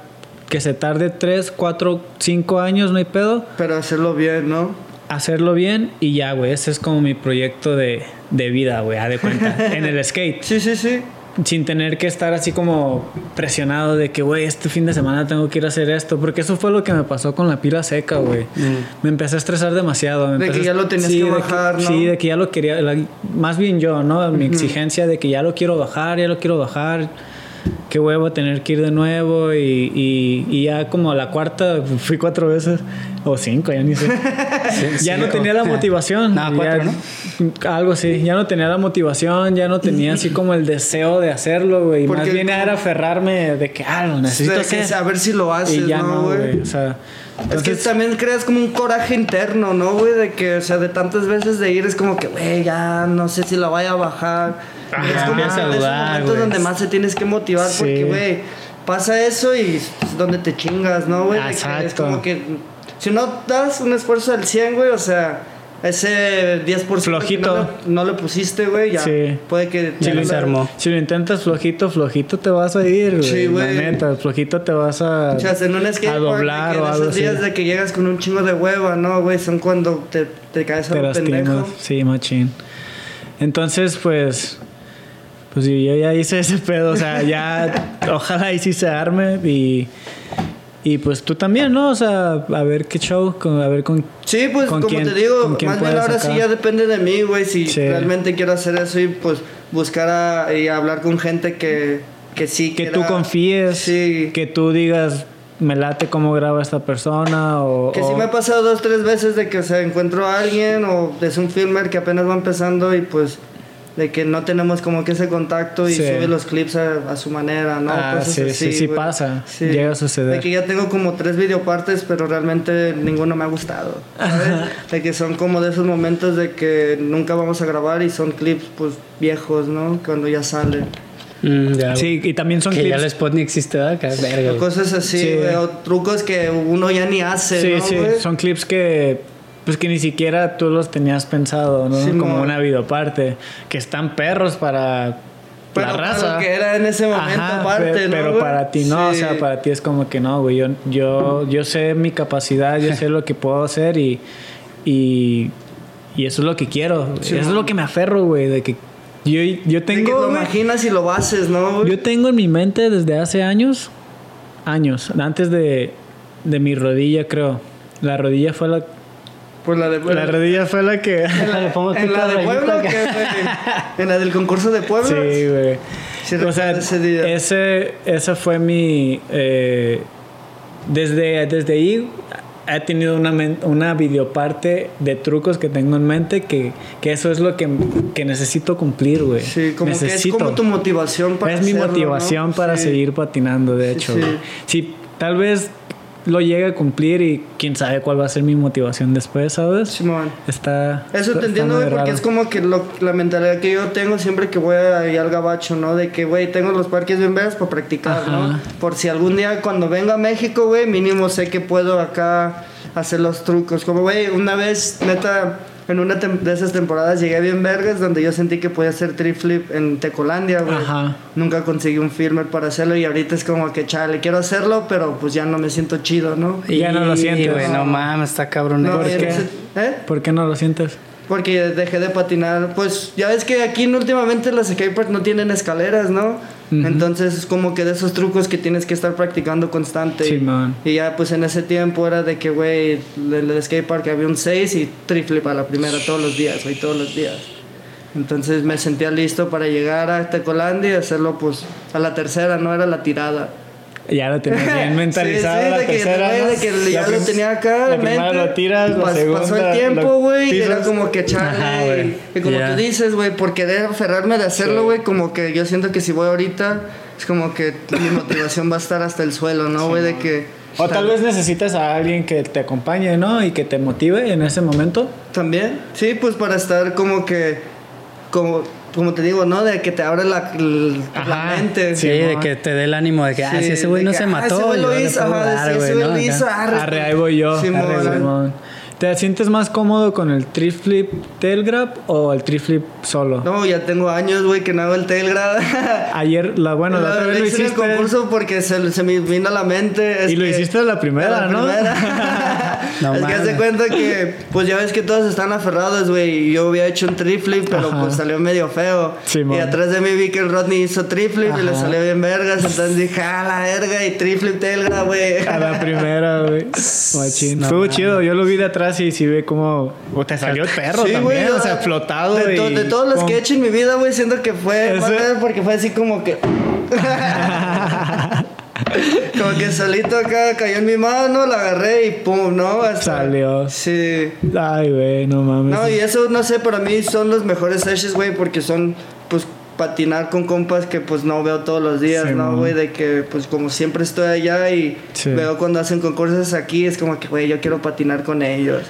que se tarde 3, 4, 5 años, no hay pedo, Pero hacerlo bien, ¿no? hacerlo bien y ya, güey, ese es como mi proyecto de, de vida, güey, a de cuenta, en el skate. Sí, sí, sí. Sin tener que estar así como presionado de que, güey, este fin de semana tengo que ir a hacer esto. Porque eso fue lo que me pasó con la pila seca, güey. Me empecé a estresar demasiado. me Mm. De que ya lo tenías sí, que de bajar, ¿no? Sí, de que ya lo quería. la- más bien yo, ¿no? Mi exigencia de que ya lo quiero bajar, ya lo quiero bajar. Qué huevo tener que ir de nuevo. Y, y, y ya como a la cuarta fui cuatro veces. O cinco, ya ni sé. ya no tenía la motivación. No, Ya- cuatro, ¿no? Algo así. Ya no tenía la motivación, ya no tenía así como el deseo de hacerlo, güey. Más bien era aferrarme de que, ah, lo necesito De que hacer. a ver si lo haces, y ya ¿no, güey. O sea, es que también creas como un coraje interno, ¿no, güey? De que, o sea, de tantas veces de ir es como que, güey, ya no sé si la vaya a bajar. Ajá, es como empieza a de esos momentos donde más te tienes que motivar Sí. porque, güey, pasa eso y es donde te chingas, ¿no, güey? Es como que si no das un esfuerzo al 100, güey, o sea, ese 10% Flojito. no, no le pusiste, güey, ya Sí. puede que... Te- lo armó. si lo intentas flojito, flojito te vas a ir, güey. Sí, güey. Neta, flojito te vas a, O sea, en un a doblar o algo esos así. días de que llegas con un chingo de hueva, ¿no, güey? Son cuando te, te caes a Te un lastimas. pendejo. Sí, machín. Entonces, pues. Pues yo ya hice ese pedo. O sea, ya. ojalá y sí se arme. Y. Y pues tú también, ¿no? O sea, a ver qué show, a ver con... Sí, pues ¿Con como quién- te digo, más bien ahora sacar? sí ya depende de mí, güey. Si Sí. realmente quiero hacer eso y pues buscar a, y hablar con gente que, que sí Que quiera- tú confíes, Sí. que tú digas, me late cómo graba esta persona o... Que o- sí me ha pasado dos, tres veces de que, o sea, encuentro a alguien o es un filmer que apenas va empezando y pues de que no tenemos como que ese contacto y Sí. sube los clips a, a su manera, ¿no? Ah, Cosas sí, así, sí, sí güey. pasa. Llega a suceder. De que ya tengo como tres videopartes, pero realmente ninguno me ha gustado. ¿sabes? de que son como de esos momentos de que nunca vamos a grabar y son clips pues viejos, ¿no? Cuando ya salen. Mm, ya. Sí, y también son que clips... ya el spot ni existe, verga. Cosas así, Sí. güey, o trucos que uno ya ni hace, Sí, ¿no, sí, güey? son clips que pues que ni siquiera tú los tenías pensado, ¿no? Sí, Como mo. una videoparte, que están perros para Pero la para raza. lo que era en ese momento Ajá, aparte, pe- ¿no, Pero para ti no, o sea, para ti es como que no, güey, yo, yo, yo sé mi capacidad, yo sé lo que puedo hacer y, y, y eso es lo que quiero, Sí, eso es lo que me aferro, güey, de que yo, yo De que tengo, lo güey, imaginas y lo haces, ¿no? yo tengo en mi mente desde hace años, años, antes de, de mi rodilla, creo. La rodilla fue la, Pues la de la rodilla fue la que... en la, en de Puebla, que en la del concurso de Puebla. Sí, güey. Sí o sea, ese día. ese, fue mi... eh, desde, desde ahí he tenido una, una videoparte de trucos que tengo en mente que, que eso es lo que, que necesito cumplir, güey. Sí, como que es necesito. como tu motivación para Es mi motivación ¿no? para Sí. seguir patinando, de hecho. Sí, tal vez lo llegue a cumplir y quién sabe cuál va a ser mi motivación después, ¿sabes? Simón. Está. Eso te entiendo, güey, porque es como que lo- la mentalidad que yo tengo siempre que voy ahí al gabacho, ¿no? De que, güey, tengo los parques bien verdes para practicar, Ajá. ¿no? Por si algún día cuando venga a México, güey, mínimo sé que puedo acá hacer los trucos. Como, güey, una vez, neta, en una tem- de esas temporadas llegué bien vergas donde yo sentí que podía hacer trip flip en Tecolandia, güey. Ajá. Nunca conseguí un filmer para hacerlo y ahorita es como que, chale, quiero hacerlo, pero pues ya no me siento chido, ¿no? Ya no lo Y, sientes. güey, no mames, está cabrón. No, ¿Por y en qué? ese- ¿Eh? ¿Por qué no lo sientes? Porque dejé de patinar. Pues ya ves que aquí últimamente los skateparks no tienen escaleras, ¿no? Entonces es como que de esos trucos que tienes que estar practicando constante. Sí, y, man. y ya pues en ese tiempo era de que, güey, el, el skatepark había un 6 y triflip a la primera todos los días, güey, todos los días. Entonces me sentía listo para llegar a Tecolandia y hacerlo pues a la tercera, no era la tirada. Ya lo tenías bien mentalizado. Sí, sí, la de que, tercera, ¿no? de que ya La lo tenía acá La primera mente. lo tiras, la Pas- segunda. pasó el tiempo, güey, y era como que chale. y como tú dices, güey, por querer aferrarme de hacerlo, Sí. güey, como que yo siento que si voy ahorita, es como que mi motivación va a estar hasta el suelo, ¿no, güey? de que. O tal vez necesitas a alguien que te acompañe, ¿no? Y que te motive en ese momento. También, sí, pues para estar como que. Como, como te digo, ¿no? De que te abre la, la Ajá, mente. Sí, de que te dé el ánimo de que, ah, Sí, si ese güey no que, se ah, mató, ese güey lo hizo, ajá, ese güey lo hizo, arre. Ahí voy yo. Simón. Arre, Simón. ¿Te sientes más cómodo con el trip flip tail grab o el trip flip solo? No, ya tengo años, güey, que no hago el tail grab. Ayer, la, bueno, la, otra vez lo hice el concurso porque se, se me vino a la mente. Y lo que- hiciste la primera, la ¿no? primera. No es que hace cuenta que, pues ya ves que todos están aferrados, güey. Y yo había hecho un triflip, pero Ajá. pues salió medio feo. Simón. y atrás de mí vi que el Rodney hizo triflip y le salió bien vergas. Entonces dije, ah, la verga, y triflip telga, güey. A la primera, güey. Machín. Estuvo chido. Yo lo vi de atrás y sí ve como. O te salió el perro Sí, también. güey, o sea, flotado. De, to- y de todos los que he hecho en mi vida, güey, siento que fue. Porque fue así como que. como que solito acá cayó en mi mano, la agarré y pum, ¿no? Hasta- Salió. Sí. Ay, güey, no mames. No, y eso, no sé, para mí son los mejores sessions, güey, porque son, pues, patinar con compas que, pues, no veo todos los días, Sí, ¿no, güey? De que, pues, como siempre estoy allá y Sí. veo cuando hacen concursos aquí, es como que, güey, yo quiero patinar con ellos.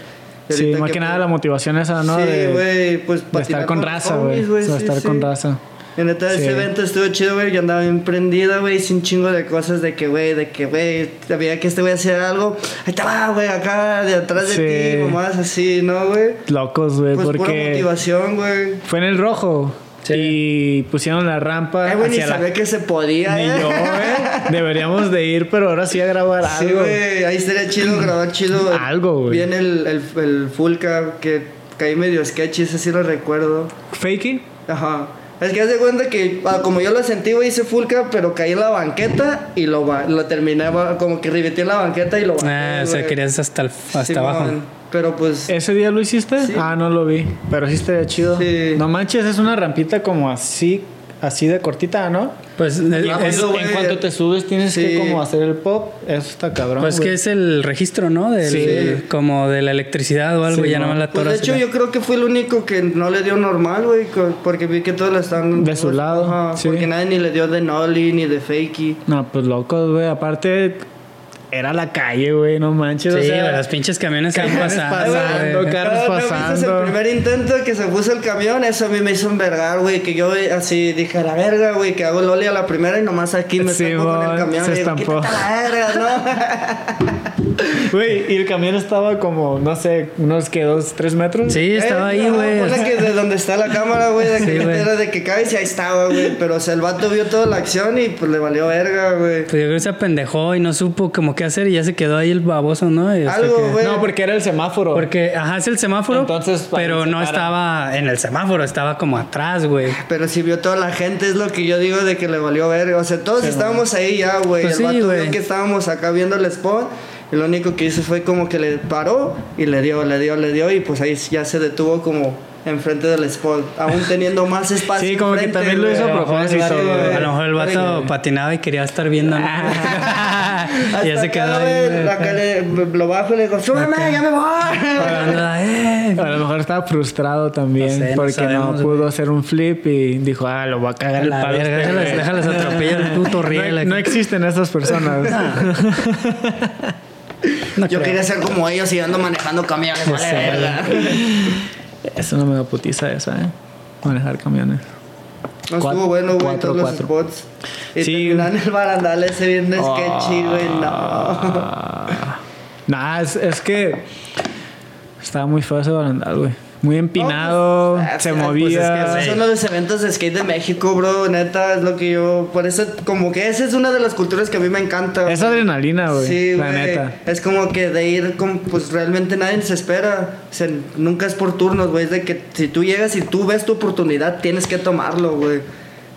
Sí, más que nada pues, la motivación esa, ¿no? Sí, de, güey, pues, de patinar estar con los raza, güey. O sea, estar con raza. Y neta, Sí. ese evento estuvo chido, güey. Yo andaba bien prendida, güey, sin chingo de cosas de que, güey, de que, güey, sabía que este güey hacía algo. Ahí te va, güey, acá, de atrás de Sí. ti, mamás así, ¿no, güey? Locos, güey, Pues pura porque motivación, güey. fue en el rojo. Sí. Y pusieron la rampa Ay, güey, ni la... sabía que se podía, Ni eh. yo, güey. Deberíamos de ir, pero ahora sí a grabar Sí, algo. güey, ahí estaría chido grabar chido. Algo, güey. Viene el, el, el Fulca, que caí medio sketchy, ese sí lo recuerdo. ¿Fakey? Ajá. Es que haz de cuenta que, ah, como yo lo sentí, güey, hice Fulca, pero caí en la banqueta y lo, lo terminé, como que ribeté en la banqueta y lo bajé, Ah, o sea, querías hasta, el, hasta abajo. Pero pues. ¿Ese día lo hiciste? Sí. Ah, no lo vi. Pero sí estaría chido. Sí. No manches, es una rampita como así, así de cortita, ¿no? Pues, es, Es- güey. en cuanto te subes tienes Sí. que como hacer el pop. Eso está cabrón. pues güey. que es el registro, ¿no? Del, Sí. Como de la electricidad o algo, Sí, ya no. no la Pues de hecho, yo creo que fue el único que no le dio normal, güey, porque vi que todos le están. De su lado, Ajá, sí. Porque nadie ni le dio de Nolly ni de Fakey. No, pues locos, güey. Aparte, era la calle, güey. No manches. Sí, o sea, los pinches camiones que van camiones pasando. carros ¿no pasando. el primer intento que se puso el camión, eso a mí me hizo envergar, güey. Que yo eh, así dije, a la verga, güey, que hago Loli a la primera y nomás aquí me Sí, estampó con el camión. se y estampó. "Quítate a la verga, ¿no? Güey, y el camión estaba como, no sé, unos que dos, tres metros. Sí, estaba Eh, ahí, no, güey. ponle que de donde está la cámara, güey, de que Sí, era de que caes y ahí estaba, güey. Pero o sea, el vato vio toda la acción y pues le valió verga, güey. Pues yo creo que se apendejó y no supo como qué hacer y ya se quedó ahí el baboso, ¿no? Y hasta Algo, que- güey. No, porque era el semáforo. Porque, ajá, es el semáforo. Entonces, pero no para. estaba en el semáforo, estaba como atrás, güey. Pero si vio toda la gente, es lo que yo digo de que le valió verga. O sea, todos estábamos ahí ya, güey. Pues el sí, vato güey. vio que estábamos acá viendo el spot. Y lo único que hizo fue como que le paró y le dio, le dio, le dio. Y pues ahí ya se detuvo como enfrente del spot. Aún teniendo más espacio. Sí, como que enfrente, también lo hizo a A lo mejor el propósito. A lo mejor el vato Sí. patinaba y quería estar viendo. ¿no? y ya se quedó ahí. acá le- lo bajo y le digo, súbeme, ya me voy. Anda, eh. A lo mejor estaba frustrado también No sé, no porque sabemos, no pudo hacer un flip y dijo, ah, lo voy a cagar el La palo. verga, güey". déjales atropellar el puto riel. No, no existen esas personas. No Yo creo. quería ser como ellos y ando manejando camiones. vale, sé. verga. Eso no me da putiza esa, ¿eh? Manejar camiones. No Cuatro- estuvo bueno, güey, cuatro, todos los cuatro. spots. Y Sí. terminan el barandal ese bien sketchy, güey, no. Ah. Nah, es, es que estaba muy feo ese barandal, güey. Muy empinado, No, pues, se ah, pues, movía. es que esos son los eventos de skate de México, bro. Neta, es lo que yo. Por eso, como que esa es una de las culturas que a mí me encanta. es adrenalina, güey. Sí, la neta. Es como que de ir, como, pues realmente nadie se espera. O sea, nunca es por turnos, güey. Es de que si tú llegas y tú ves tu oportunidad, tienes que tomarlo, güey.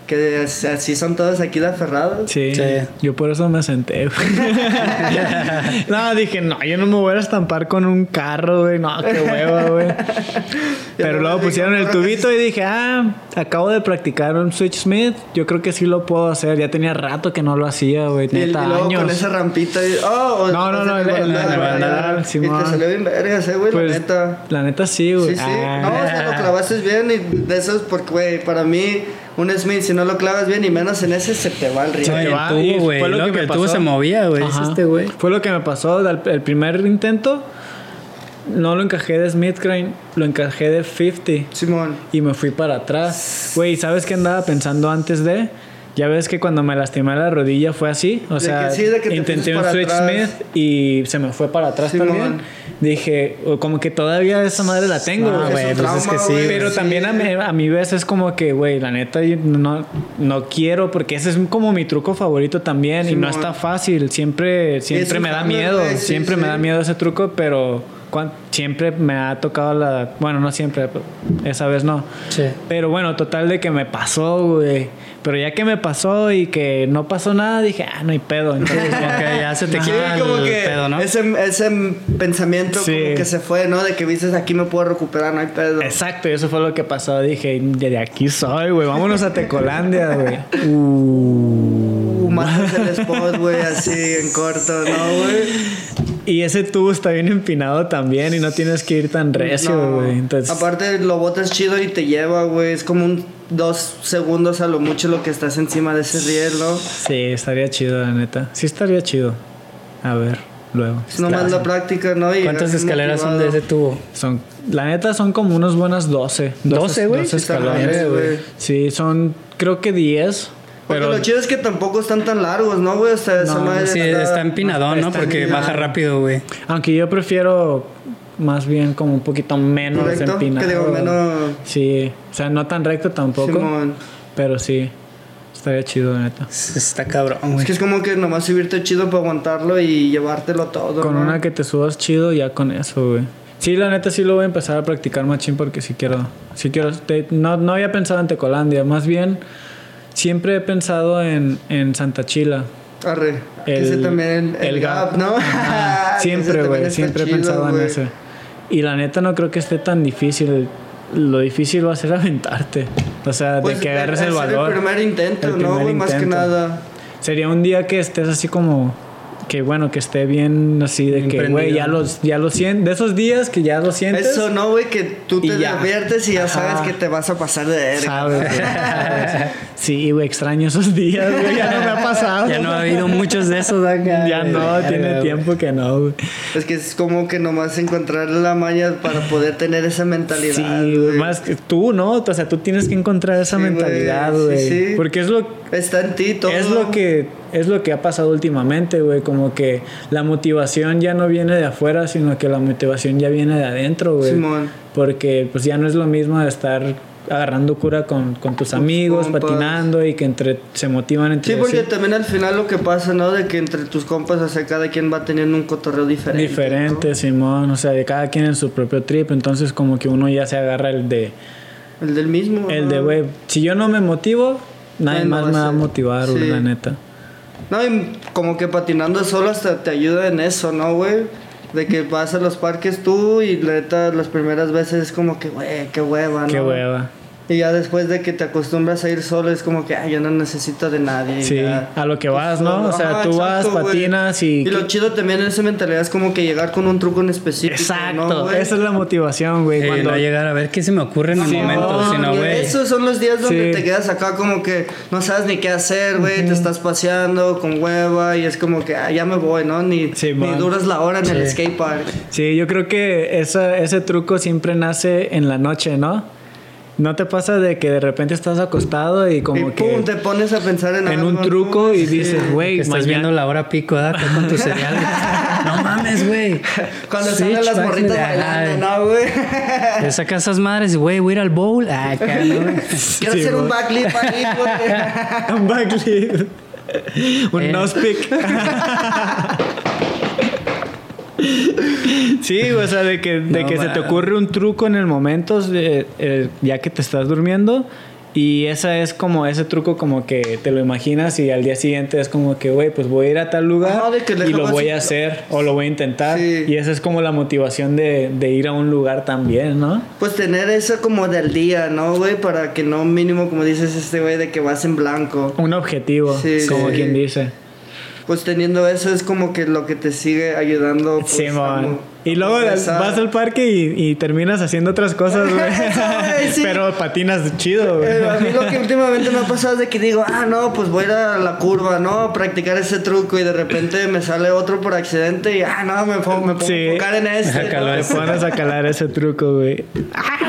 Que así son todos aquí de aferrados. Sí, Sí. yo por eso me senté, güey. no, dije, no, yo no me voy a estampar con un carro, güey. No, qué hueva, güey. Pero luego pusieron el tubito y dije, ah, acabo de practicar un Switch Smith. Yo creo que sí lo puedo hacer. Ya tenía rato que no lo hacía, güey. Y, y luego años. con esa rampita. y- oh, No, no, no, Y te salió bien vergas, eh, güey, Pues, la neta. La neta sí, güey. Sí, sí. Ah. No, o sea, lo clavaste bien y de esos, porque, güey, para mí, un Smith, si no lo clavas bien y menos en ese, se te va el río. Se Ay, te el va, tubo, güey. fue lo que que me el tubo pasó. se movía, güey. Ajá. Es este, güey. Fue lo que me pasó. al- El primer intento no lo encajé de Smith Crane, lo encajé de 50 Simón. y me fui para atrás. Güey, ¿sabes qué andaba pensando antes de? Ya ves que cuando me lastimé la rodilla fue así. O De sea, que sí, de que te intenté un switch. Smith y se me fue para atrás Simón. también. Dije, o como que todavía esa madre la tengo. Ah, güey. pues es que sí. Pero Sí. también a mi, a mi vez es como que, güey, la neta, no, no quiero, porque ese es como mi truco favorito también, y no está fácil. Siempre, siempre me da miedo, sí, siempre me sí. da miedo ese truco, pero siempre me ha tocado la. Bueno, no siempre, pero esa vez no. Sí. Pero bueno, total de que me pasó, güey. Pero ya que me pasó y que no pasó nada, dije, ah, no hay pedo. Entonces, Como que ya se te quita el que pedo, ¿no? ese, ese pensamiento Sí. como que se fue, ¿no? De que dices, aquí me puedo recuperar, no hay pedo. Exacto, y eso fue lo que pasó. Dije, de aquí soy, güey. Vámonos a Tecolandia, güey. Uh, matas el spot, güey, así en corto, ¿no, güey? Y ese tubo está bien empinado también y no tienes que ir tan recio, No. güey. Entonces, Aparte, lo botas chido y te lleva, güey. Es como un dos segundos a lo mucho lo que estás encima de ese riel, ¿no? sí, estaría chido, la neta. Sí, estaría chido. A ver, luego. Es nomás la práctica, ¿no? Y ¿Cuántas escaleras son de ese tubo? Son, la neta, son como unas buenas 12. 12, güey. 12 Sí, está escalones. grande, güey. Sí, son, creo que 10. Porque Pero lo chido es que tampoco están tan largos, ¿no, güey? O sea, esa No, madre Sí, está empinadón, ¿no? está Porque empinado. baja rápido, güey. aunque yo prefiero más bien como un poquito menos Recto, empinado. que digo, menos- Sí, o sea, no tan recto tampoco. Simón. Pero sí, estaría chido, la neta. Está cabrón, Es güey. que es como que nomás subirte chido para aguantarlo y llevártelo todo. Con ¿no? una que te subas chido, ya con eso, güey. Sí, la neta sí lo voy a empezar a practicar machín porque sí quiero. Sí quiero. te- no, no había pensado en Tecolandia, más bien siempre he pensado en, en Santa Chila. Arre. El- ese también, el, el gap, gap. ¿no? Ajá. Siempre, güey. Siempre he pensado en güey. ese. Y la neta no creo que esté tan difícil. Lo difícil va a ser aventarte. O sea, Pues, de que agarres hacer el valor. El primer intento, El ¿no, primer güey? Más que intento. nada. Sería un día que estés así como que bueno, que esté bien así de que güey, ya los ya lo sientes, de esos días que ya lo sientes. Eso, ¿no, güey? Que tú te ya. diviertes y ya Ajá. sabes que te vas a pasar de verga. sabes. sí, güey, extraño esos días, güey, ya no me ha pasado. Ya no ha habido muchos de esos acá. Ya no, tiene tiempo que no, güey. Es que es como que nomás encontrar la maña para poder tener esa mentalidad. Sí, güey, más que tú, ¿no? O sea, tú tienes que encontrar esa Sí, güey, mentalidad, sí, güey. sí. Porque es lo Está en ti todo. Es lo que es lo que ha pasado últimamente, güey, como que la motivación ya no viene de afuera, sino que la motivación ya viene de adentro, güey. Simón. Porque pues ya no es lo mismo de estar agarrando cura con, con tus amigos, compas. patinando y que entre se motivan entre Sí, porque sí. también al final lo que pasa, ¿no? De que entre tus compas, o sea, cada quien va teniendo un cotorreo diferente. diferente, Simón, o sea, de cada quien en su propio trip, entonces como que uno ya se agarra el de. El del mismo. el ¿no? de güey, si yo no me motivo, nadie más me va a motivar, Sí. la neta. No, y como que patinando solo hasta te ayuda en eso, ¿no, güey? De que vas a los parques tú y la neta las primeras veces es como que, güey, qué hueva, ¿no? Qué hueva. Y ya después de que te acostumbras a ir solo, es como que, ay, yo no necesito de nadie. Sí, ya. a lo que vas, ¿no? O sea, Ajá, tú vas, exacto, patinas y... Y lo chido también en esa mentalidad es como que llegar con un truco en específico. Exacto, esa es la motivación, güey. Eh, cuando... no llegar a ver qué se me ocurre en el Sí, momento, no, sino, güey. Esos son los días donde Sí. te quedas acá como que no sabes ni qué hacer, güey. Te estás paseando con hueva y es como que ah, ya me voy, ¿no? Ni, Sí, ni duras la hora en el skate park. Sí, yo creo que esa, ese truco siempre nace en la noche, ¿no? ¿No te pasa de que de repente estás acostado y como y que pum, te pones a pensar en en algo, un ¿no? truco y dices, güey, estás mañana- viendo la hora pico, ¿verdad? Acá con tu cereal. no mames, güey. Cuando Switch salen las morritas de- bailando, ¿no, güey? Te sacas esas madres, güey, voy a ir al bowl. Ah, acá, ¿no? Quiero Sí, hacer un güey. backflip ahí, güey. un backflip. un Eh. nospick. Sí, o sea, de que, de No, que se te ocurre un truco en el momento, eh, ya que te estás durmiendo. Y esa es como ese truco como que te lo imaginas y al día siguiente es como que, güey, pues voy a ir a tal lugar Ajá, de que y lo voy a hacer o lo voy a intentar. Sí. Y esa es como la motivación de, de ir a un lugar también, ¿no? Pues tener eso como del día, ¿no, güey? Para que no mínimo, como dices este güey, de que vas en blanco. Un objetivo, Sí, como sí. quien dice. Pues teniendo eso es como que lo que te sigue ayudando. Pues, mo- Y luego a vas al parque y, y terminas haciendo otras cosas, güey. sí. Pero patinas chido, güey. Eh, a mí lo que últimamente me ha pasado es de que digo, ah, no, pues voy a ir a la curva, ¿no? A practicar ese truco y de repente me sale otro por accidente y, ah, no, me pongo, me pongo Sí. a enfocar en este. Te pones a calar ese truco, güey.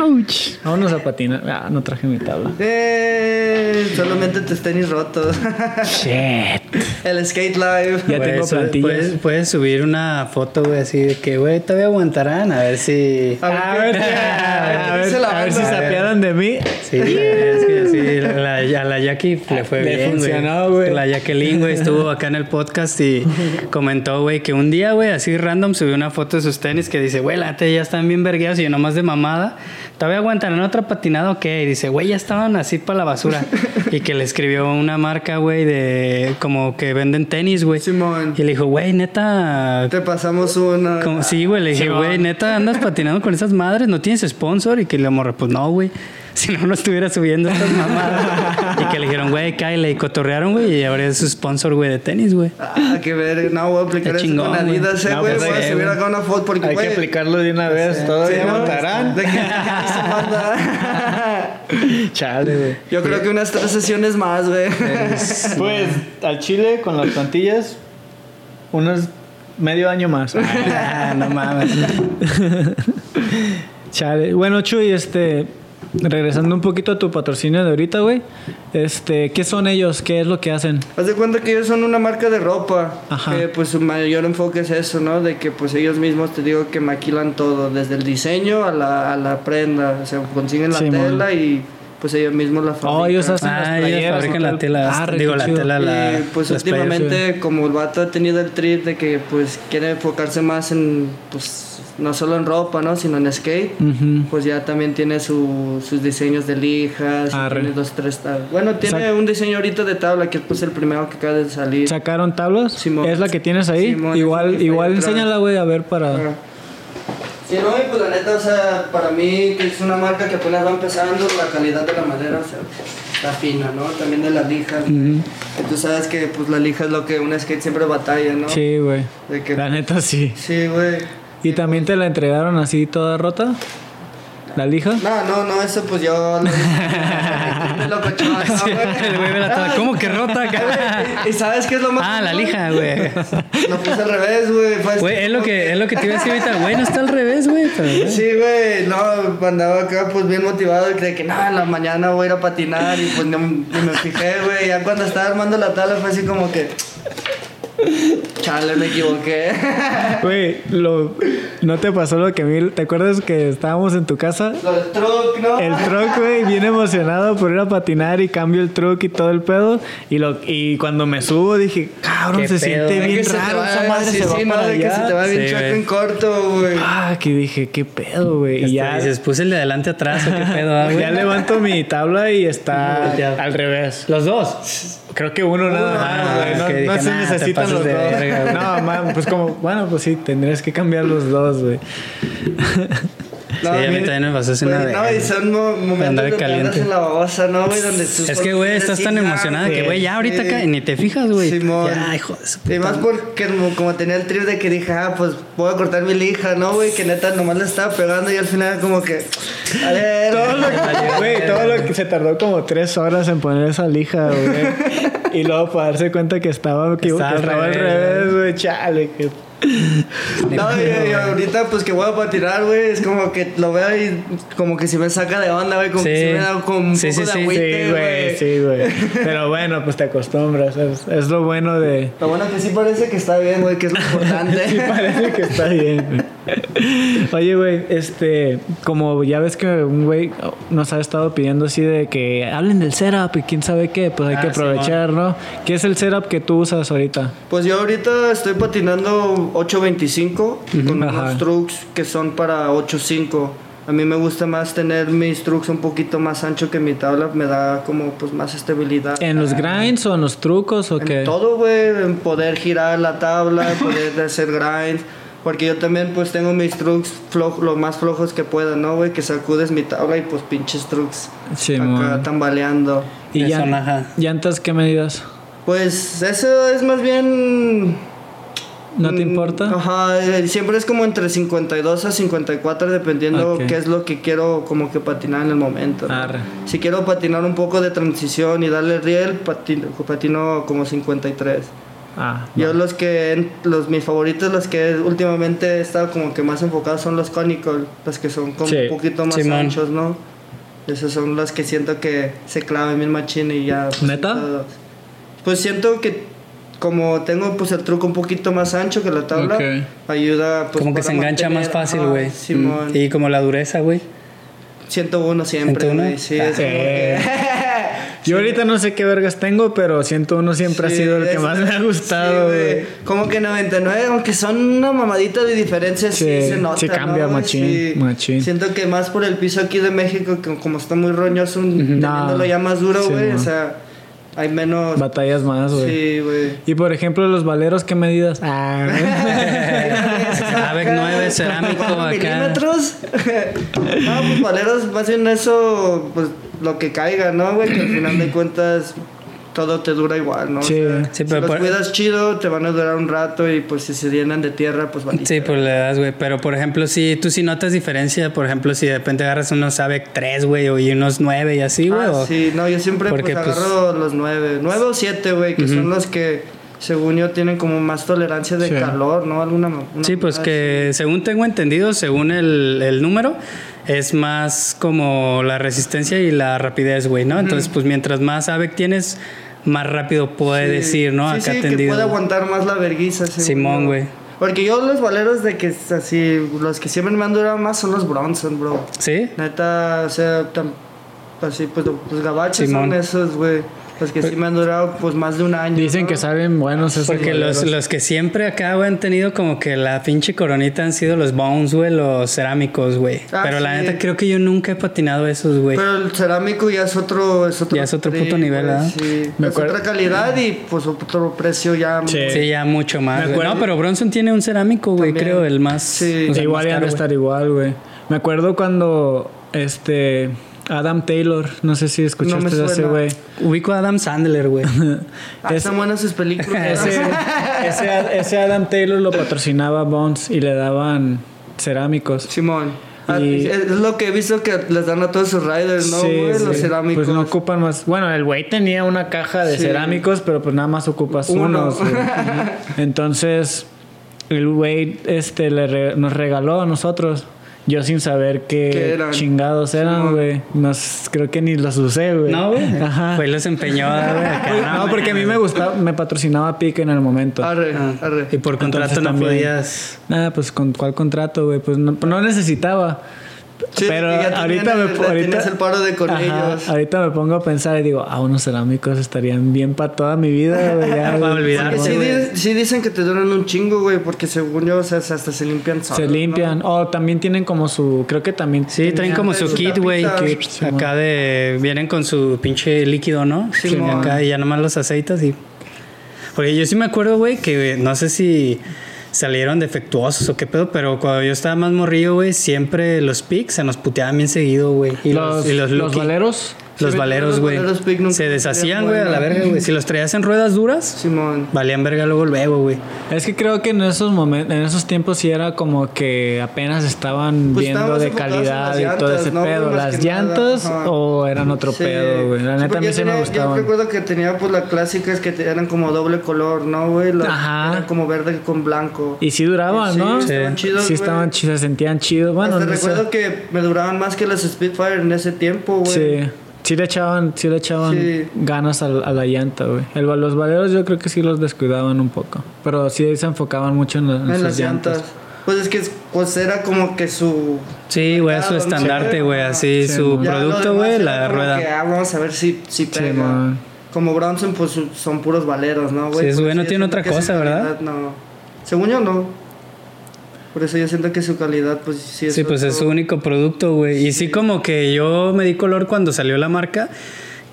¡Auch! Vámonos a patinar. Ah, no traje mi tabla. Eh, solamente tus tenis rotos. Shit. El skate live. Ya Güey, tengo eso- plantillas. Puedes, puedes subir una foto, güey, así de que, güey, todavía aguantarán. A ver si. A ver A ver, a ver a qué ver, dice la a ver si se apiadan de mí. Sí, la, a la Jackie le fue Le bien, funcionó, güey. La Jacqueline, güey, estuvo acá en el podcast y comentó, güey, que un día, güey, así random subió una foto de sus tenis que dice, güey, la ya están bien vergueados y yo nomás de mamada. ¿Todavía aguantarán otra patinada o qué? Y dice, güey, ya estaban así para la basura. y que le escribió una marca, güey, de como que venden tenis, güey. Simón. Y le dijo, güey, neta, Te pasamos una. como, sí, güey, le dije, güey, neta, andas patinando con esas madres, no tienes sponsor. Y que le morre, pues no, güey. Si no, no estuviera subiendo estas mamadas. y que le dijeron, güey, cállate. Y cotorrearon, güey. Y ahora es su sponsor, güey, de tenis, güey. Ah, que ver, no, voy a aplicar eso chingón, con Adidas, eh, No, güey. pues, voy a eh, subir güey. acá una foto porque, Hay güey. que aplicarlo de una vez. Todavía Sí, aguantarán. ¿De qué, qué? Chale, güey. Yo creo que unas tres sesiones más, güey. Pues al Chile con las plantillas, unos medio año más. Ah, no mames. Chale. Bueno, Chuy, este. Regresando un poquito a tu patrocinio de ahorita, güey. Este, ¿qué son ellos? ¿Qué es lo que hacen? Haz de cuenta que ellos son una marca de ropa. Ajá. Que pues su mayor enfoque es eso, ¿no? De que pues ellos mismos te digo que maquilan todo, desde el diseño a la, a la prenda. O sea, consiguen la Sí, tela y pues ellos mismos la fabrican. Oh, ellos hacen las Ah, playeras. fabrican y la tela. Arre, digo, la chido. tela, la. y pues las últimamente como el vato ha tenido el trip de que pues quiere enfocarse más en pues no solo en ropa, ¿no? Sino en skate. Pues ya también tiene su- sus diseños de lijas, Arre. tiene dos, tres tablas. Bueno, tiene Sac- un diseño ahorita de tabla que es pues el primero que acaba de salir. ¿Sacaron tablas? Simón. ¿Es la que tienes ahí? Simón, igual igual enséñala, güey, a ver para... Ah. Sí, no, y pues la neta, o sea, para mí que es una marca que apenas va empezando, la calidad de la madera, o sea, está fina, ¿no? También de las lijas. Y tú sabes que pues la lija es lo que un skate siempre batalla, ¿no? Sí, güey. La neta sí. Sí, güey. ¿Y también te la entregaron así toda rota? ¿La lija? No, no, no, eso pues yo lo hice. locochón, ¿no, güey? El güey me la. ¿Cómo que rota? ¿Y sabes qué es lo más? Ah, la lija, güey. Lo puse al revés, güey. es lo que, es lo que te iba a decir ahorita. Güey, no está al revés, güey. Sí, güey, no, andaba acá pues bien motivado y creí que nada, en la mañana voy a ir a patinar y pues no, ni me fijé, güey. Ya cuando estaba armando la tabla fue así como que. Chale, me equivoqué. Güey, lo, ¿no te pasó lo que a mí? ¿Te acuerdas que estábamos en tu casa? Lo del truck, ¿no? El truck, güey, bien emocionado por ir a patinar y cambio el truck y todo el pedo. Y, lo, y cuando me subo dije, cabrón, se pedo. siente bien que raro. va- Esa madre sí, se va sí, para no, de que se te va bien Sí, chaco güey. en corto, güey. Ah, que dije, qué pedo, güey. Y Hasta ya, Dices, puse el de adelante atrás o qué pedo, ah, güey. ya levanto mi tabla y está al revés. Los dos. Creo que uno nada Ah, más, güey. No, se nah, necesitan los dos. verga, no, man, pues como, bueno, pues sí, tendrías que cambiar los dos, güey. Sí, a mí también me pasó así una vez. No, y son mo- momentos donde caliente. andas en la babosa, ¿no, güey? Donde tú Es que, güey, estás tan ir, emocionada que, güey, ya ahorita sí. ca- ni te fijas, güey. Simón. Ya, hijo de su Y más puta porque como, como tenía el trip de que dije, ah, pues voy a cortar mi lija, ¿no, güey? Que neta nomás le estaba pegando y al final como que... A ver... Todo lo que, güey, todo lo que se tardó como tres horas en poner esa lija, güey. Y luego para darse cuenta que estaba, que, Estaba que al estaba al revés, revés, güey. Chale, que... No, y, y ahorita pues que voy a patinar, güey, es como que lo veo y como que si me saca de onda, güey, como que Sí. si me da como un Sí, poco sí, de agüite, Sí, güey, sí, güey. Pero bueno, pues te acostumbras. Es, es lo bueno de... Lo bueno que sí parece que está bien, güey, que es lo importante. Sí, parece que está bien. güey. Oye, güey, este, como ya ves que un güey nos ha estado pidiendo así de que hablen del setup y quién sabe qué, pues hay Ah, que aprovechar, ¿no? ¿Qué es el setup que tú usas ahorita? Pues yo ahorita estoy patinando 825 con Ajá. unos trucks que son para 85. A mí me gusta más tener mis trucks un poquito más ancho que mi tabla, me da como pues más estabilidad. ¿En los grinds o en los trucos o En qué? todo, güey, en poder girar la tabla, poder hacer grind. Porque yo también pues tengo mis trucks floj- lo más flojos que pueda, ¿no, güey? Que sacudes mi tabla y pues pinches trucks Sí, acá tambaleando. ¿Y llan- llantas qué medidas? Pues eso es más bien... ¿No te mm, importa? Ajá, eh, siempre es como entre 52 a 54 dependiendo qué es lo que quiero como que patinar en el momento. Si quiero patinar un poco de transición y darle riel, patino, patino como 53. Ah, Yo los que, los mis favoritos, los que últimamente he estado como que más enfocados son los conical, los que son como Sí. un poquito más Simón. anchos, ¿no? Esos son los que siento que se clavan bien machín y ya. pues, ¿Neta? todos. Pues siento que como tengo pues el truco un poquito más ancho que la tabla, Ok. ayuda pues como que se engancha más fácil, güey. Mm. Y como la dureza, güey. 101 siempre, 101. güey. Sí, es como Eh. que- Yo ahorita no sé qué vergas tengo, pero 101 siempre Sí, ha sido el que más me ha gustado, sí, güey. Como que 99, aunque son una mamadita de diferencia, sí, Sí, se nota. sí cambia ¿no, machín, machín. Siento que más por el piso aquí de México, que como está muy roñoso, teniéndolo ya más duro, güey. no. o sea, hay menos. Batallas más, güey. Sí, güey. Y por ejemplo, los valeros, ¿qué medidas? Ah, Avec 9 cerámico ¿Cuatro acá. milímetros? no, pues valeros, más bien eso, pues lo que caiga, ¿no, güey? Que al final de cuentas todo te dura igual, ¿no? O Sí. sea, Sí, si pero los por- cuidas chido, te van a durar un rato y pues si se llenan de tierra, pues van Sí, pues le das, güey. Pero por ejemplo, si tú sí notas diferencia, por ejemplo, si de repente agarras unos AVEC 3, güey, o y unos 9 y así, güey. Ah, o- sí, no, yo siempre Porque, pues, pues- agarro los nueve. Nueve o siete, güey, que son los que, según yo, tienen como más tolerancia de Sí. calor, ¿no? Alguna. una Sí, pues que según tengo entendido, según el, el número, es más como la resistencia y la rapidez, güey, ¿no? Entonces, pues mientras más AVEC tienes, más rápido puedes Sí. ir, ¿no? Sí, Acá sí, que tendido. puede aguantar más la verguiza. Simón, güey. Porque yo los valeros de que es así, los que siempre me han durado más son los Bronson, bro. ¿Sí? Neta, o sea, tan, así, pues los gabachos Simón. son esos, güey. Los que sí me han durado, pues, más de un año. Dicen ¿no? que saben buenos esos Porque los, los que siempre acá, güey, han tenido como que la pinche coronita han sido los bones, güey, los cerámicos, güey. Ah, Pero la neta creo que yo nunca he patinado esos, güey. Pero el cerámico ya es otro, es otro, Ya es otro puto nivel, ¿verdad? Sí, Me es acuerdo- otra calidad y pues otro precio ya. Sí. Sí, ya mucho más. Me güey. acuerdo- No, pero Bronson tiene un cerámico, güey, creo, el más. Sí. o sea, igual ya estar igual, güey. Me acuerdo cuando este Adam Taylor, no sé si escuchaste No de ese güey. Ubico a Adam Sandler, güey. Ah, están buenas sus películas. Ese, ese, ese Adam Taylor lo patrocinaba Bones y le daban cerámicos. Simón. Ah, Y- es lo que he visto que les dan a todos sus riders, ¿no? Sí, güey? Los cerámicos. Pues no ocupan más. Bueno, el güey tenía una caja de Sí. cerámicos, pero pues nada más ocupas Uno. unos. güey. Entonces, el güey este, le re- nos regaló a nosotros. Yo sin saber qué, ¿Qué eran? chingados eran, güey. Nos- creo que ni los usé, güey. No, güey. Ajá. Pues los empeñó, no, porque a mí me gustaba, me patrocinaba Pique en el momento. Arre, Ah. arre. Y por contrato Entonces no también- podías. Nada, pues con cuál contrato, güey. Pues no, no necesitaba. Sí, pero ya ahorita el- me ahorita, el paro de con Ajá, ellos. Ahorita me pongo a pensar y digo, ah, unos cerámicos estarían bien para toda mi vida, güey. ya, Para güey. olvidarse, Sí, sí dicen que te duran un chingo, güey, porque según yo, o sea, hasta se limpian solos. Se limpian. ¿no? O también tienen como su. Creo que también. Sí, traen como su su kit, güey. Acá de. Vienen con su pinche líquido, ¿no? Sí, acá y ya nomás los aceitas y. Porque yo sí me acuerdo, güey, que no sé si. Salieron defectuosos o qué pedo, pero cuando yo estaba más morrillo, güey, siempre los pics se nos puteaban bien seguido, güey. Y los, y los, Lucky- valeros. Los Sí, valeros, los güey. Se deshacían, güey, a la verga, güey. Si los traías en ruedas duras, Simón. valían verga luego, luego, güey. Es que creo que en esos momentos, en esos tiempos sí era como que apenas estaban Pues viendo de calidad las y todo llantas, ese ¿no, pedo. ¿Las nada, llantas ajá. o eran otro Sí. pedo, güey? La Sí, neta a mí sí me tenía- Yo gustaban. recuerdo que tenía pues las clásicas que eran como doble color, ¿no, güey? Las- Ajá. Eran como verde con blanco. Y sí duraban, Sí, ¿no? estaban chidos, Sí estaban chidos, se sentían chidos. Bueno, Hasta no sé. recuerdo que me duraban más que las Spitfire en ese tiempo, güey. Sí. Sí le echaban, sí le echaban Sí. ganas a, a la llanta, güey. El- Los valeros yo creo que sí los descuidaban un poco. Pero sí se enfocaban mucho en, la- en En sus las llantas. Pues es que pues era como que su... Sí, güey, su estandarte, güey. Así, Sí, su. Ya producto, güey, la rueda. que, ah, vamos a ver si, si pega. como Bronson, pues son puros valeros, ¿no, güey? Sí, güey, eso no tiene otra cosa, ¿verdad? calidad No. Según yo, no. Por eso yo siento que su calidad, pues sí es Sí, pues es su único producto, güey. Y sí, como que yo me di color cuando salió la marca,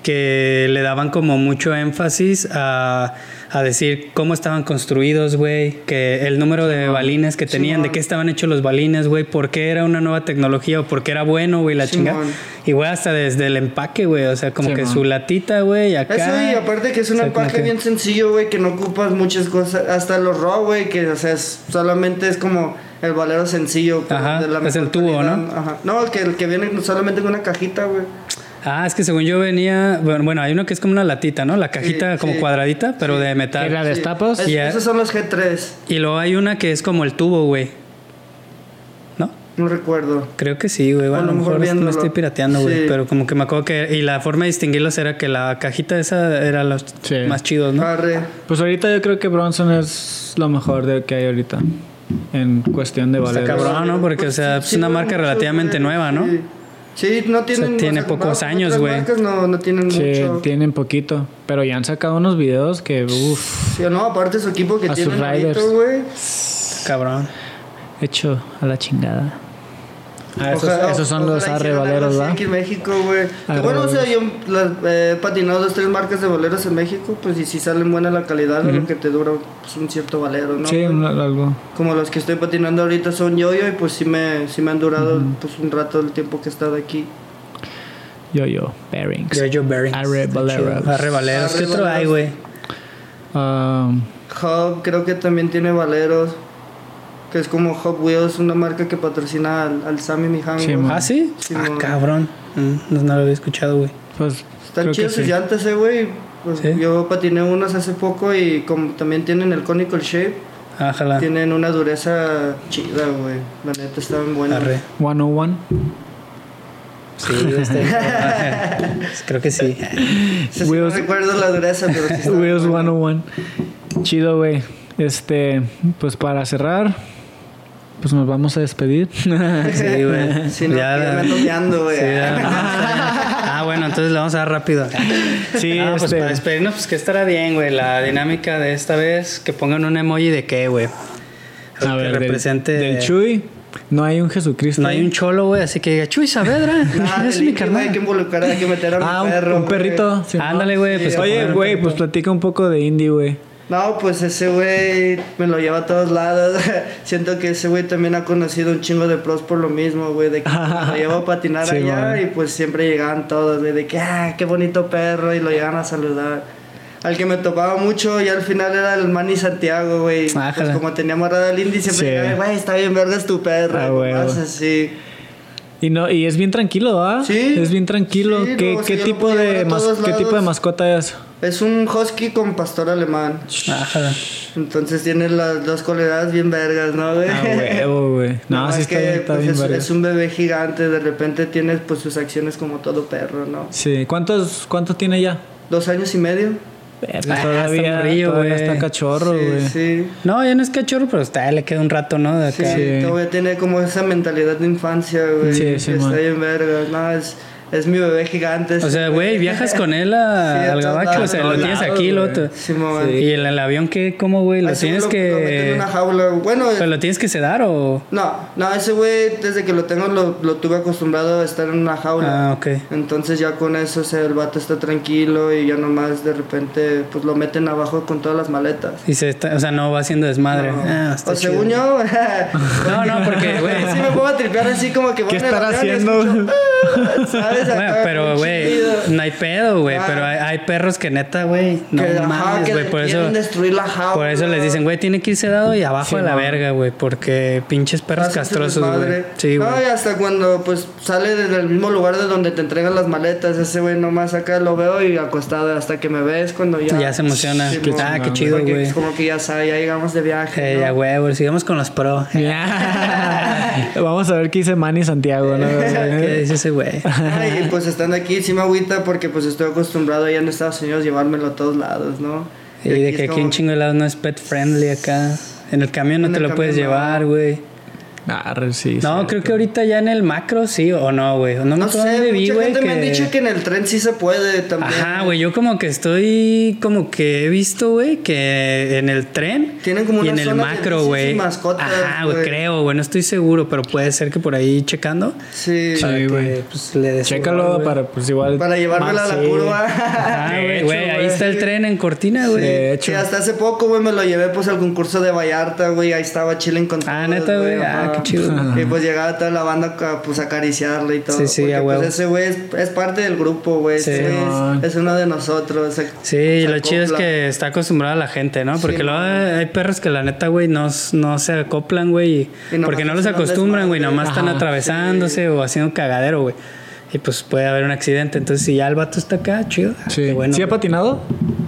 que le daban como mucho énfasis a, a decir cómo estaban construidos, güey, que el número de balines que tenían, de qué estaban hechos los balines, güey, por qué era una nueva tecnología o por qué era bueno, güey, la chingada. Y, güey, hasta desde el empaque, güey, o sea, como que su latita, güey, acá. Eso y aparte que es un O sea, como empaque que- bien sencillo, güey, que no ocupas muchas cosas. Hasta los raw, güey, que o sea, es- solamente es como el valero sencillo. Ajá, de la es el tubo, calidad. ¿no? Ajá. No, el que, el que viene solamente con una cajita, güey. Ah, es que según yo venía, bueno, bueno, hay uno que es como una latita, ¿no? La cajita Sí, como sí. cuadradita, pero de ¿Qué metal. la destapas? Es-. Esos son los G3. Y luego hay una que es como el tubo, güey. ¿No? No recuerdo. Creo que sí, güey. Bueno, a lo mejor me estoy pirateando, güey. Sí. Pero como que me acuerdo que... Y la forma de distinguirlos era que la cajita esa era los Sí. más chidos, ¿no? Arre. Pues ahorita yo creo que Bronson es lo mejor de que hay ahorita. En cuestión de Está valeros. cabrón, ¿no? Porque, o sea, es una marca relativamente nueva, ¿no? Sí. Sí, no tienen... tiene pocos años, güey. marcas, No, no tienen Sí, mucho. tienen poquito. Pero ya han sacado unos videos que, uff, Sí, no, aparte su equipo que A riders. güey. Cabrón. hecho a la chingada. Ah, esos, Ojalá- esos son los arrebaleros, ¿va? Aquí en México, güey. Bueno, o sea, yo las, eh, he patinado dos, tres marcas de boleros en México, pues y si salen buena la calidad, lo que te dura pues, un cierto valero, ¿no? Sí, un- algo. Como los que estoy patinando ahorita son yo-yo y pues sí me, sí me han durado pues un rato el tiempo que he estado aquí. Yo-Yo, Bearings. Yo-Yo Bearings. Arre Está Valeros. chido. Arre Valeros. ¿Qué otro hay, güey? Um, Hub creo que también tiene valeros, que es como Hub Wheels, una marca que patrocina al, al Sammy. Sí, man. ¿Ah, sí? Sí, ah, cabrón. Mm, no, no lo había escuchado, güey. pues Están chidos sus sí. llantas, eh, güey. Pues Sí. Yo patiné unos hace poco y como también tienen el conical shape, Ájala. tienen una dureza chida, güey. La neta estaban buenas. Arre. 101. Sí, este, creo que sí. Sí, no recuerdo la dureza, pero sí Wheels buenas. 101. Chido, güey. Este, pues para cerrar, pues nos vamos a despedir. Sí, güey. Si no, Ya- ando güey. Sí, ah, bueno, entonces le vamos a dar rápido. Sí, Ah, pues este- para despedirnos, pues que estará bien, güey. La dinámica de esta vez, que pongan un emoji de qué, güey. a que ver, del- represente. del, Chuy, no hay un Jesucristo. No hay un cholo, güey, así que diga, Chuy Saavedra. Ah, es mi güey, Hay que carnal. involucrar, hay que meter a mi Ah, un, perro. un perrito. sí. Ándale, güey. Pues, Oye, un güey, pues platica un poco de indie, güey. No, pues ese güey me lo lleva a todos lados. Siento que ese güey también ha conocido un chingo de pros por lo mismo, güey. De que lo llevo a patinar Sí, allá man. y pues siempre llegaban todos, güey. De que, ah, qué bonito perro. Y lo llegan a saludar. Al que me topaba mucho y al final era el Manny Santiago, güey. Pues Ájala. como tenía morada el Indy, siempre Sí. güey, está bien vergas tu perro. Ah, y güey, así. Y no, y es bien tranquilo, ¿ah? Sí. Es bien tranquilo. Sí, ¿Qué, no, qué tipo de mas- qué tipo de mascota es? Es un husky con pastor alemán. Ájala. Entonces tiene las dos cualidades bien vergas, ¿no, güey? Ah, huevo, güey. No, Nomás sí está que, bien, está pues, bien es, es un bebé gigante, de repente tiene pues sus acciones como todo perro, ¿no? Sí. ¿Cuántos, ¿Cuántos tiene ya? Dos años y medio. Verga, Ah, está todavía, morrillo, todavía güey. está cachorro, sí, güey. sí. No, ya no es cachorro, pero está, le queda un rato, ¿no? De Sí, acá. Sí. todavía tiene como esa mentalidad de infancia, güey. Sí, sí, está man. bien vergas, ¿no? Es, Es mi bebé gigante. O sea, güey, viajas con él a- Sí, al gabacho, o sea, lo tienes lados, aquí, lo otro. Simón. ¿Y el, el avión qué? ¿Cómo, güey? ¿Lo tienes lo- lo meten en que...? una jaula. Bueno, ¿Pero lo tienes que sedar o...? no, no, ese güey desde que lo tengo lo, lo tuve acostumbrado a estar en una jaula. Ah, ok. Entonces ya con eso o sea, el vato está tranquilo y ya nomás de repente pues lo meten abajo con todas las maletas. Y se está, o sea, no va haciendo desmadre. No. Ah, o según yo, No, no, porque, güey. sí me puedo tripear así como que ¿Qué y haciendo? escucho, ¿Sabes? Bueno, pero, güey, no hay pedo, güey. Ah. Pero hay, hay perros que neta, güey, no mames, güey. Por eso, quieren destruir la jaula. por eso les dicen, güey, tiene que irse dado y abajo Sí, de la no. verga, güey. Porque pinches perros castrosos, güey. Sí, güey. No, y hasta cuando pues sale desde el mismo lugar de donde te entregan las maletas, ese güey nomás acá lo veo y acostado hasta que me ves cuando ya... Ya se emociona. Sí, ah, qué chido, güey. es Como que ya sabe, ya llegamos de viaje. Eh, ¿no? ya, güey, sigamos con los pro. Vamos a ver qué dice Manny Santiago, ¿no? ¿Qué dice ese güey? Ay, y pues estando aquí sí me agüita porque pues estoy acostumbrado allá en Estados Unidos llevármelo a todos lados, ¿no? Y de es que aquí como- un chingo de lados no es pet friendly acá. En el camión no En te lo puedes camión llevar, güey. Arre, sí, No, sí. creo que ahorita ya en el macro sí o no, güey. No, me No acuerdo sé, dónde vi, mucha gente me han dicho que en el tren sí se puede también. Ajá, güey, yo como que estoy, como que he visto, güey, que en el tren Tienen como y en el macro, y güey. mascotas, Ajá, güey, creo, güey, no estoy seguro, pero puede ser que por ahí checando. Sí. güey. pues, le des Chécalo para, pues igual. Para llevármela a la sí. curva. Ajá, güey, ahí está el tren en Cortina, güey. De hecho. Sí, hasta hace poco, güey, me lo llevé pues al concurso de Vallarta, güey. Ahí estaba chilling con Ah, neta, güey. Ah. Qué chido. Y pues llegaba toda la banda a, pues a acariciarle y todo. Sí, sí, porque, a pues, huevo. ese güey es, es parte del grupo, güey. Sí. Es, es uno de nosotros. se- Sí, y lo chido es que está acostumbrada la gente, ¿no? Porque Sí, luego hay perros que la neta, güey, no, no se acoplan, güey. Porque no los acostumbran, güey. Nomás están atravesándose o haciendo cagadero, güey. Y pues puede haber un accidente. Entonces, si ya el vato está acá, chido. Sí. bueno. ¿Sí ha patinado?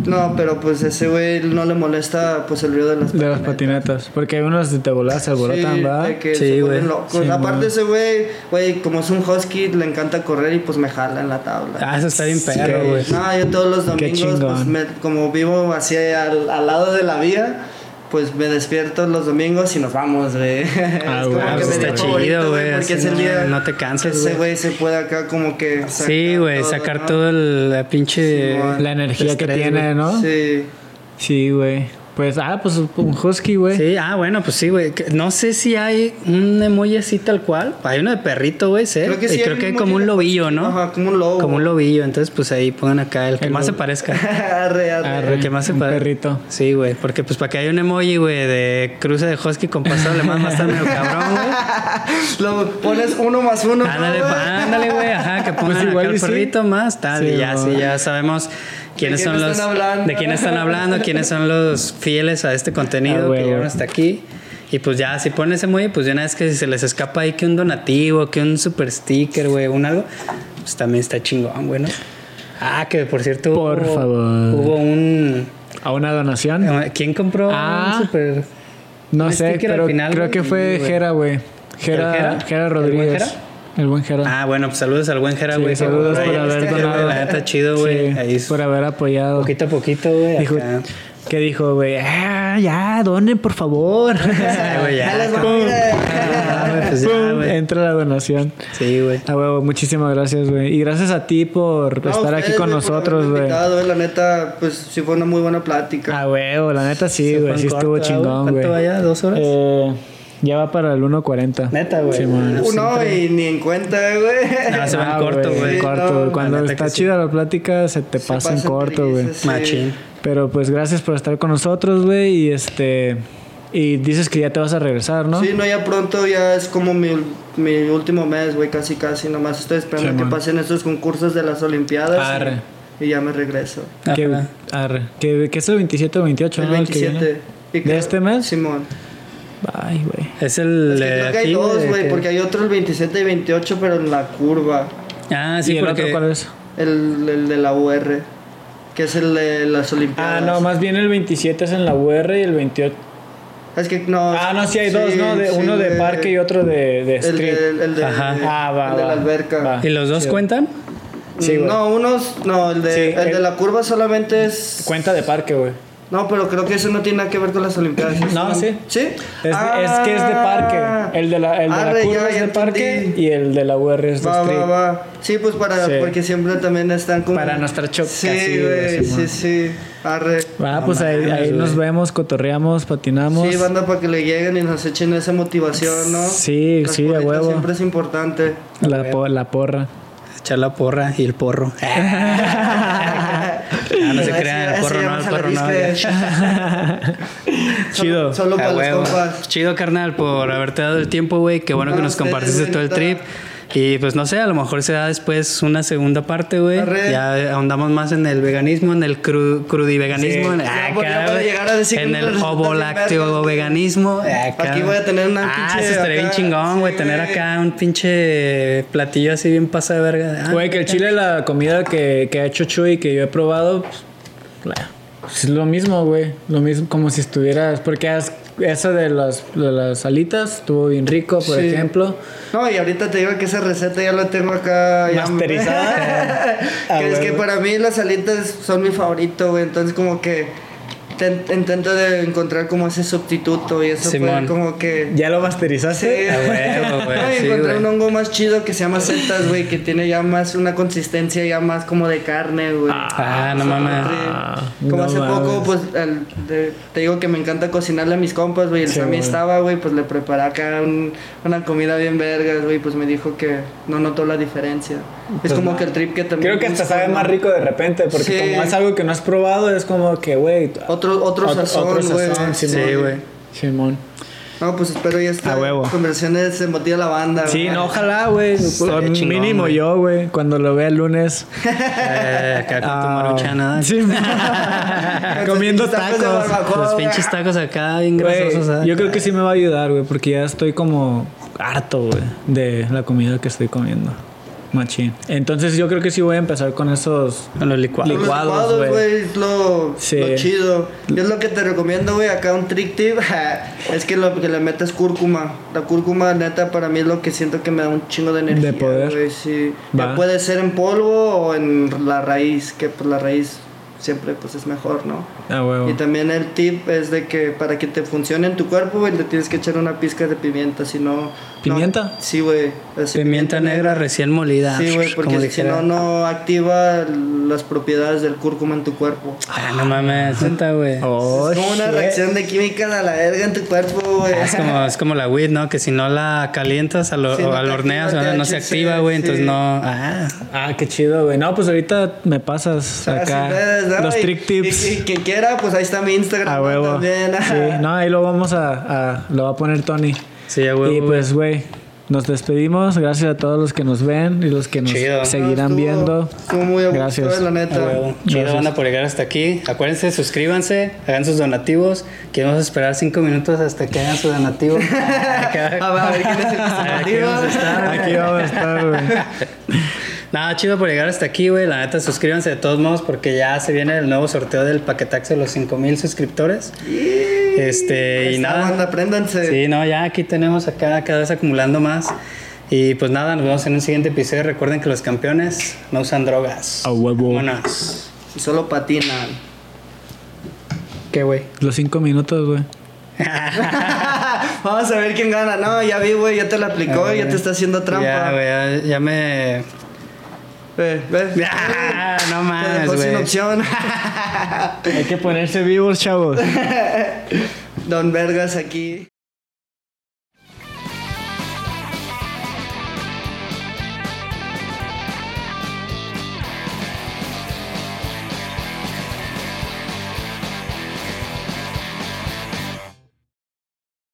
No, pero pues ese güey no le molesta pues el ruido de las De las patinetas. patinetas. Porque hay unos de te volas, se alborotan, Sí, ¿verdad? de que Sí, se vuelven güey. locos. Sí, Aparte ese güey, güey, como es un husky, le encanta correr y pues me jala en la tabla. Ah, eso está bien perro, Sí. güey. No, yo todos los domingos, pues, me- como vivo así al, al lado de la vía, pues me despierto los domingos y nos vamos, güey. Ah, Es como güey, que eso mi está chido, güey, Porque es el no- día no te que cansas, ese güey. güey se puede acá como que Sí, sacar güey, todo, sacar ¿no? todo el la pinche. La energía que estrés, tiene, güey. ¿no? Sí. Sí, güey. Pues, ah, pues un husky, güey. Sí, ah, bueno, pues sí, güey. No sé si hay un emoji así tal cual. Hay uno de perrito, güey, sé. Creo que sí. y creo que hay como un lobillo, ¿no? Ajá, como un lobo. Como un lobillo. Entonces, pues ahí pongan acá el que El más se parezca. arre, arre. Arre. El que más se un parezca. perrito. Sí, güey. Porque pues para que haya un emoji, güey, de cruce de husky con pasado alemán va a estar medio cabrón, güey. Lo pones uno más uno. ¿no, Ándale, ándale, güey. Ajá, que pongan Pues acá igual el sí. perrito más, tal. Sí, y ya, sí, ya sabemos quiénes quién son los. hablando? De quién están hablando, quiénes son los fieles a este Ah, contenido que huevo. llegaron hasta aquí. Y pues ya, si ponen ese emoji, pues de una vez que si se les escapa ahí que un donativo, que un super sticker, güey, un algo, pues también está chingón, güey, ¿no? Ah, que por cierto. Por hubo- favor. Hubo un. A una donación. ¿Quién compró Ah. un super. No un sé, sticker al pero final, creo que fue. Jera, güey. ¿El Jera, Jera? Jera ¿El buen Rodríguez. El buen Jera. Ah, bueno, pues saludos al buen Jera, Sí, güey. saludos Güey, por haber este, donado. La neta chido, güey. Sí, es por haber apoyado. poquito a poquito, güey. Dijo. ¿Qué dijo, güey? Ah, ya, donen, por favor. Ay, güey, ya. Pum. Ah, pues güey. Entra la donación. Sí, güey. A huevo, muchísimas gracias, güey. Y gracias a ti por No, estar aquí con güey, nosotros, güey. invitado, güey. La neta, pues sí fue una muy buena plática. A huevo, la neta sí, güey. Sí estuvo chingón, güey. ¿Cuánto vaya? ¿Dos horas? Eh, ya va para el 1.40. Neta, güey. Uno y ni en cuenta, güey. Ah, se va Ah, en corto, güey. corto, No, Cuando está que sí. chida la plática, se te Se pasa en pasan corto, güey. sí. Machín. Pero pues gracias por estar con nosotros, güey. Y este. Y dices que ya te vas a regresar, ¿no? Sí, no, ya pronto ya es como mi, mi último mes, güey, casi casi. Nomás estoy esperando Sí, que man. pasen estos concursos de las Olimpiadas. Arre. Y ya me regreso. Arre. Que, que es el 27 o 28, El ¿no? El que viene. 27. ¿De este mes? Simón. Ay, güey. Es el. Es que de creo que hay dos, güey, que- porque hay otro el 27 y 28, pero en la curva. Ah, sí, ¿Y el otro cuál es? El, el de la UR, que es el de las Ah, Olimpiadas. no, más bien el 27 es en la UR y el 28. Es que no. Ah, no, sí hay dos, ¿no? De, sí, uno de parque y otro de, de El, street. de- el de, Ajá. Ah, va, el de la alberca. Va. ¿Y los dos Sí. cuentan? Sí, güey. no, unos. No, el de, Sí, el de la curva solamente es. Cuenta de parque, güey. No, pero creo que eso no tiene nada que ver con las Olimpiadas. No, sí. ¿Sí? Es, de- es que es de parque. El de la, el de la curva ya, es de parque entendí. y el de la UR es de Va, street. va, va. Sí, pues para, Sí. porque siempre también están como... Para no estar choc- Sí, güey, sí, sí. Arre. Ah, pues ahí, nos vemos, cotorreamos, patinamos. Sí, banda, para que le lleguen y nos echen esa motivación, ¿no? Sí, Las sí, porritas huevo. Siempre es importante. la, po- la porra. Echar la porra y el porro. Ah, no se crean, porro no, porro no. Chido. Solo para los compas. Chido, carnal, por haberte dado el tiempo, güey. Qué bueno No, que nos compartiste todo el trip. Y pues no sé, a lo mejor se da después una segunda parte, güey. Ya ahondamos más en el veganismo, en el cru, crudiveganismo, Sí. ah, acá, voy a güey. llegar a decir en el unos ovo resultados bien lácteo vergas, veganismo. acá. Aquí voy a tener una Ah, pinche eso estaría bien chingón, güey. sí, tener acá un pinche platillo así bien pasa de verga. Ah, Güey, que el chile, la comida que, que ha hecho Chuy, que yo he probado, pues, pues, es lo mismo, güey. Lo mismo como si estuvieras. Porque has- eso de las, de las alitas estuvo bien rico, por Sí. ejemplo. No, y ahorita te digo que esa receta ya la tengo acá. Masterizada. Ah, que es que para mí las alitas son mi favorito, güey. Entonces, como que intento de encontrar como ese sustituto y eso Simón. fue como que. ¿Ya lo Sí, masterizaste? A huevo, güey, No, y sí, encontré güey. un hongo más chido que se llama setas, güey, que tiene ya más una consistencia ya más como de carne, güey. Ah, no mames. Ah, Como no hace mames. poco, pues, el- de- te digo que me encanta cocinarle a mis compas, güey. El Sí, Sammy estaba, güey, pues le preparé acá un- una comida bien vergas, güey. Pues me dijo que no notó la diferencia. Es como que el trip que también. Creo que hasta sabe más rico de repente, porque Sí. como es algo que no has probado, es como que, güey. Otro, otro, sazón, güey. Simón. Sí, güey. Simón. No, pues espero ya esta A huevo. conversaciones se motive a la banda, Sí, no, ojalá, güey. Chingón, Mínimo yo, güey, cuando lo vea el lunes. Eh, acá con tu Ah, maruchan, ¿no? sí. Comiendo Tacos Los pinches tacos acá bien grasosos. ¿eh? yo creo que sí me va a ayudar, güey, porque ya estoy como harto, güey, de la comida que estoy comiendo. Machín. Entonces yo creo que sí voy a empezar con esos Con los licuados. Los licuados, licuados, güey. güey, es lo, Sí. lo chido. Yo es lo que te recomiendo, güey, acá un trick tip, es que lo que le metas cúrcuma. La cúrcuma, neta, para mí es lo que siento que me da un chingo de energía. De poder. güey, sí. Va. Ya puede ser en polvo o en la raíz, que pues la raíz siempre pues es mejor, ¿no? Ah, huevo. Y también el tip es de que para que te funcione en tu cuerpo, güey, le tienes que echar una pizca de pimienta, si no... no- ¿Pimienta? sí, güey. Pimienta negra recién molida. Sí, güey, porque si no, no activa las propiedades del cúrcuma en tu cuerpo. Ah, no mames, neta, güey. Oh, es como una shit. reacción de química a la verga en tu cuerpo, güey. Ah, Es como, es como la weed, ¿no? Que si no la calientas a lo- Sí, no o te al horneas, activa no se activa, güey. Entonces no. Ah, Ah, qué chido, güey. No, pues ahorita me pasas O sea, acá si ¿no? los Y- trick tips. Y, y quien quiera, pues ahí está mi Instagram A huevo. también. Sí, no, ahí lo vamos a, a- lo va a poner Tony. sí, ya, güey. y pues, güey, nos despedimos. Gracias a todos los que nos ven y los que nos Chido. seguirán Estuvo- viendo. Estuvo muy a gusto, Gracias. eh, la neta. Chido, Gracias. banda, por llegar hasta aquí. Acuérdense, suscríbanse, hagan sus donativos. Que vamos a esperar cinco minutos hasta que hagan su donativo. a ver, a ver quién es el a estar. Aquí vamos a estar, güey. Nada, chido por llegar hasta aquí, güey. La neta, suscríbanse de todos modos porque ya se viene el nuevo sorteo del paquetaxo de los 5000 suscriptores. Este, y nada. banda, apréndanse. Sí, no, ya aquí tenemos acá cada vez acumulando más. Y pues nada, nos vemos en un siguiente episodio. Recuerden que los campeones no usan drogas. A huevo. Y solo patinan. ¿Qué, güey? Los cinco minutos, güey. Vamos a ver quién gana. No, ya vi, güey, ya te la aplicó, ya te está haciendo trampa. Ya, güey, ya, ya me. Ve, ve. Ah, no mames, dejó sin güey. opción. Hay que ponerse vivos, chavos. Don Vergas aquí.